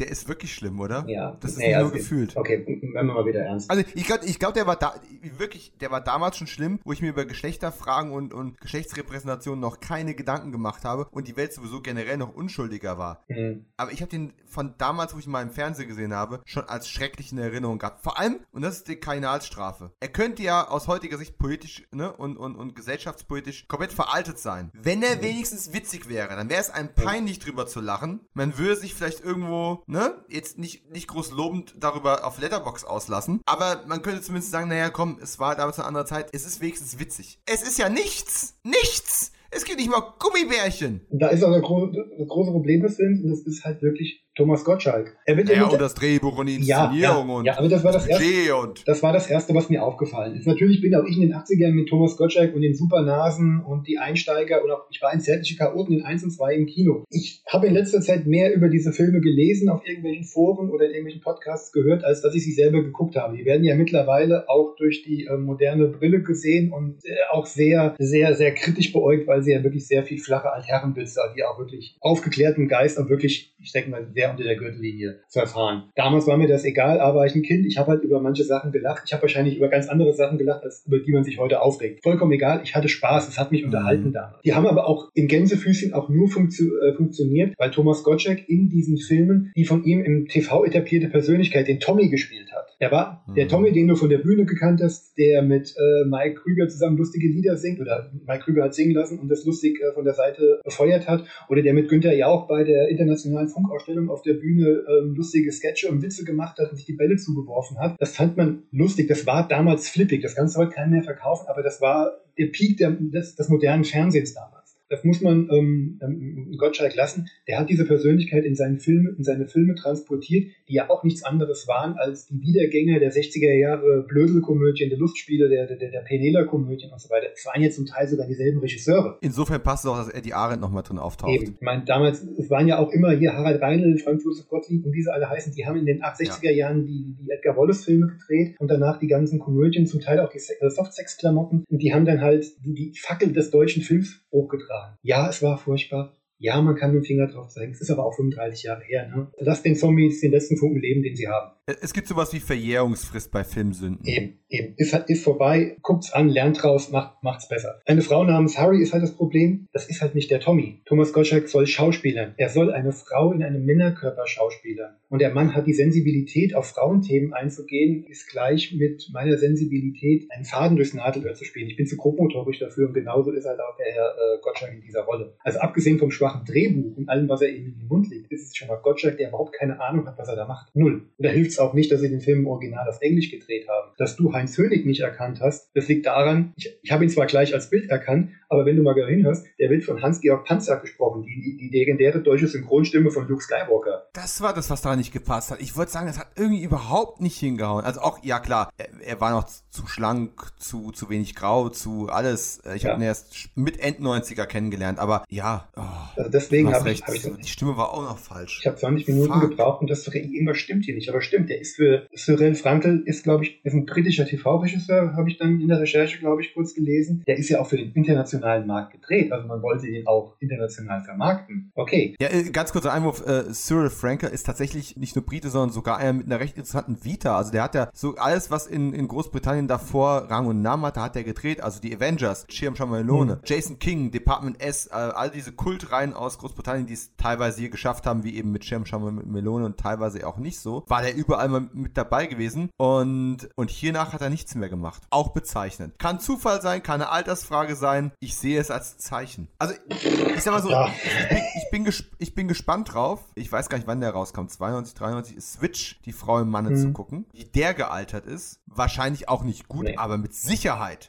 Der ist wirklich schlimm, oder? Ja, Das ist nee, nicht nur also- gefühlt. Okay, wenn wir mal wieder ernst. Also ich glaube, ich glaub, der war da wirklich, der war damals schon schlimm, wo ich mir über Geschlechterfragen und, und Geschlechtsrepräsentation noch keine Gedanken gemacht habe und die Welt sowieso generell noch unschuldiger war. Mhm. Aber ich habe den von damals, wo ich ihn mal im Fernsehen gesehen habe, schon als schrecklich in Erinnerung gehabt. Vor allem, und das ist die Kardinalsstrafe. Er könnte ja aus heutiger Sicht politisch ne, und, und, und gesellschaftspolitisch komplett veraltet sein. Wenn er wenigstens witzig wäre, dann wäre es einem peinlich drüber zu lachen. Man würde sich vielleicht irgendwo, ne, jetzt nicht, nicht groß lobend darüber auf Letterbox auslassen. Aber man könnte zumindest sagen, naja, komm, es war damals eine andere Zeit. Es ist wenigstens witzig. Es ist ja nichts. Nichts. Es gibt nicht mal Gummibärchen. Da ist auch das große, das große Problem des Films und das ist halt wirklich Thomas Gottschalk. Er wird ja, Ja, und das Drehbuch und die ja, Inszenierung ja, und ja, aber das war das erste. Und Das war das Erste, was mir aufgefallen ist. Natürlich bin auch ich in den 80ern mit Thomas Gottschalk und den Supernasen und die Einsteiger und auch ich war in Zärtliche Chaoten in 1 und 2 im Kino. Ich habe in letzter Zeit mehr über diese Filme gelesen, auf irgendwelchen Foren oder in irgendwelchen Podcasts gehört, als dass ich sie selber geguckt habe. Die werden ja mittlerweile auch durch die äh, moderne Brille gesehen und äh, auch sehr, sehr, sehr kritisch beäugt, weil sie ja wirklich sehr viel flache Altherrenwitze, die auch wirklich aufgeklärten Geist und wirklich, ich denke mal, sehr unter der Gürtellinie verfahren. Damals war mir das egal, aber war ich ein Kind, ich habe halt über manche Sachen gelacht. Ich habe wahrscheinlich über ganz andere Sachen gelacht, als über die man sich heute aufregt. Vollkommen egal, ich hatte Spaß, es hat mich unterhalten damals. Die haben aber auch in Gänsefüßchen auch nur funktio äh, funktioniert, weil Thomas Gottschalk in diesen Filmen die von ihm im TV etablierte Persönlichkeit, den Tommy gespielt hat. Er war der Mhm. Tommy, den du von der Bühne gekannt hast, der mit äh, Mike Krüger zusammen lustige Lieder singt oder Mike Krüger hat singen lassen und das lustig äh, von der Seite befeuert hat oder der mit Günther Jauch bei der internationalen Funkausstellung auf der Bühne ähm, lustige Sketche und Witze gemacht hat und sich die Bälle zugeworfen hat. Das fand man lustig. Das war damals flippig. Das du heute keinem mehr verkaufen, aber das war der Peak der, des, des modernen Fernsehens damals. Das muss man ähm, ähm, Gottschalk lassen. Der hat diese Persönlichkeit in, seinen Filme, in seine Filme transportiert, die ja auch nichts anderes waren als die Wiedergänger der 60er Jahre Blödelkomödien, der Lustspiele, der, der, der Penela-Komödien und so weiter. Es waren jetzt zum Teil sogar dieselben Regisseure. insofern passt es auch, dass Eddie Arendt nochmal drin auftaucht. Eben. Ich meine, damals, es waren ja auch immer hier Harald Reinl, Frank Josef Gottlieb und diese alle heißen, die haben in den 60er Jahren die, die Edgar Wallace-Filme gedreht und danach die ganzen Komödien, zum Teil auch die äh, Softsex-Klamotten. Und die haben dann halt die, die Fackel des deutschen Films hochgetragen. Ja, es war furchtbar. Ja, man kann mit dem Finger drauf zeigen. Es ist aber auch 35 Jahre her. Ne? Lass den Zombies den letzten Funken leben, den sie haben. Es gibt sowas wie Verjährungsfrist bei Filmsünden. Eben, eben. Ist, halt- ist vorbei, guckt's an, lernt draus, macht, macht's besser. Eine Frau namens Harry ist halt das Problem. Das ist halt nicht der Tommy. Thomas Gottschalk soll Schauspielern. Er soll eine Frau in einem Männerkörper schauspielern. Und der Mann hat die Sensibilität, auf Frauenthemen einzugehen, ist gleich mit meiner Sensibilität einen Faden durchs Nadelöhr zu spielen. Ich bin zu grobmotorisch dafür und genauso ist halt auch der Herr äh, Gottschalk in dieser Rolle. Also abgesehen vom schwachen Drehbuch und allem, was er ihm in den Mund legt, ist es schon mal Gottschalk, der überhaupt keine Ahnung hat, was er da macht. Null. Und da hilft es auch nicht, dass sie den Film im Original auf Englisch gedreht haben. Dass du Heinz Hönig nicht erkannt hast, das liegt daran, ich, ich habe ihn zwar gleich als Bild erkannt, aber wenn du mal hinhörst, der wird von Hans-Georg Panzer gesprochen, die, die, die legendäre deutsche Synchronstimme von Luke Skywalker. Das war das, was da nicht gepasst hat. Ich wollte sagen, das hat irgendwie überhaupt nicht hingehauen. Also auch, ja klar, er, er war noch zu schlank, zu, zu wenig grau, zu alles. Ich ja. habe ihn erst mit End-90er kennengelernt, aber ja. Oh, also deswegen habe ich, hab ich, Die Stimme war auch noch falsch. Ich habe 20 Minuten Fuck. gebraucht und das irgendwas stimmt hier nicht. Aber stimmt, der ist für Cyril Frankel, ist glaube ich, ist ein britischer TV-Regisseur, habe ich dann in der Recherche, glaube ich, kurz gelesen. Der ist ja auch für den internationalen Markt gedreht. Also man wollte ihn auch international vermarkten. Okay. Ja, äh, ganz kurzer Einwurf. Äh, Cyril Frankel ist tatsächlich nicht nur Brite, sondern sogar einer mit einer recht interessanten Vita. Also der hat ja so alles, was in, in Großbritannien davor Rang und Namen hatte, hat er gedreht. Also die Avengers, Schirmschammelone, mhm. Jason King, Department S, äh, all diese Kultreihen aus Großbritannien, die es teilweise hier geschafft haben, wie eben mit Schirmschammelone und teilweise auch nicht so, war der überall mal mit dabei gewesen. Und, und hiernach hat er nichts mehr gemacht. Auch bezeichnend. Kann Zufall sein, kann eine Altersfrage sein. Ich sehe es als Zeichen. Also, ich sag mal so, ja. ich, bin, ich, bin ich bin gespannt drauf. Ich weiß gar nicht, wann der rauskommt. 92, 93 ist Switch, die Frau im Manne mhm. zu gucken. Wie der gealtert ist, wahrscheinlich auch nicht gut, nee. aber mit Sicherheit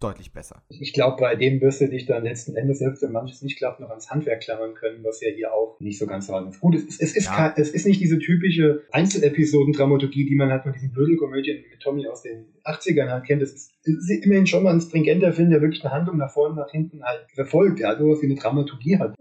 deutlich besser. Ich glaube, bei dem wirst du dich dann letzten Endes, selbst wenn manches nicht klappt, noch ans Handwerk klammern können, was ja hier auch nicht so ganz gut ist. Es, es, ist, ja. kein, es ist nicht diese typische Einzelepisoden-Dramaturgie, die man halt von diesen Blödelkomödien mit Tommy aus den 80ern halt kennt. Es ist, ist, immerhin schon mal ein stringenter Film, der wirklich eine Handlung nach vorne, nach hinten halt verfolgt, der halt sowas wie eine Dramaturgie hat.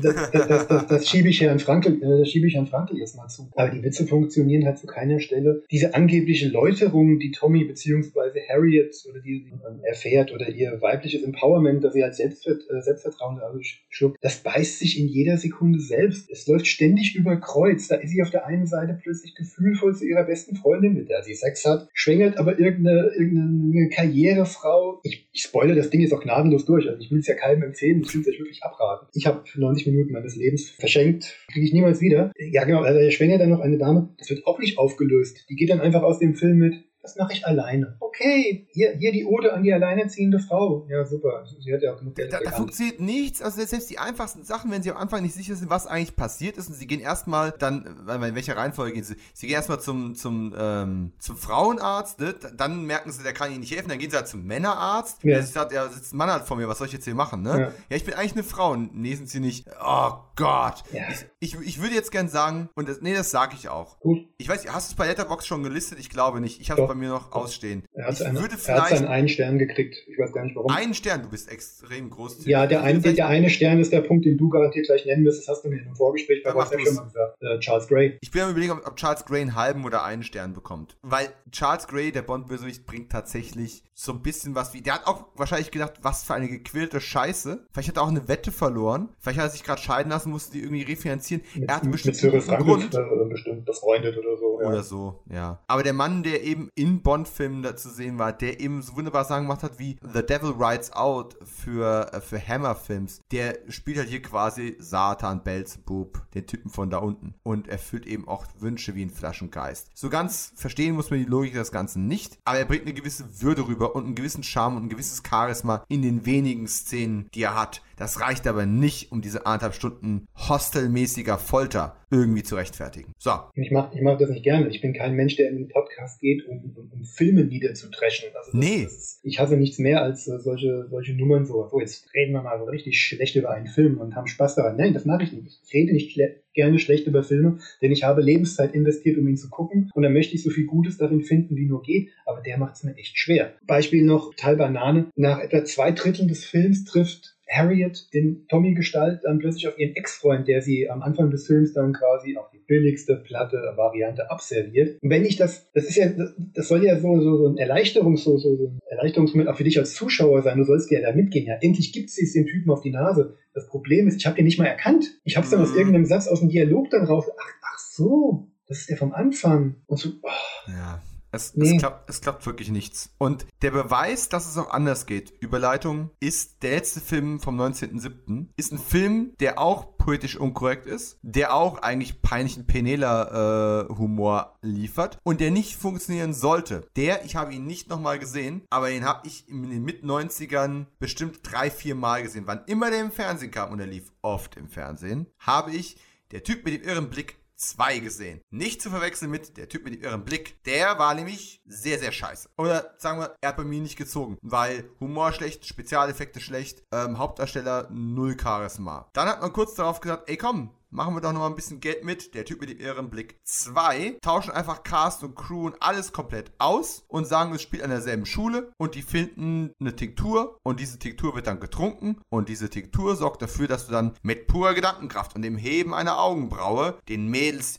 Das, das, das, das, schiebe ich Herrn Frankel, äh, das schiebe ich Herrn Frankel jetzt mal zu. Aber die Witze funktionieren halt zu keiner Stelle. Diese angebliche Läuterung, die Tommy bzw. Harriet oder die, die erfährt oder ihr weibliches Empowerment, dass sie halt Selbstvert, äh, Selbstvertrauen dadurch schluckt, das beißt sich in jeder Sekunde selbst. Es läuft ständig über Kreuz. Da ist sie auf der einen Seite plötzlich gefühlvoll zu ihrer besten Freundin, mit der sie Sex hat, schwängert aber irgendeine, irgendeine Karrierefrau. Ich, ich spoilere das Ding jetzt auch gnadenlos durch. Also ich will es ja keinem empfehlen, ich will es euch wirklich abraten. Ich habe 90 Minuten meines Lebens verschenkt, kriege ich niemals wieder. Ja genau, also er schwängert dann noch eine Dame. Das wird auch nicht aufgelöst. Die geht dann einfach aus dem Film mit, das mache ich alleine. Okay, hier, hier die Ode an die alleinerziehende Frau. Ja, super. Sie hat ja auch genug Geld Da, da funktioniert nichts. Also selbst die einfachsten Sachen, wenn sie am Anfang nicht sicher sind, was eigentlich passiert ist, und sie gehen erstmal dann, in welcher Reihenfolge gehen sie? Sie gehen erstmal zum, zum, ähm, zum Frauenarzt, ne? dann merken sie, der kann ihnen nicht helfen, dann gehen sie halt zum Männerarzt. Ja. Der sagt, ja, sitzt ein Mann halt vor mir, was soll ich jetzt hier machen, ne? Ja, ja ich bin eigentlich eine Frau. Und nee, sind sie nicht. Oh Gott. Ja. Ich, ich, ich, würde jetzt gern sagen, und das, nee, das sage ich auch. Gut. Ich weiß, hast du es bei Letterbox schon gelistet? Ich glaube nicht. Ich habe es bei mir noch ausstehen. Er hat, eine, er hat seinen einen Stern gekriegt. Ich weiß gar nicht warum. Einen Stern, du bist extrem groß. Ja, der, ein, der eine Stern ist der Punkt, den du garantiert gleich nennen wirst. Das hast du mir in einem Vorgespräch bei WhatsApp schon mal gesagt. Äh, Charles Gray. Ich bin am überlegen, ob, ob, Charles Gray einen halben oder einen Stern bekommt. Weil Charles Gray, der Bond-Bösewicht, bringt tatsächlich so ein bisschen was wie. Der hat auch wahrscheinlich gedacht, was für eine gequälte Scheiße. Vielleicht hat er auch eine Wette verloren. Vielleicht hat er sich gerade scheiden lassen, musste die irgendwie refinanzieren. Mit, er hat bestimmt einen Grund. Äh, bestimmt befreundet oder so. Oder ja. so, ja. Aber der Mann, der eben in Bond-Filmen dazu sehen war, der eben so wunderbar Sachen gemacht hat wie The Devil Rides Out für, äh, für Hammer-Films. Der spielt halt hier quasi Satan, Belzebub, den Typen von da unten. Und erfüllt eben auch Wünsche wie ein Flaschengeist. So ganz verstehen muss man die Logik des Ganzen nicht, aber er bringt eine gewisse Würde rüber und einen gewissen Charme und ein gewisses Charisma in den wenigen Szenen, die er hat. Das reicht aber nicht, um diese anderthalb Stunden hostelmäßiger Folter irgendwie zu rechtfertigen. So. Ich mache ich mach das nicht gerne. Ich bin kein Mensch, der in den Podcast geht, um, um, um Filme niederzutreschen. Also das, nee. Das ist, ich hasse nichts mehr als äh, solche, solche Nummern so. So, jetzt reden wir mal so richtig schlecht über einen Film und haben Spaß daran. Nein, das mache ich nicht. Ich rede nicht schle gerne schlecht über Filme, denn ich habe Lebenszeit investiert, um ihn zu gucken und dann möchte ich so viel Gutes darin finden, wie nur geht, aber der macht es mir echt schwer. Beispiel noch Teil Banane. Nach etwa zwei Dritteln des Films trifft Harriet in Tommy-Gestalt dann plötzlich auf ihren Ex-Freund, der sie am Anfang des Films dann quasi auf die billigste platte Variante abserviert. Und wenn ich das, das ist ja, das soll ja so, so, so ein Erleichterungs, so, so, so ein Erleichterungsmittel auch für dich als Zuschauer sein. Du sollst ja da mitgehen. Ja, endlich gibt es den Typen auf die Nase. Das Problem ist, ich habe den nicht mal erkannt. Ich habe es dann aus mhm. irgendeinem Satz aus dem Dialog dann raus. Ach, ach so, das ist der vom Anfang. Und so, oh. Ja. Es, nee. es, klappt, es klappt wirklich nichts. Und der Beweis, dass es auch anders geht, Überleitung, ist der letzte Film vom 19.07. Ist ein Film, der auch poetisch unkorrekt ist, der auch eigentlich peinlichen Penela-Humor äh, liefert und der nicht funktionieren sollte. Der, ich habe ihn nicht nochmal gesehen, aber den habe ich in den Mit-90ern bestimmt drei, vier Mal gesehen. Wann immer der im Fernsehen kam und er lief oft im Fernsehen, habe ich der Typ mit dem irren Blick 2 gesehen. Nicht zu verwechseln mit der Typ mit dem irren Blick. Der war nämlich sehr, sehr scheiße. Oder sagen wir, er hat bei mir nicht gezogen, weil Humor schlecht, Spezialeffekte schlecht, ähm, Hauptdarsteller null Charisma. Dann hat man kurz darauf gesagt, ey komm, machen wir doch noch mal ein bisschen Geld mit. Der Typ mit dem irren Blick. Zwei tauschen einfach Cast und Crew und alles komplett aus und sagen, es spielt an derselben Schule und die finden eine Tinktur und diese Tinktur wird dann getrunken und diese Tinktur sorgt dafür, dass du dann mit purer Gedankenkraft und dem Heben einer Augenbraue den Mädels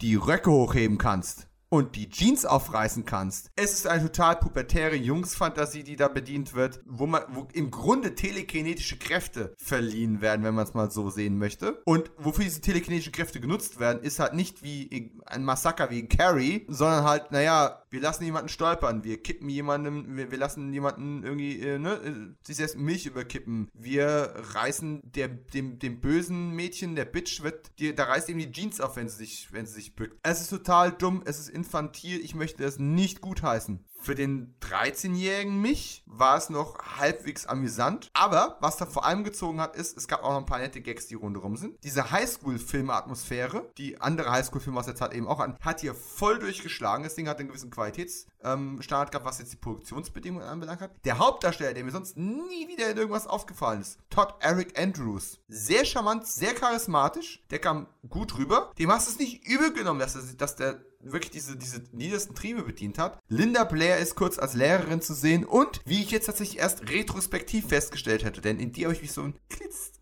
die Röcke hochheben kannst und die Jeans aufreißen kannst. Es ist eine total pubertäre Jungsfantasie, die da bedient wird, wo man wo im Grunde telekinetische Kräfte verliehen werden, wenn man es mal so sehen möchte. Und wofür diese telekinetischen Kräfte genutzt werden, ist halt nicht wie ein Massaker wie Carrie, sondern halt, naja, wir lassen jemanden stolpern, wir kippen jemandem, wir, wir lassen jemanden irgendwie, äh, ne, äh, sich selbst Milch überkippen. Wir reißen der, dem, dem bösen Mädchen, der Bitch wird, die, da reißt ihm die Jeans auf, wenn sie sich, wenn sie sich bückt. Es ist total dumm, es ist infantil, ich möchte das nicht gutheißen. Für den 13-jährigen mich war es noch halbwegs amüsant. Aber was da vor allem gezogen hat, ist, es gab auch noch ein paar nette Gags, die rundherum sind. Diese Highschool-Film-Atmosphäre, die andere Highschool-Filme aus der Zeit eben auch an, hat hier voll durchgeschlagen. Das Ding hat einen gewissen Qualitätsstandard ähm, gehabt, was jetzt die Produktionsbedingungen anbelangt hat. Der Hauptdarsteller, der mir sonst nie wieder in irgendwas aufgefallen ist, Todd Eric Andrews. Sehr charmant, sehr charismatisch. Der kam gut rüber. Dem hast du es nicht übel genommen, dass, er, dass der wirklich diese, diese niedersten Triebe bedient hat. Linda Blair ist kurz als Lehrerin zu sehen und wie ich jetzt tatsächlich erst retrospektiv festgestellt hätte, denn in die habe ich mich so ein klitz,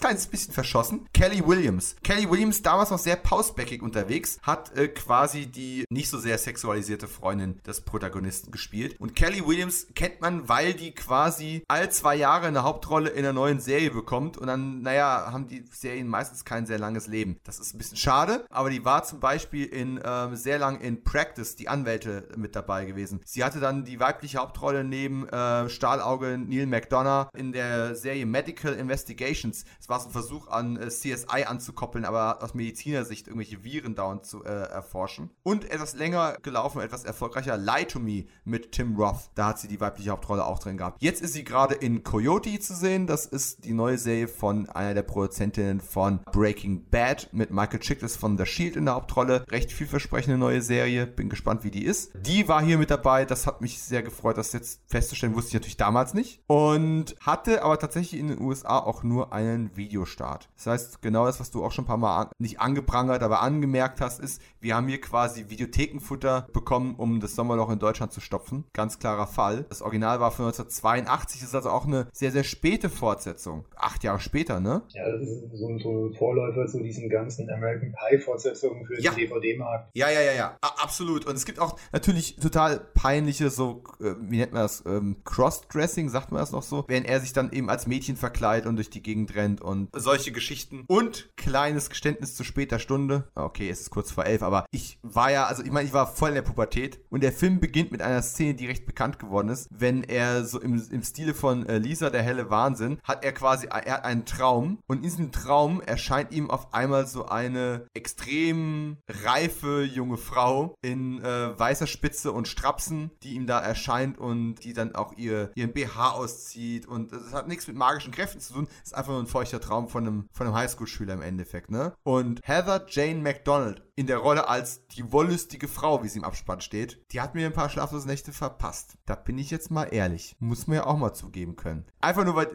ganz kleines bisschen verschossen. Kelly Williams. Kelly Williams, damals noch sehr pausbäckig unterwegs, hat äh, quasi die nicht so sehr sexualisierte Freundin des Protagonisten gespielt. Und Kelly Williams kennt man, weil die quasi all zwei Jahre eine Hauptrolle in einer neuen Serie bekommt und dann, naja, haben die Serien meistens kein sehr langes Leben. Das ist ein bisschen schade, aber die war zum Beispiel in ähm, sehr lang in Practice, die Anwälte mit dabei gewesen. Sie hatte dann die weibliche Hauptrolle neben äh, Stahlauge Neil McDonough in der Serie Medical Investigations. Es war so ein Versuch an äh, CSI anzukoppeln, aber aus Medizinersicht irgendwelche Viren dauernd zu äh, erforschen. Und etwas länger gelaufen, etwas erfolgreicher Lie to Me mit Tim Roth. Da hat sie die weibliche Hauptrolle auch drin gehabt. Jetzt ist sie gerade in Coyote zu sehen. Das ist die neue Serie von einer der Produzentinnen von Breaking Bad mit Michael Chiklis von The Shield in der Hauptrolle. Recht vielversprechende neue Serie. Bin gespannt, wie die ist. Die war hier mit dabei. Das hat mich sehr gefreut, das jetzt festzustellen. Wusste ich natürlich damals nicht. Und hatte aber tatsächlich in den USA auch nur einen Videostart. Das heißt, genau das, was du auch schon ein paar Mal an, nicht angeprangert, aber angemerkt hast, ist, wir haben hier quasi Videothekenfutter bekommen, um das Sommerloch in Deutschland zu stopfen. Ganz klarer Fall. Das Original war von 1982, das ist also auch eine sehr, sehr späte Fortsetzung. Acht Jahre später, ne? Ja, das ist so ein, so ein Vorläufer zu diesen ganzen American Pie-Fortsetzungen für ja. den DVD-Markt. Ja, ja, ja, ja. A absolut. Und es gibt auch natürlich total peinliche, so, äh, wie nennt man das, ähm, Crossdressing, sagt man das noch so, wenn er sich dann eben als Mädchen verkleidet und durch die Gegend rennt und solche Geschichten. Und kleines Geständnis zu später Stunde. Okay, es ist kurz vor elf, aber ich war ja, also ich meine, ich war voll in der Pubertät und der Film beginnt mit einer Szene, die recht bekannt geworden ist. Wenn er so im, im Stile von äh, Lisa, der helle Wahnsinn, hat er quasi, er hat einen Traum und in diesem Traum erscheint ihm auf einmal so eine extrem reife junge Frau in äh, weißer Spitze und Strapsen, die ihm da erscheint und die dann auch ihr, ihren BH auszieht und es hat nichts mit magischen Kräften zu tun, es ist einfach nur ein feuchter Traum von einem, von einem Highschool-Schüler im Endeffekt, ne? Und Heather Jane McDonald in der Rolle als die wollüstige Frau, wie sie im Abspann steht, die hat mir ein paar schlaflose Nächte verpasst. Da bin ich jetzt mal ehrlich. Muss man ja auch mal zugeben können. Einfach nur, weil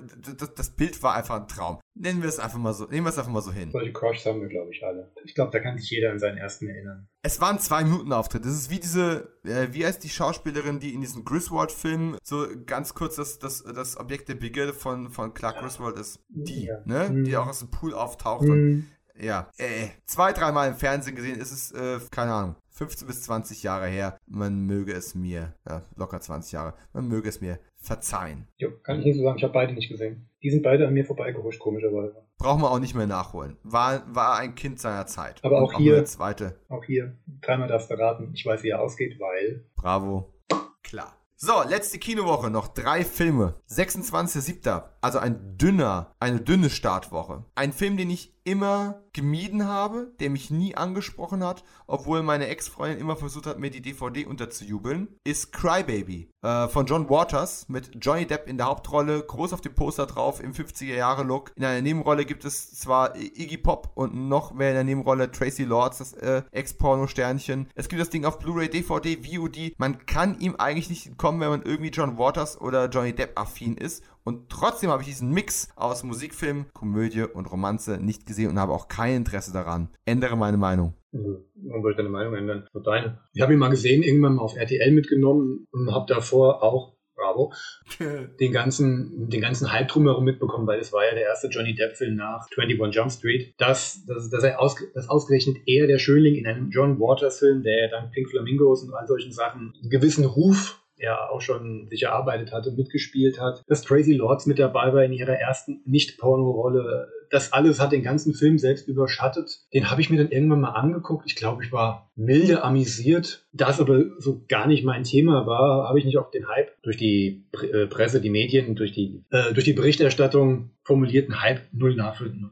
das Bild war einfach ein Traum. Nennen wir es einfach mal so, nehmen wir es einfach mal so hin. Solche Crushs haben wir, glaube ich, alle. Ich glaube, da kann sich jeder an seinen ersten erinnern. Es waren zwei Minuten Auftritt. Das ist wie diese, äh, wie heißt die Schauspielerin, die in diesem Griswold-Film so ganz kurz das, das, das Objekt der Begierde von, von Clark ja. Griswold ist. Die, ja. ne? Mhm. Die auch aus dem Pool auftaucht mhm. und ja, äh, zwei, dreimal im Fernsehen gesehen ist es, äh, keine Ahnung, 15 bis 20 Jahre her. Man möge es mir, ja, locker 20 Jahre, man möge es mir verzeihen. Jo, kann ich nicht so sagen, ich habe beide nicht gesehen. Die sind beide an mir vorbeigehuscht, komischerweise. Brauchen wir auch nicht mehr nachholen. War, war ein Kind seiner Zeit. Aber auch, auch hier, zweite. auch hier, dreimal darfst du raten, ich weiß, wie er ausgeht, weil... Bravo. Klar. So, letzte Kinowoche, noch drei Filme. 26.07. Also ein dünner, eine dünne Startwoche. Ein Film, den ich immer gemieden habe, der mich nie angesprochen hat, obwohl meine Ex-Freundin immer versucht hat, mir die DVD unterzujubeln, ist Crybaby äh, von John Waters mit Johnny Depp in der Hauptrolle, groß auf dem Poster drauf im 50er-Jahre-Look. In einer Nebenrolle gibt es zwar Iggy Pop und noch mehr in der Nebenrolle Tracy Lords, das äh, Ex-Porno-Sternchen. Es gibt das Ding auf Blu-ray, DVD, VOD. Man kann ihm eigentlich nicht entkommen, wenn man irgendwie John Waters oder Johnny Depp affin ist. Und trotzdem habe ich diesen Mix aus Musikfilm, Komödie und Romanze nicht gesehen und habe auch kein Interesse daran. Ändere meine Meinung. Also, warum soll ich deine Meinung ändern? Nur deine. Ich habe ihn mal gesehen, irgendwann mal auf RTL mitgenommen und habe davor auch, bravo, den ganzen, den ganzen Hype drumherum mitbekommen, weil es war ja der erste Johnny Depp-Film nach 21 Jump Street. Dass, dass, dass er aus, dass ausgerechnet er, der Schönling, in einem John Waters-Film, der ja dann Pink Flamingos und all solchen Sachen einen gewissen Ruf er auch schon sich erarbeitet hatte, mitgespielt hat, dass Tracy Lords mit dabei war in ihrer ersten Nicht-Porno-Rolle. Das alles hat den ganzen Film selbst überschattet. Den habe ich mir dann irgendwann mal angeguckt. Ich glaube, ich war milde amüsiert. Da es aber so gar nicht mein Thema war, habe ich nicht auf den Hype durch die äh, Presse, die Medien, durch die, äh, durch die Berichterstattung formulierten Hype null nachvollziehen,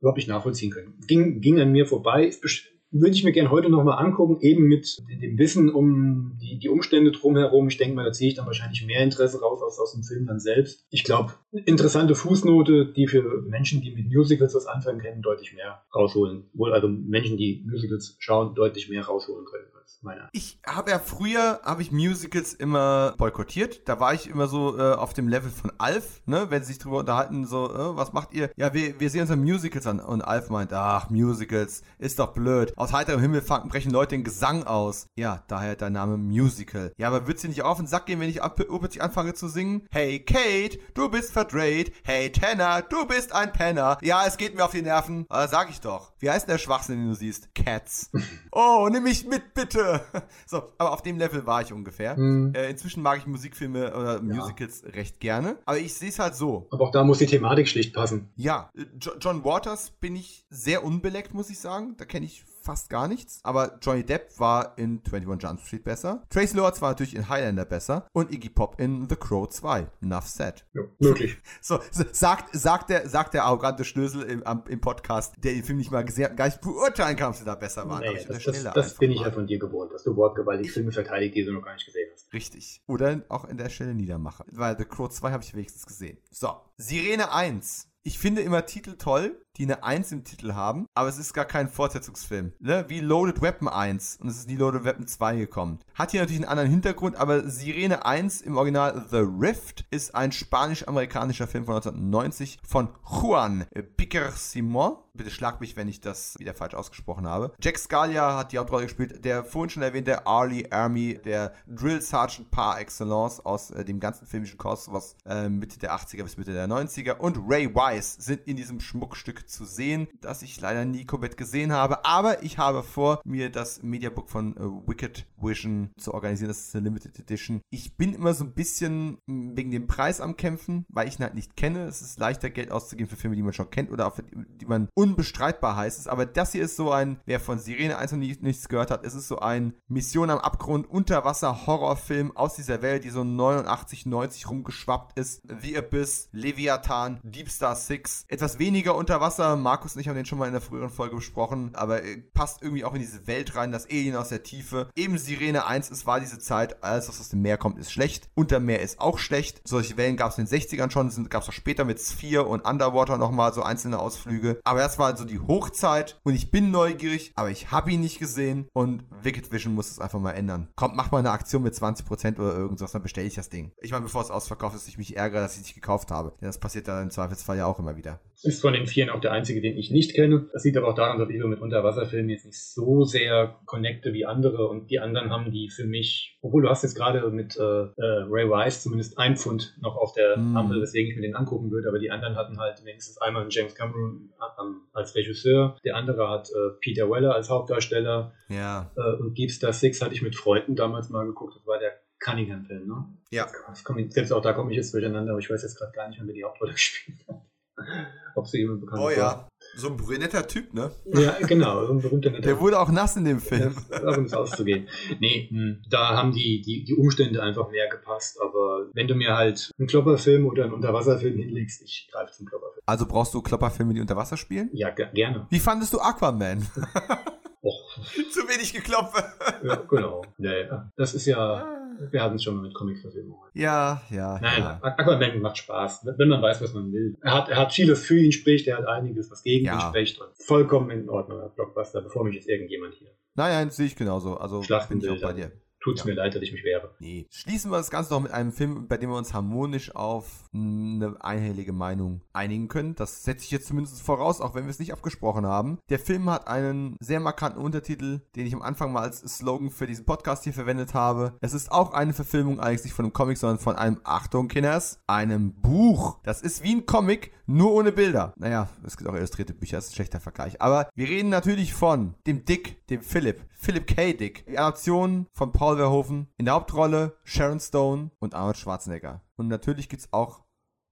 überhaupt nicht nachvollziehen können. Ging, ging an mir vorbei. Ist würde ich mir gerne heute nochmal angucken, eben mit dem Wissen um die, die Umstände drumherum. Ich denke mal, da ziehe ich dann wahrscheinlich mehr Interesse raus als aus dem Film dann selbst. Ich glaube, interessante Fußnote, die für Menschen, die mit Musicals was anfangen können, deutlich mehr rausholen. Wohl also Menschen, die Musicals schauen, deutlich mehr rausholen können meiner. Ich habe ja früher, habe ich Musicals immer boykottiert. Da war ich immer so äh, auf dem Level von Alf, ne? Wenn sie sich drüber unterhalten, so, äh, was macht ihr? Ja, wir, wir sehen uns an Musicals an. Und Alf meint, ach, Musicals, ist doch blöd. Aus heiterem Himmel brechen Leute den Gesang aus. Ja, daher der Name Musical. Ja, aber wird sie nicht auf den Sack gehen, wenn ich plötzlich anfange zu singen? Hey, Kate, du bist verdreht. Hey, Tanner, du bist ein Penner. Ja, es geht mir auf die Nerven. Aber sag ich doch. Wie heißt denn der Schwachsinn, den du siehst? Cats. oh, nimm mich mit, bitte. so, aber auf dem Level war ich ungefähr. Mhm. Äh, inzwischen mag ich Musikfilme oder Musicals ja. recht gerne. Aber ich sehe es halt so. Aber auch da muss die Thematik schlicht passen. Ja, äh, John Waters bin ich sehr unbeleckt, muss ich sagen. Da kenne ich fast gar nichts. Aber Johnny Depp war in 21 Jump Street besser. Trace Lords war natürlich in Highlander besser. Und Iggy Pop in The Crow 2. Enough said. Ja, möglich. So, sagt, sagt, der, sagt der arrogante Schlösel im, im Podcast, der den Film nicht mal gesehen, gar nicht beurteilen kann, ob sie da besser waren. Nee, das, das, das bin ich ja von dir gewohnt, dass du wortgewaltig Filme verteidigt, die du noch gar nicht gesehen hast. Richtig. Oder auch in der Stelle niedermache. Weil The Crow 2 habe ich wenigstens gesehen. So, Sirene 1. Ich finde immer Titel toll, die eine 1 im Titel haben, aber es ist gar kein Fortsetzungsfilm. Ne? Wie Loaded Weapon 1 und es ist nie Loaded Weapon 2 gekommen. Hat hier natürlich einen anderen Hintergrund, aber Sirene 1 im Original The Rift ist ein spanisch-amerikanischer Film von 1990 von Juan Piquer Simon. Bitte schlag mich, wenn ich das wieder falsch ausgesprochen habe. Jack Scalia hat die Hauptrolle gespielt. Der vorhin schon erwähnte Arlie Army, der Drill Sergeant par excellence aus äh, dem ganzen filmischen Kurs, was äh, Mitte der 80er bis Mitte der 90er. Und Ray Wise sind in diesem Schmuckstück zu sehen, das ich leider nie komplett gesehen habe. Aber ich habe vor, mir das Mediabook von äh, Wicked Vision zu organisieren. Das ist eine Limited Edition. Ich bin immer so ein bisschen hm, wegen dem Preis am Kämpfen, weil ich ihn halt nicht kenne. Es ist leichter, Geld auszugeben für Filme, die man schon kennt oder für die, man unbestreitbar heißt. Aber das hier ist so ein, wer von Sirene 1 noch nichts gehört hat, es ist so ein Mission am Abgrund, Unterwasser-Horrorfilm aus dieser Welt, die so 89, 90 rumgeschwappt ist. The Abyss, Leviathan, Deep Star 6. Etwas weniger unter Wasser. Markus und ich haben den schon mal in der früheren Folge besprochen, aber äh, passt irgendwie auch in diese Welt rein, das Alien aus der Tiefe. Eben Sirene 1, es war diese Zeit, alles was aus dem Meer kommt, ist schlecht. Untermeer ist auch schlecht. Solche Wellen gab es in den 60ern schon, gab es auch später mit Sphere und Underwater nochmal so einzelne Ausflüge. Aber das war also die Hochzeit und ich bin neugierig, aber ich habe ihn nicht gesehen und Wicked Vision muss es einfach mal ändern. Kommt, mach mal eine Aktion mit 20% oder irgendwas, dann bestelle ich das Ding. Ich meine, bevor es ausverkauft ist, ich mich ärgere, dass ich es nicht gekauft habe. Denn das passiert dann im Zweifelsfall ja auch immer wieder. Ist von den Vieren auch der einzige, den ich nicht kenne. Das liegt aber auch daran, dass ich so mit Unterwasserfilmen jetzt nicht so sehr connecte wie andere und die anderen haben die für mich, obwohl du hast jetzt gerade mit äh, äh, Ray Wise zumindest ein Pfund noch auf der mm. Ampel, weswegen ich mir den angucken würde, aber die anderen hatten halt wenigstens einmal einen James Cameron ähm, als Regisseur, der andere hat äh, Peter Weller als Hauptdarsteller ja. Äh, und Deep Star Six hatte ich mit Freunden damals mal geguckt, das war der Cunningham-Film, ne? Ja. Das, das selbst auch da komme ich jetzt durcheinander, aber ich weiß jetzt gerade gar nicht mehr, wer die Hauptrolle gespielt hat. Ob sie jemand bekannt Oh ja. So ein brünetter Typ, ne? Ja, genau, so ein berühmter netter Der wurde auch nass in dem Film. Ja, um ins auszugehen. Nee, hm, da haben die, die, die Umstände einfach mehr gepasst. Aber wenn du mir halt einen Klopperfilm oder einen Unterwasserfilm hinlegst, ich greife zum Klopperfilm. Also brauchst du Klopperfilme, die unter Wasser spielen? Ja, ge- gerne. Wie fandest du Aquaman? Zu wenig geklopfe. ja, genau. Nee, das ist ja, wir hatten es schon mal mit Comic-Verfilmungen. Ja, ja, Nein, ja. Aquaman macht Spaß, wenn man weiß, was man will. Er hat, er hat vieles für ihn spricht, er hat einiges, was gegen Ja. ihn spricht. Und vollkommen in Ordnung, Blockbuster, bevor mich jetzt irgendjemand hier. Nein, nein, sehe ich genauso. Also bin ich auch bei dir. Tut's Ja. mir leid, dass ich mich wehre. Nee. Schließen wir das Ganze noch mit einem Film, bei dem wir uns harmonisch auf eine einhellige Meinung einigen können. Das setze ich jetzt zumindest voraus, auch wenn wir es nicht abgesprochen haben. Der Film hat einen sehr markanten Untertitel, den ich am Anfang mal als Slogan für diesen Podcast hier verwendet habe. Es ist auch eine Verfilmung eigentlich nicht von einem Comic, sondern von einem, Achtung Kinders, einem Buch. Das ist wie ein Comic, nur ohne Bilder. Naja, es gibt auch illustrierte Bücher, das ist ein schlechter Vergleich. Aber wir reden natürlich von dem Dick, dem Philipp. Philip K. Dick. Die Adaption von Paul Verhoeven. In der Hauptrolle Sharon Stone und Arnold Schwarzenegger. Und natürlich gibt's auch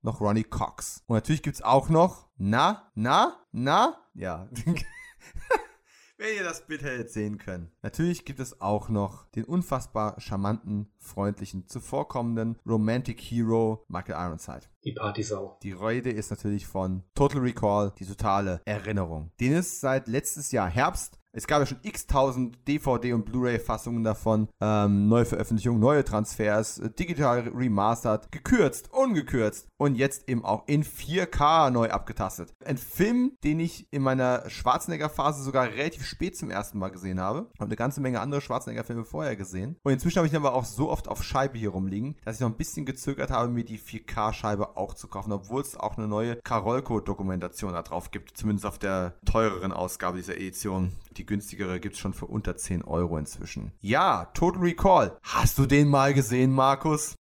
noch Ronnie Cox. Und natürlich gibt's auch noch, na, na, na, ja. Wenn ihr das Bild hättet sehen können. Natürlich gibt es auch noch den unfassbar charmanten, freundlichen, zuvorkommenden Romantic Hero Michael Ironside. Die Partysau. Die Rede ist natürlich von Total Recall, die totale Erinnerung. Den es seit letztes Jahr Herbst es gab ja schon x-tausend DVD- und Blu-ray-Fassungen davon, ähm, neue Veröffentlichungen, neue Transfers, äh, digital remastered, gekürzt, ungekürzt und jetzt eben auch in 4K neu abgetastet. Ein Film, den ich in meiner Schwarzenegger-Phase sogar relativ spät zum ersten Mal gesehen habe. Habe eine ganze Menge andere Schwarzenegger-Filme vorher gesehen. Und inzwischen habe ich ihn aber auch so oft auf Scheibe hier rumliegen, dass ich noch ein bisschen gezögert habe, mir die 4K-Scheibe auch zu kaufen, obwohl es auch eine neue Karolko-Dokumentation da drauf gibt. Zumindest auf der teureren Ausgabe dieser Edition. Die günstigere gibt es schon für unter 10 Euro inzwischen. Ja, Total Recall. Hast du den mal gesehen, Markus?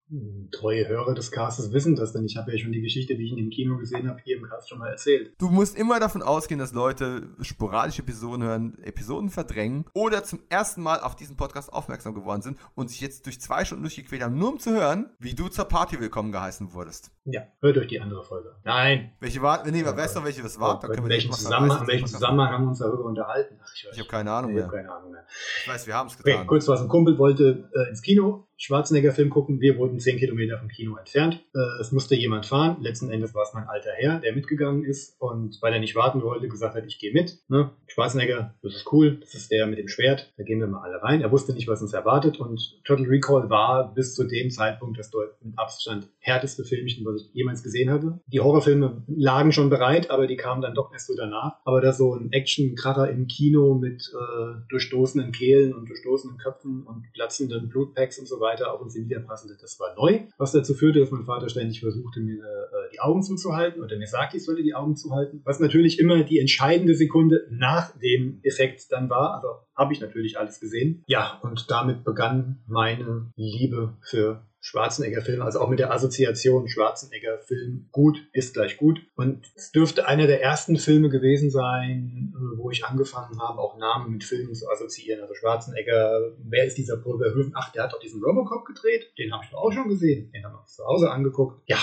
Treue Hörer des Castes wissen das, denn ich habe ja schon die Geschichte, die ich in dem Kino gesehen habe, hier im Cast schon mal erzählt. Du musst immer davon ausgehen, dass Leute sporadische Episoden hören, Episoden verdrängen oder zum ersten Mal auf diesen Podcast aufmerksam geworden sind und sich jetzt durch zwei Stunden durchgequält haben, nur um zu hören, wie du zur Party willkommen geheißen wurdest. Ja, hört euch die andere Folge. Nein. Welche war? Nee, wer weiß noch, welche das war? nicht machen. Zusammenhang, Weiß in welchem nicht. Zusammenhang haben wir uns darüber unterhalten? Ach, Ich habe keine Ahnung ich hab mehr. keine Ahnung mehr. Ich weiß, wir haben es Okay, getan. kurz was. Ein Kumpel wollte äh, ins Kino, Schwarzenegger-Film gucken. Wir wurden 10 Kilometer vom Kino entfernt. Äh, es musste jemand fahren. Letzten Endes war es mein alter Herr, der mitgegangen ist und weil er nicht warten wollte, gesagt hat, ich gehe mit. Ne? Schwarzenegger, das ist cool, das ist der mit dem Schwert, da gehen wir mal alle rein. Er wusste nicht, was uns erwartet und Total Recall war bis zu dem Zeitpunkt das dort mit Abstand härteste Filmchen, was ich jemals gesehen hatte. Die Horrorfilme lagen schon bereit, aber die kamen dann doch erst so danach. Aber das so ein Action-Kracher im Kino mit äh, durchstoßenen Kehlen und durchstoßenen Köpfen und platzenden Blutpacks und so weiter auf uns niederprasselte, das war neu. Was dazu führte, dass mein Vater ständig versuchte, mir äh, die Augen zuzuhalten oder mir sagte, ich sollte die Augen zuhalten. Was natürlich immer die entscheidende Sekunde nach dem Effekt dann war. Also habe ich natürlich alles gesehen. Ja, und damit begann meine Liebe für Schwarzenegger-Film, also auch mit der Assoziation Schwarzenegger-Film gut ist gleich gut. Und es dürfte einer der ersten Filme gewesen sein, äh, wo ich angefangen habe, auch Namen mit Filmen zu assoziieren. Also Schwarzenegger, wer ist dieser Paul Verhoeven? Ach, der hat doch diesen Robocop gedreht. Den habe ich doch auch schon gesehen. Den haben wir uns zu Hause angeguckt. Ja,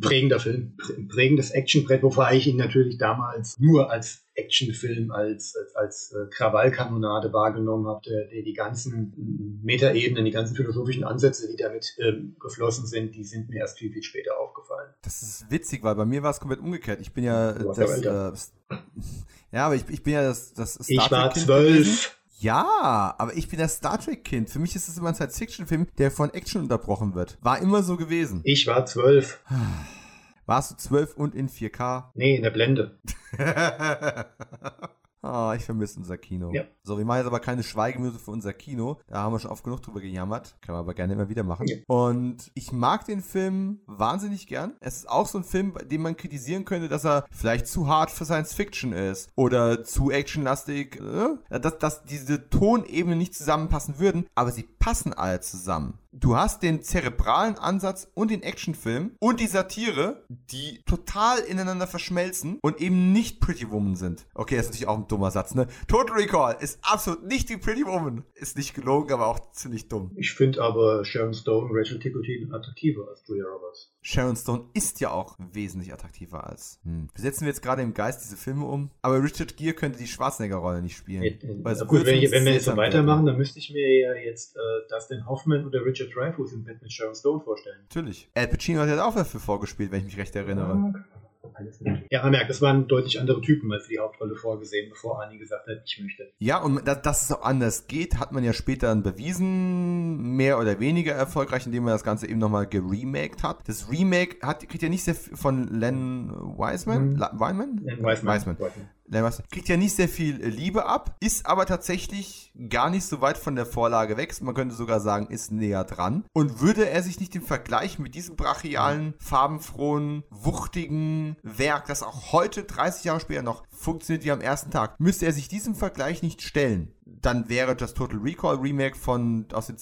prägender Film, prä- prägendes Actionbrett, wobei ich ihn natürlich damals nur als Actionfilm, als, als, als äh, Krawallkanonade wahrgenommen habe, der, der die ganzen Metaebenen, die ganzen philosophischen Ansätze, die damit ähm, geflossen sind, die sind mir erst viel, viel später aufgefallen. Das ist witzig, weil bei mir war es komplett umgekehrt. Ich bin ja das, äh, ja, aber ich, ich bin ja das, das Star Ich war zwölf. Ja, aber ich bin das Star Trek-Kind. Für mich ist es immer ein Science-Fiction-Film, der von Action unterbrochen wird. War immer so gewesen. Ich war zwölf. Warst du 12 und in 4K? Nee, in der Blende. Ah, ich vermisse unser Kino. Ja. So, wir machen jetzt aber keine Schweigeminute für unser Kino. Da haben wir schon oft genug drüber gejammert. Können wir aber gerne immer wieder machen. Ja. Und ich mag den Film wahnsinnig gern. Es ist auch so ein Film, bei dem man kritisieren könnte, dass er vielleicht zu hart für Science Fiction ist. Oder zu actionlastig. Äh? Dass, dass diese Tonebenen nicht zusammenpassen würden. Aber sie passen alle zusammen. Du hast den zerebralen Ansatz und den Actionfilm und die Satire, die total ineinander verschmelzen und eben nicht Pretty Woman sind. Okay, das ist natürlich auch ein dummer Satz, ne? Total Recall ist absolut nicht die Pretty Woman. Ist nicht gelogen, aber auch ziemlich dumm. Ich finde aber Sharon Stone und Rachel Ticotin attraktiver als Julia Roberts. Sharon Stone ist ja auch wesentlich attraktiver als. Hm. Wir jetzt gerade im Geist diese Filme um. Aber Richard Gere könnte die Schwarzenegger-Rolle nicht spielen. Ja, also gut, wenn, ich, wenn wir jetzt so weitermachen, dann müsste ich mir ja jetzt äh, Dustin Hoffman oder Richard Dreyfuss im Bett mit Sharon Stone vorstellen. Natürlich. Al Pacino hat ja auch dafür vorgespielt, wenn ich mich recht erinnere. Ja. Ja, man merkt, das waren deutlich andere Typen als für die Hauptrolle vorgesehen, bevor Annie gesagt hat, ich möchte. Ja, und dass, dass es auch anders geht, hat man ja später dann bewiesen, mehr oder weniger erfolgreich, indem man das Ganze eben nochmal geremaked hat. Das Remake hat, kriegt ja nicht sehr viel von Len Wiseman? Hm. Wiseman? Len Wiseman. Wiseman. Wiseman kriegt ja nicht sehr viel Liebe ab, ist aber tatsächlich gar nicht so weit von der Vorlage weg. Man könnte sogar sagen, ist näher dran. Und würde er sich nicht im Vergleich mit diesem brachialen, farbenfrohen, wuchtigen Werk, das auch heute, 30 Jahre später noch funktioniert wie am ersten Tag, müsste er sich diesem Vergleich nicht stellen dann wäre das Total Recall Remake von aus den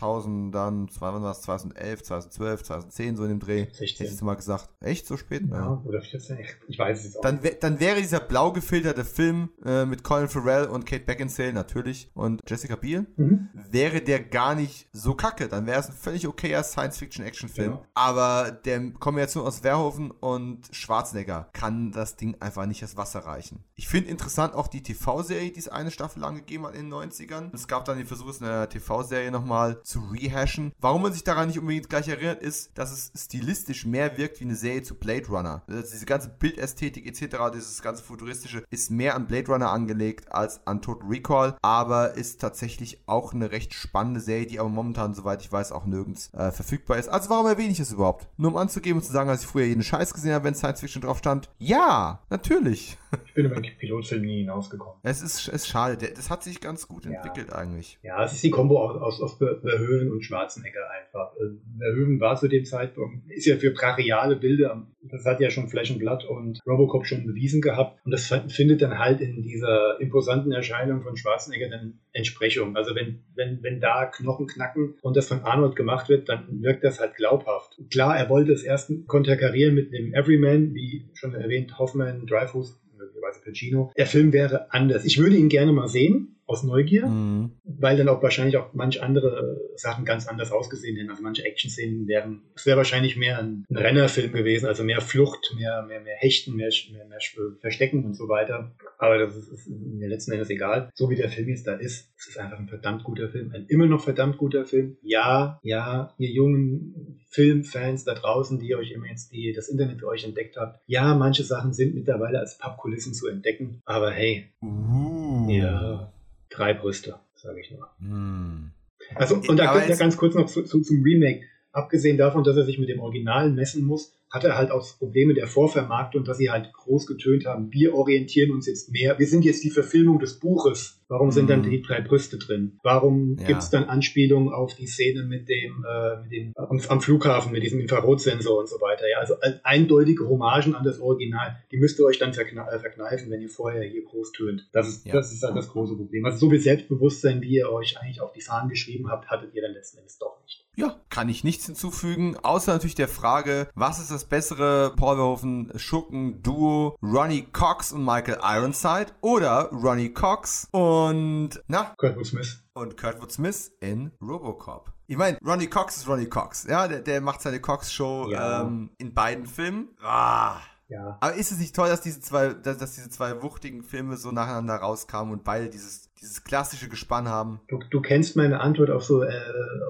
2000ern, wann war das, 2011, 2012, 2010, so in dem Dreh. 16. Hättest du mal gesagt. Echt, so spät? Ja, ja. oder 14, ich weiß es jetzt auch dann, dann wäre dieser blau gefilterte Film äh, mit Colin Farrell und Kate Beckinsale natürlich und Jessica Biel, mhm. wäre der gar nicht so kacke. Dann wäre es ein völlig okayer Science-Fiction-Action-Film. Ja. Aber der Kombination aus Verhoeven und Schwarzenegger kann das Ding einfach nicht das Wasser reichen. Ich finde interessant auch die TV-Serie, die es eine Staffel lang gegeben hat in den 90ern. Es gab dann den Versuch, es in der TV-Serie nochmal zu rehashen. Warum man sich daran nicht unbedingt gleich erinnert, ist, dass es stilistisch mehr wirkt wie eine Serie zu Blade Runner. Also diese ganze Bildästhetik etc., dieses ganze futuristische, ist mehr an Blade Runner angelegt als an Total Recall, aber ist tatsächlich auch eine recht spannende Serie, die aber momentan, soweit ich weiß, auch nirgends äh, verfügbar ist. Also warum erwähne ich es überhaupt? Nur um anzugeben und zu sagen, dass ich früher jeden Scheiß gesehen habe, wenn Science Fiction drauf stand. Ja, natürlich. Ich bin über den Pilotfilm nie hinausgekommen. Es ist, es ist schade. Das hat sich ganz gut entwickelt ja. eigentlich. Ja, es ist die Kombo aus, aus, aus Verhoeven und Schwarzenegger einfach. Äh, Verhoeven war zu dem Zeitpunkt, ist ja für brachiale Bilder, das hat ja schon Flächenblatt und Robocop schon bewiesen gehabt. Und das findet dann halt in dieser imposanten Erscheinung von Schwarzenegger dann Entsprechung. Also wenn, wenn, wenn da Knochen knacken und das von Arnold gemacht wird, dann wirkt das halt glaubhaft. Klar, er wollte es erst konterkarieren mit dem Everyman, wie schon erwähnt, Hoffman, Dreyfus, möglicherweise Pacino. Der Film wäre anders. Ich würde ihn gerne mal sehen aus Neugier, mhm. weil dann auch wahrscheinlich auch manche andere Sachen ganz anders ausgesehen hätten. Also manche Action-Szenen wären, es wäre wahrscheinlich mehr ein, ein Rennerfilm gewesen, also mehr Flucht, mehr, mehr, mehr Hechten, mehr, mehr, mehr Verstecken und so weiter. Aber das ist, ist mir letzten Endes egal. So wie der Film jetzt da ist, es ist einfach ein verdammt guter Film, ein immer noch verdammt guter Film. Ja, ja, ihr jungen Filmfans da draußen, die euch immer jetzt die, das Internet für euch entdeckt habt. Ja, manche Sachen sind mittlerweile als Pappkulissen zu entdecken, aber hey, uh. ja, drei Brüste, sage ich nur. Hm. Also, und da ganz kurz noch zu, zu, zum Remake. Abgesehen davon, dass er sich mit dem Original messen muss, hat er halt auch Probleme der Vorvermarktung, dass sie halt groß getönt haben. Wir orientieren uns jetzt mehr. Wir sind jetzt die Verfilmung des Buches. Warum sind dann mhm. die drei Brüste drin? Warum ja. gibt es dann Anspielungen auf die Szene mit dem, äh, mit dem am, am, Flughafen, mit diesem Infrarotsensor und so weiter? Ja, also eindeutige Hommagen an das Original. Die müsst ihr euch dann äh, verkneifen, wenn ihr vorher hier groß tönt. Das ist, ja. das ist halt das große Problem. Also so viel Selbstbewusstsein, wie ihr euch eigentlich auf die Fahnen geschrieben habt, hattet ihr dann letzten Endes doch nicht. Ja, kann ich nichts hinzufügen, außer natürlich der Frage, was ist das bessere Paul Verhoeven Schurken Duo Ronnie Cox und Michael Ironside oder Ronnie Cox und na Kurtwood Smith und Kurtwood Smith in Robocop. Ich meine, Ronnie Cox ist Ronnie Cox, ja, der, der macht seine Cox Show ja. ähm, in beiden Filmen. Ah. Ja. Aber ist es nicht toll, dass diese zwei, dass, dass diese zwei wuchtigen Filme so nacheinander rauskamen und beide dieses, dieses klassische Gespann haben? Du, du kennst meine Antwort auf so äh,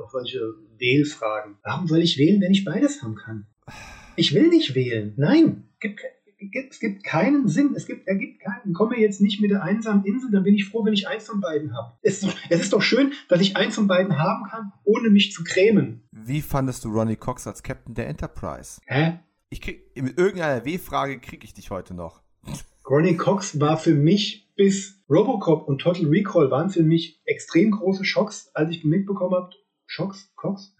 auf solche Wählfragen. Warum soll ich wählen, wenn ich beides haben kann? Ich will nicht wählen. Nein, gibt, gibt, es gibt keinen Sinn. Es gibt, ergibt keinen. Komme jetzt nicht mit der einsamen Insel, dann bin ich froh, wenn ich eins von beiden habe. Es, es ist doch schön, dass ich eins von beiden haben kann, ohne mich zu grämen. Wie fandest du Ronnie Cox als Captain der Enterprise? Hä? Ich krieg, mit irgendeiner W-Frage kriege ich dich heute noch. Ronnie Cox war für mich bis Robocop und Total Recall waren für mich extrem große Schocks, als ich mitbekommen habe, Cox, Cox,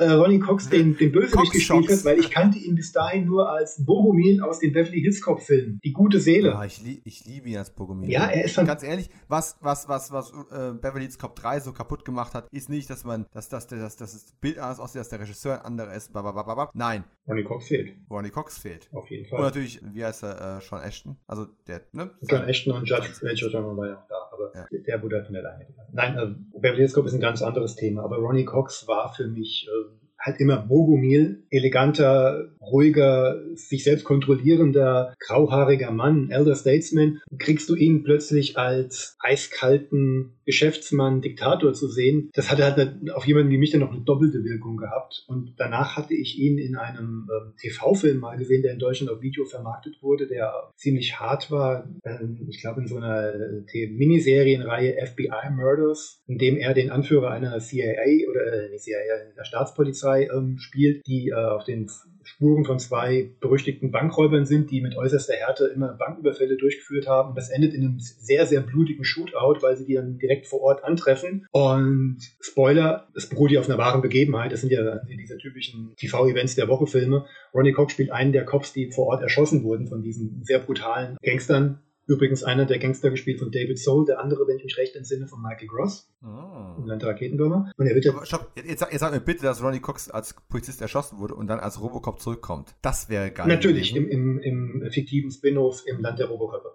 äh, Ronnie Cox den, den Bösewicht gespielt hat, weil ich kannte ihn bis dahin nur als Bogomil aus den Beverly Hills Cop Filmen. Die gute Seele. Ah, ich, lieb, ich liebe ihn als Bogomil. Ja, er ist schon- Ganz ehrlich, was, was, was, was äh, Beverly Hills Cop 3 so kaputt gemacht hat, ist nicht, dass man, dass, dass, dass, dass das Bild anders aussieht, dass der Regisseur ein anderer ist. Babababab. Nein, Ronnie Cox fehlt, Ronnie Cox fehlt. auf jeden Und Fall. natürlich, wie heißt er, äh, Sean Ashton? Also der, ne? John Ashton und Judge Judge war ja auch da, aber Ja. der wurde halt von der Leine gelassen. Nein, also Beverly Hills Cop ist ein ganz anderes Thema, aber Ronnie Cox war für mich äh, halt immer Bogomil, eleganter, ruhiger, sich selbst kontrollierender, grauhaariger Mann, Elder Statesman. Kriegst du ihn plötzlich als eiskalten Geschäftsmann, Diktator zu sehen, das hatte halt auf jemanden wie mich dann noch eine doppelte Wirkung gehabt. Und danach hatte ich ihn in einem ähm, TV-Film mal gesehen, der in Deutschland auf Video vermarktet wurde, der ziemlich hart war. Ähm, ich glaube in so einer äh, Miniserienreihe FBI Murders, in dem er den Anführer einer CIA oder äh, nicht CIA, der Staatspolizei ähm, spielt, die äh, auf den Spuren von zwei berüchtigten Bankräubern sind, die mit äußerster Härte immer Banküberfälle durchgeführt haben. Das endet in einem sehr, sehr blutigen Shootout, weil sie die dann direkt vor Ort antreffen. Und Spoiler, es beruht ja auf einer wahren Begebenheit. Das sind ja diese typischen TV-Events der Woche-Filme. Ronnie Cox spielt einen der Cops, die vor Ort erschossen wurden von diesen sehr brutalen Gangstern. Übrigens einer der Gangster gespielt von David Soul, der andere, wenn ich mich recht entsinne, von Michael Gross, Oh. im Land der Raketenwürmer. Und er wird Aber stopp, jetzt, jetzt, sag- mir bitte, dass Ronnie Cox als Polizist erschossen wurde und dann als Robocop zurückkommt. Das wäre geil. Natürlich, im, im, im fiktiven Spin-off im Land der Roboköpfe.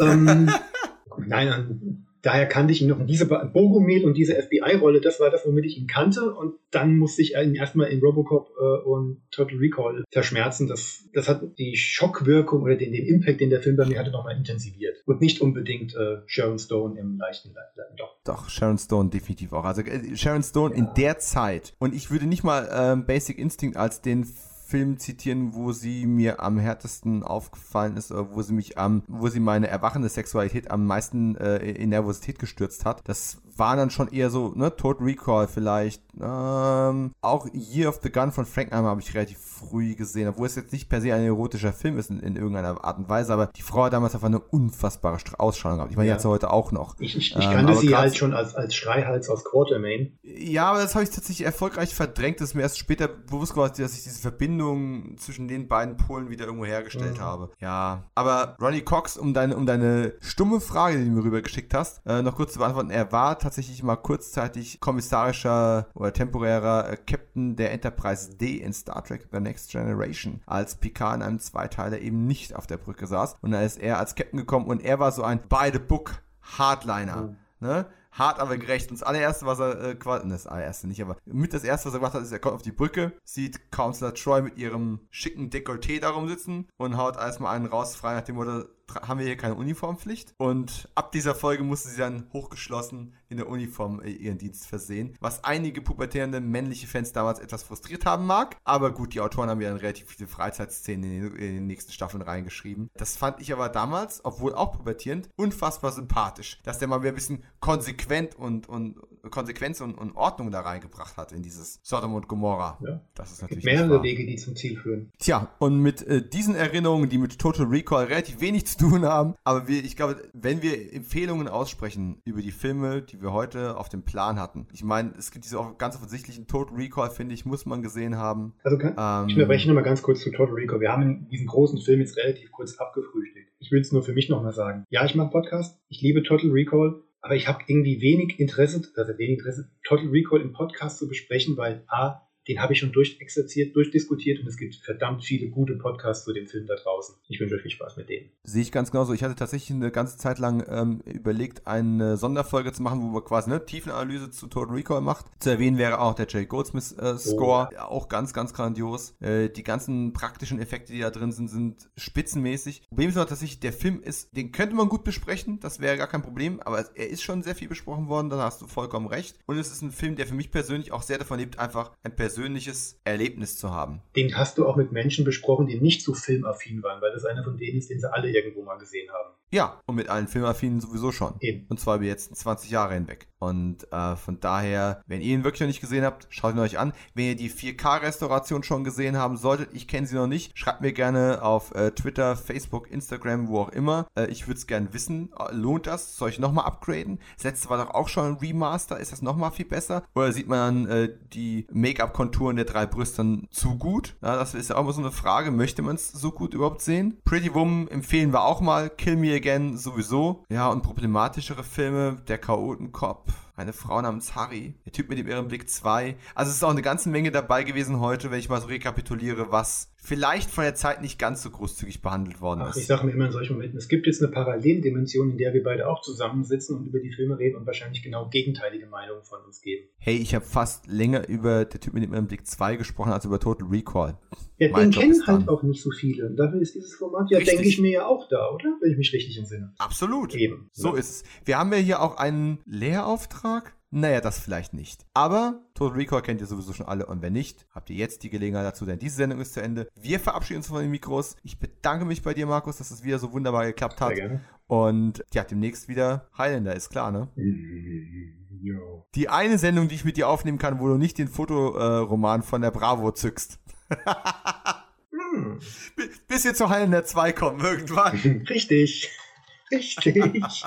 ähm, nein, daher kannte ich ihn noch. Und diese Bogomil und diese FBI-Rolle, das war das, womit ich ihn kannte. Und dann musste ich ihn erstmal in Robocop äh, und Total Recall verschmerzen. Das, das hat die Schockwirkung oder den, den Impact, den der Film bei mir hatte, nochmal intensiviert. Und nicht unbedingt äh, Sharon Stone im leichten Le Le- Doch. Doch, Sharon Stone definitiv auch. Also äh, Sharon Stone in der Zeit. Und ich würde nicht mal ähm, Basic Instinct als den Film zitieren, wo sie mir am härtesten aufgefallen ist, oder wo sie mich am, wo sie meine erwachende Sexualität am meisten äh, in Nervosität gestürzt hat. Das war dann schon eher so, ne, Total Recall vielleicht. Ähm, auch Year of the Gun von Frankenheimer habe ich relativ früh gesehen, obwohl es jetzt nicht per se ein erotischer Film ist in, in irgendeiner Art und Weise, aber die Frau hat damals einfach eine unfassbare Ausstrahlung gehabt. Ich meine, die Ja. hat sie heute auch noch. Ich, ich, ich Ähm, kannte sie halt schon als, als Schreihals aus Quartermain. Ja, aber das habe ich tatsächlich erfolgreich verdrängt. Das ist mir erst später bewusst geworden, dass ich diese Verbindung zwischen den beiden Polen wieder irgendwo hergestellt Mhm. habe. Ja, aber Ronnie Cox, um deine, um deine stumme Frage, die du mir rübergeschickt hast, äh, noch kurz zu beantworten. Er war tatsächlich mal kurzzeitig kommissarischer oder temporärer äh, Captain der Enterprise D in Star Trek The Next Generation, als Picard in einem Zweiteiler eben nicht auf der Brücke saß. Und da ist er als Captain gekommen und er war so ein by-the-book Hardliner. Ne? Hart, aber gerecht. Und das allererste, was er äh, quasi, ne, das allererste nicht, aber mit das erste, was er gemacht hat, ist, er kommt auf die Brücke, sieht Counselor Troy mit ihrem schicken Dekolleté darum sitzen und haut erstmal einen raus, frei nach dem Motto, haben wir hier keine Uniformpflicht? Und ab dieser Folge musste sie dann hochgeschlossen in der Uniform äh, ihren Dienst versehen, was einige pubertierende männliche Fans damals etwas frustriert haben mag. Aber gut, die Autoren haben ja dann relativ viele Freizeitszenen in den nächsten Staffeln reingeschrieben. Das fand ich aber damals, obwohl auch pubertierend, unfassbar sympathisch, dass der mal wieder ein bisschen konsequent und, und Konsequenz und, und Ordnung da reingebracht hat in dieses Sodom und Gomorra. Ja. Das ist Es natürlich mehrere. Wege, die zum Ziel führen. Tja, und mit äh, diesen Erinnerungen, die mit Total Recall relativ wenig zu tun haben, aber wir, ich glaube, wenn wir Empfehlungen aussprechen über die Filme, die wir heute auf dem Plan hatten, ich meine, es gibt diese ganz offensichtlichen Total Recall, finde ich, muss man gesehen haben. Also kann, Ähm, ich unterbreche nochmal ganz kurz zu Total Recall. Wir haben diesen großen Film jetzt relativ kurz abgefrühstückt. Ich will es nur für mich nochmal sagen. Ja, ich mache Podcast. Ich liebe Total Recall. Aber ich habe irgendwie wenig Interesse, also wenig Interesse, Total Recall im Podcast zu besprechen, weil A, den habe ich schon durchexerziert, durchdiskutiert und es gibt verdammt viele gute Podcasts zu dem Film da draußen. Ich wünsche euch viel Spaß mit denen. Sehe ich ganz genauso. Ich hatte tatsächlich eine ganze Zeit lang ähm, überlegt, eine Sonderfolge zu machen, wo man quasi eine Tiefenanalyse zu Total Recall macht. Zu erwähnen wäre auch der Jay Goldsmith äh, Score. Ja, Auch ganz, ganz grandios. Äh, die ganzen praktischen Effekte, die da drin sind, sind spitzenmäßig. Problem ist aber tatsächlich, der Film ist, den könnte man gut besprechen. Das wäre gar kein Problem. Aber er ist schon sehr viel besprochen worden. Da hast du vollkommen recht. Und es ist ein Film, der für mich persönlich auch sehr davon lebt, einfach ein persönliches Erlebnis zu haben. Den hast du auch mit Menschen besprochen, die nicht so filmaffin waren, weil das einer von denen ist, den sie alle irgendwo mal gesehen haben. Ja, und mit allen Filmaffinen sowieso schon. Eben. Und zwar über jetzt 20 Jahre hinweg. Und äh, von daher, wenn ihr ihn wirklich noch nicht gesehen habt, schaut ihn euch an. Wenn ihr die 4K-Restauration schon gesehen haben solltet, ich kenne sie noch nicht, schreibt mir gerne auf äh, Twitter, Facebook, Instagram, wo auch immer. Äh, ich würde es gerne wissen. Äh, lohnt das? Soll ich nochmal upgraden? Das letzte war doch auch schon ein Remaster. Ist das nochmal viel besser? Oder sieht man äh, die Make-up-Konturen der drei Brüste zu gut? Ja, das ist ja auch immer so eine Frage. Möchte man es so gut überhaupt sehen? Pretty Woman empfehlen wir auch mal. Kill Me Again sowieso. Ja, und problematischere Filme. Der Chaotenkopf. Eine Frau namens Harry. Der Typ mit dem Irrenblick 2. Also es ist auch eine ganze Menge dabei gewesen heute, wenn ich mal so rekapituliere, was vielleicht von der Zeit nicht ganz so großzügig behandelt worden Ach, ist. ich sage mir immer in solchen Momenten, es gibt jetzt eine Paralleldimension, in der wir beide auch zusammensitzen und über die Filme reden und wahrscheinlich genau gegenteilige Meinungen von uns geben. Hey, ich habe fast länger über der Typ mit dem Irrenblick 2 gesprochen als über Total Recall. Ja, Mein den Job kennen halt auch nicht so viele. Und dafür ist dieses Format ja, denke ich mir ja auch da, oder? Wenn ich mich richtig entsinne. Absolut. Eben. So Ja. ist es. Wir haben ja hier auch einen Lehrauftrag. Naja, das vielleicht nicht. Aber Total Recall kennt ihr sowieso schon alle. Und wenn nicht, habt ihr jetzt die Gelegenheit dazu, denn diese Sendung ist zu Ende. Wir verabschieden uns von den Mikros. Ich bedanke mich bei dir, Markus, dass es wieder so wunderbar geklappt hat. Und ja, demnächst wieder Highlander, ist klar, ne? Jo. Die eine Sendung, die ich mit dir aufnehmen kann, wo du nicht den Fotoroman von der Bravo zückst. Hm. Bis wir zu Highlander 2 kommen, irgendwann. Richtig. Richtig.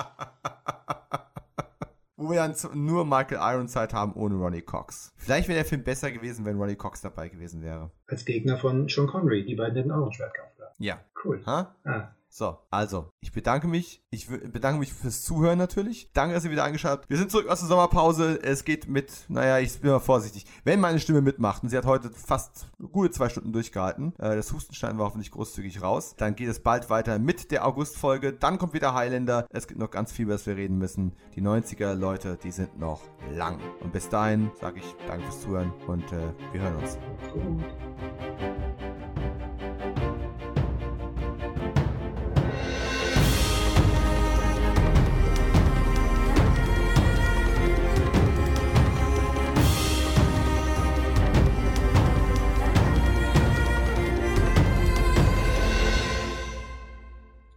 Wo wir dann nur Michael Ironside haben ohne Ronnie Cox. Vielleicht wäre der Film besser gewesen, wenn Ronnie Cox dabei gewesen wäre. Als Gegner von Sean Connery. Die beiden hätten auch einen Schwertkampf gehabt. Ja. Cool. Ha? Ah, So, also, ich bedanke mich. Ich bedanke mich fürs Zuhören natürlich. Danke, dass ihr wieder eingeschaltet habt. Wir sind zurück aus der Sommerpause. Es geht mit, naja, ich bin mal vorsichtig. Wenn meine Stimme mitmacht, und sie hat heute fast gute zwei Stunden durchgehalten, äh, das Hustenstein war hoffentlich großzügig raus, dann geht es bald weiter mit der August-Folge. Dann kommt wieder Highlander. Es gibt noch ganz viel, über das wir reden müssen. Die 90er, Leute, die sind noch lang. Und bis dahin sage ich danke fürs Zuhören und äh, wir hören uns.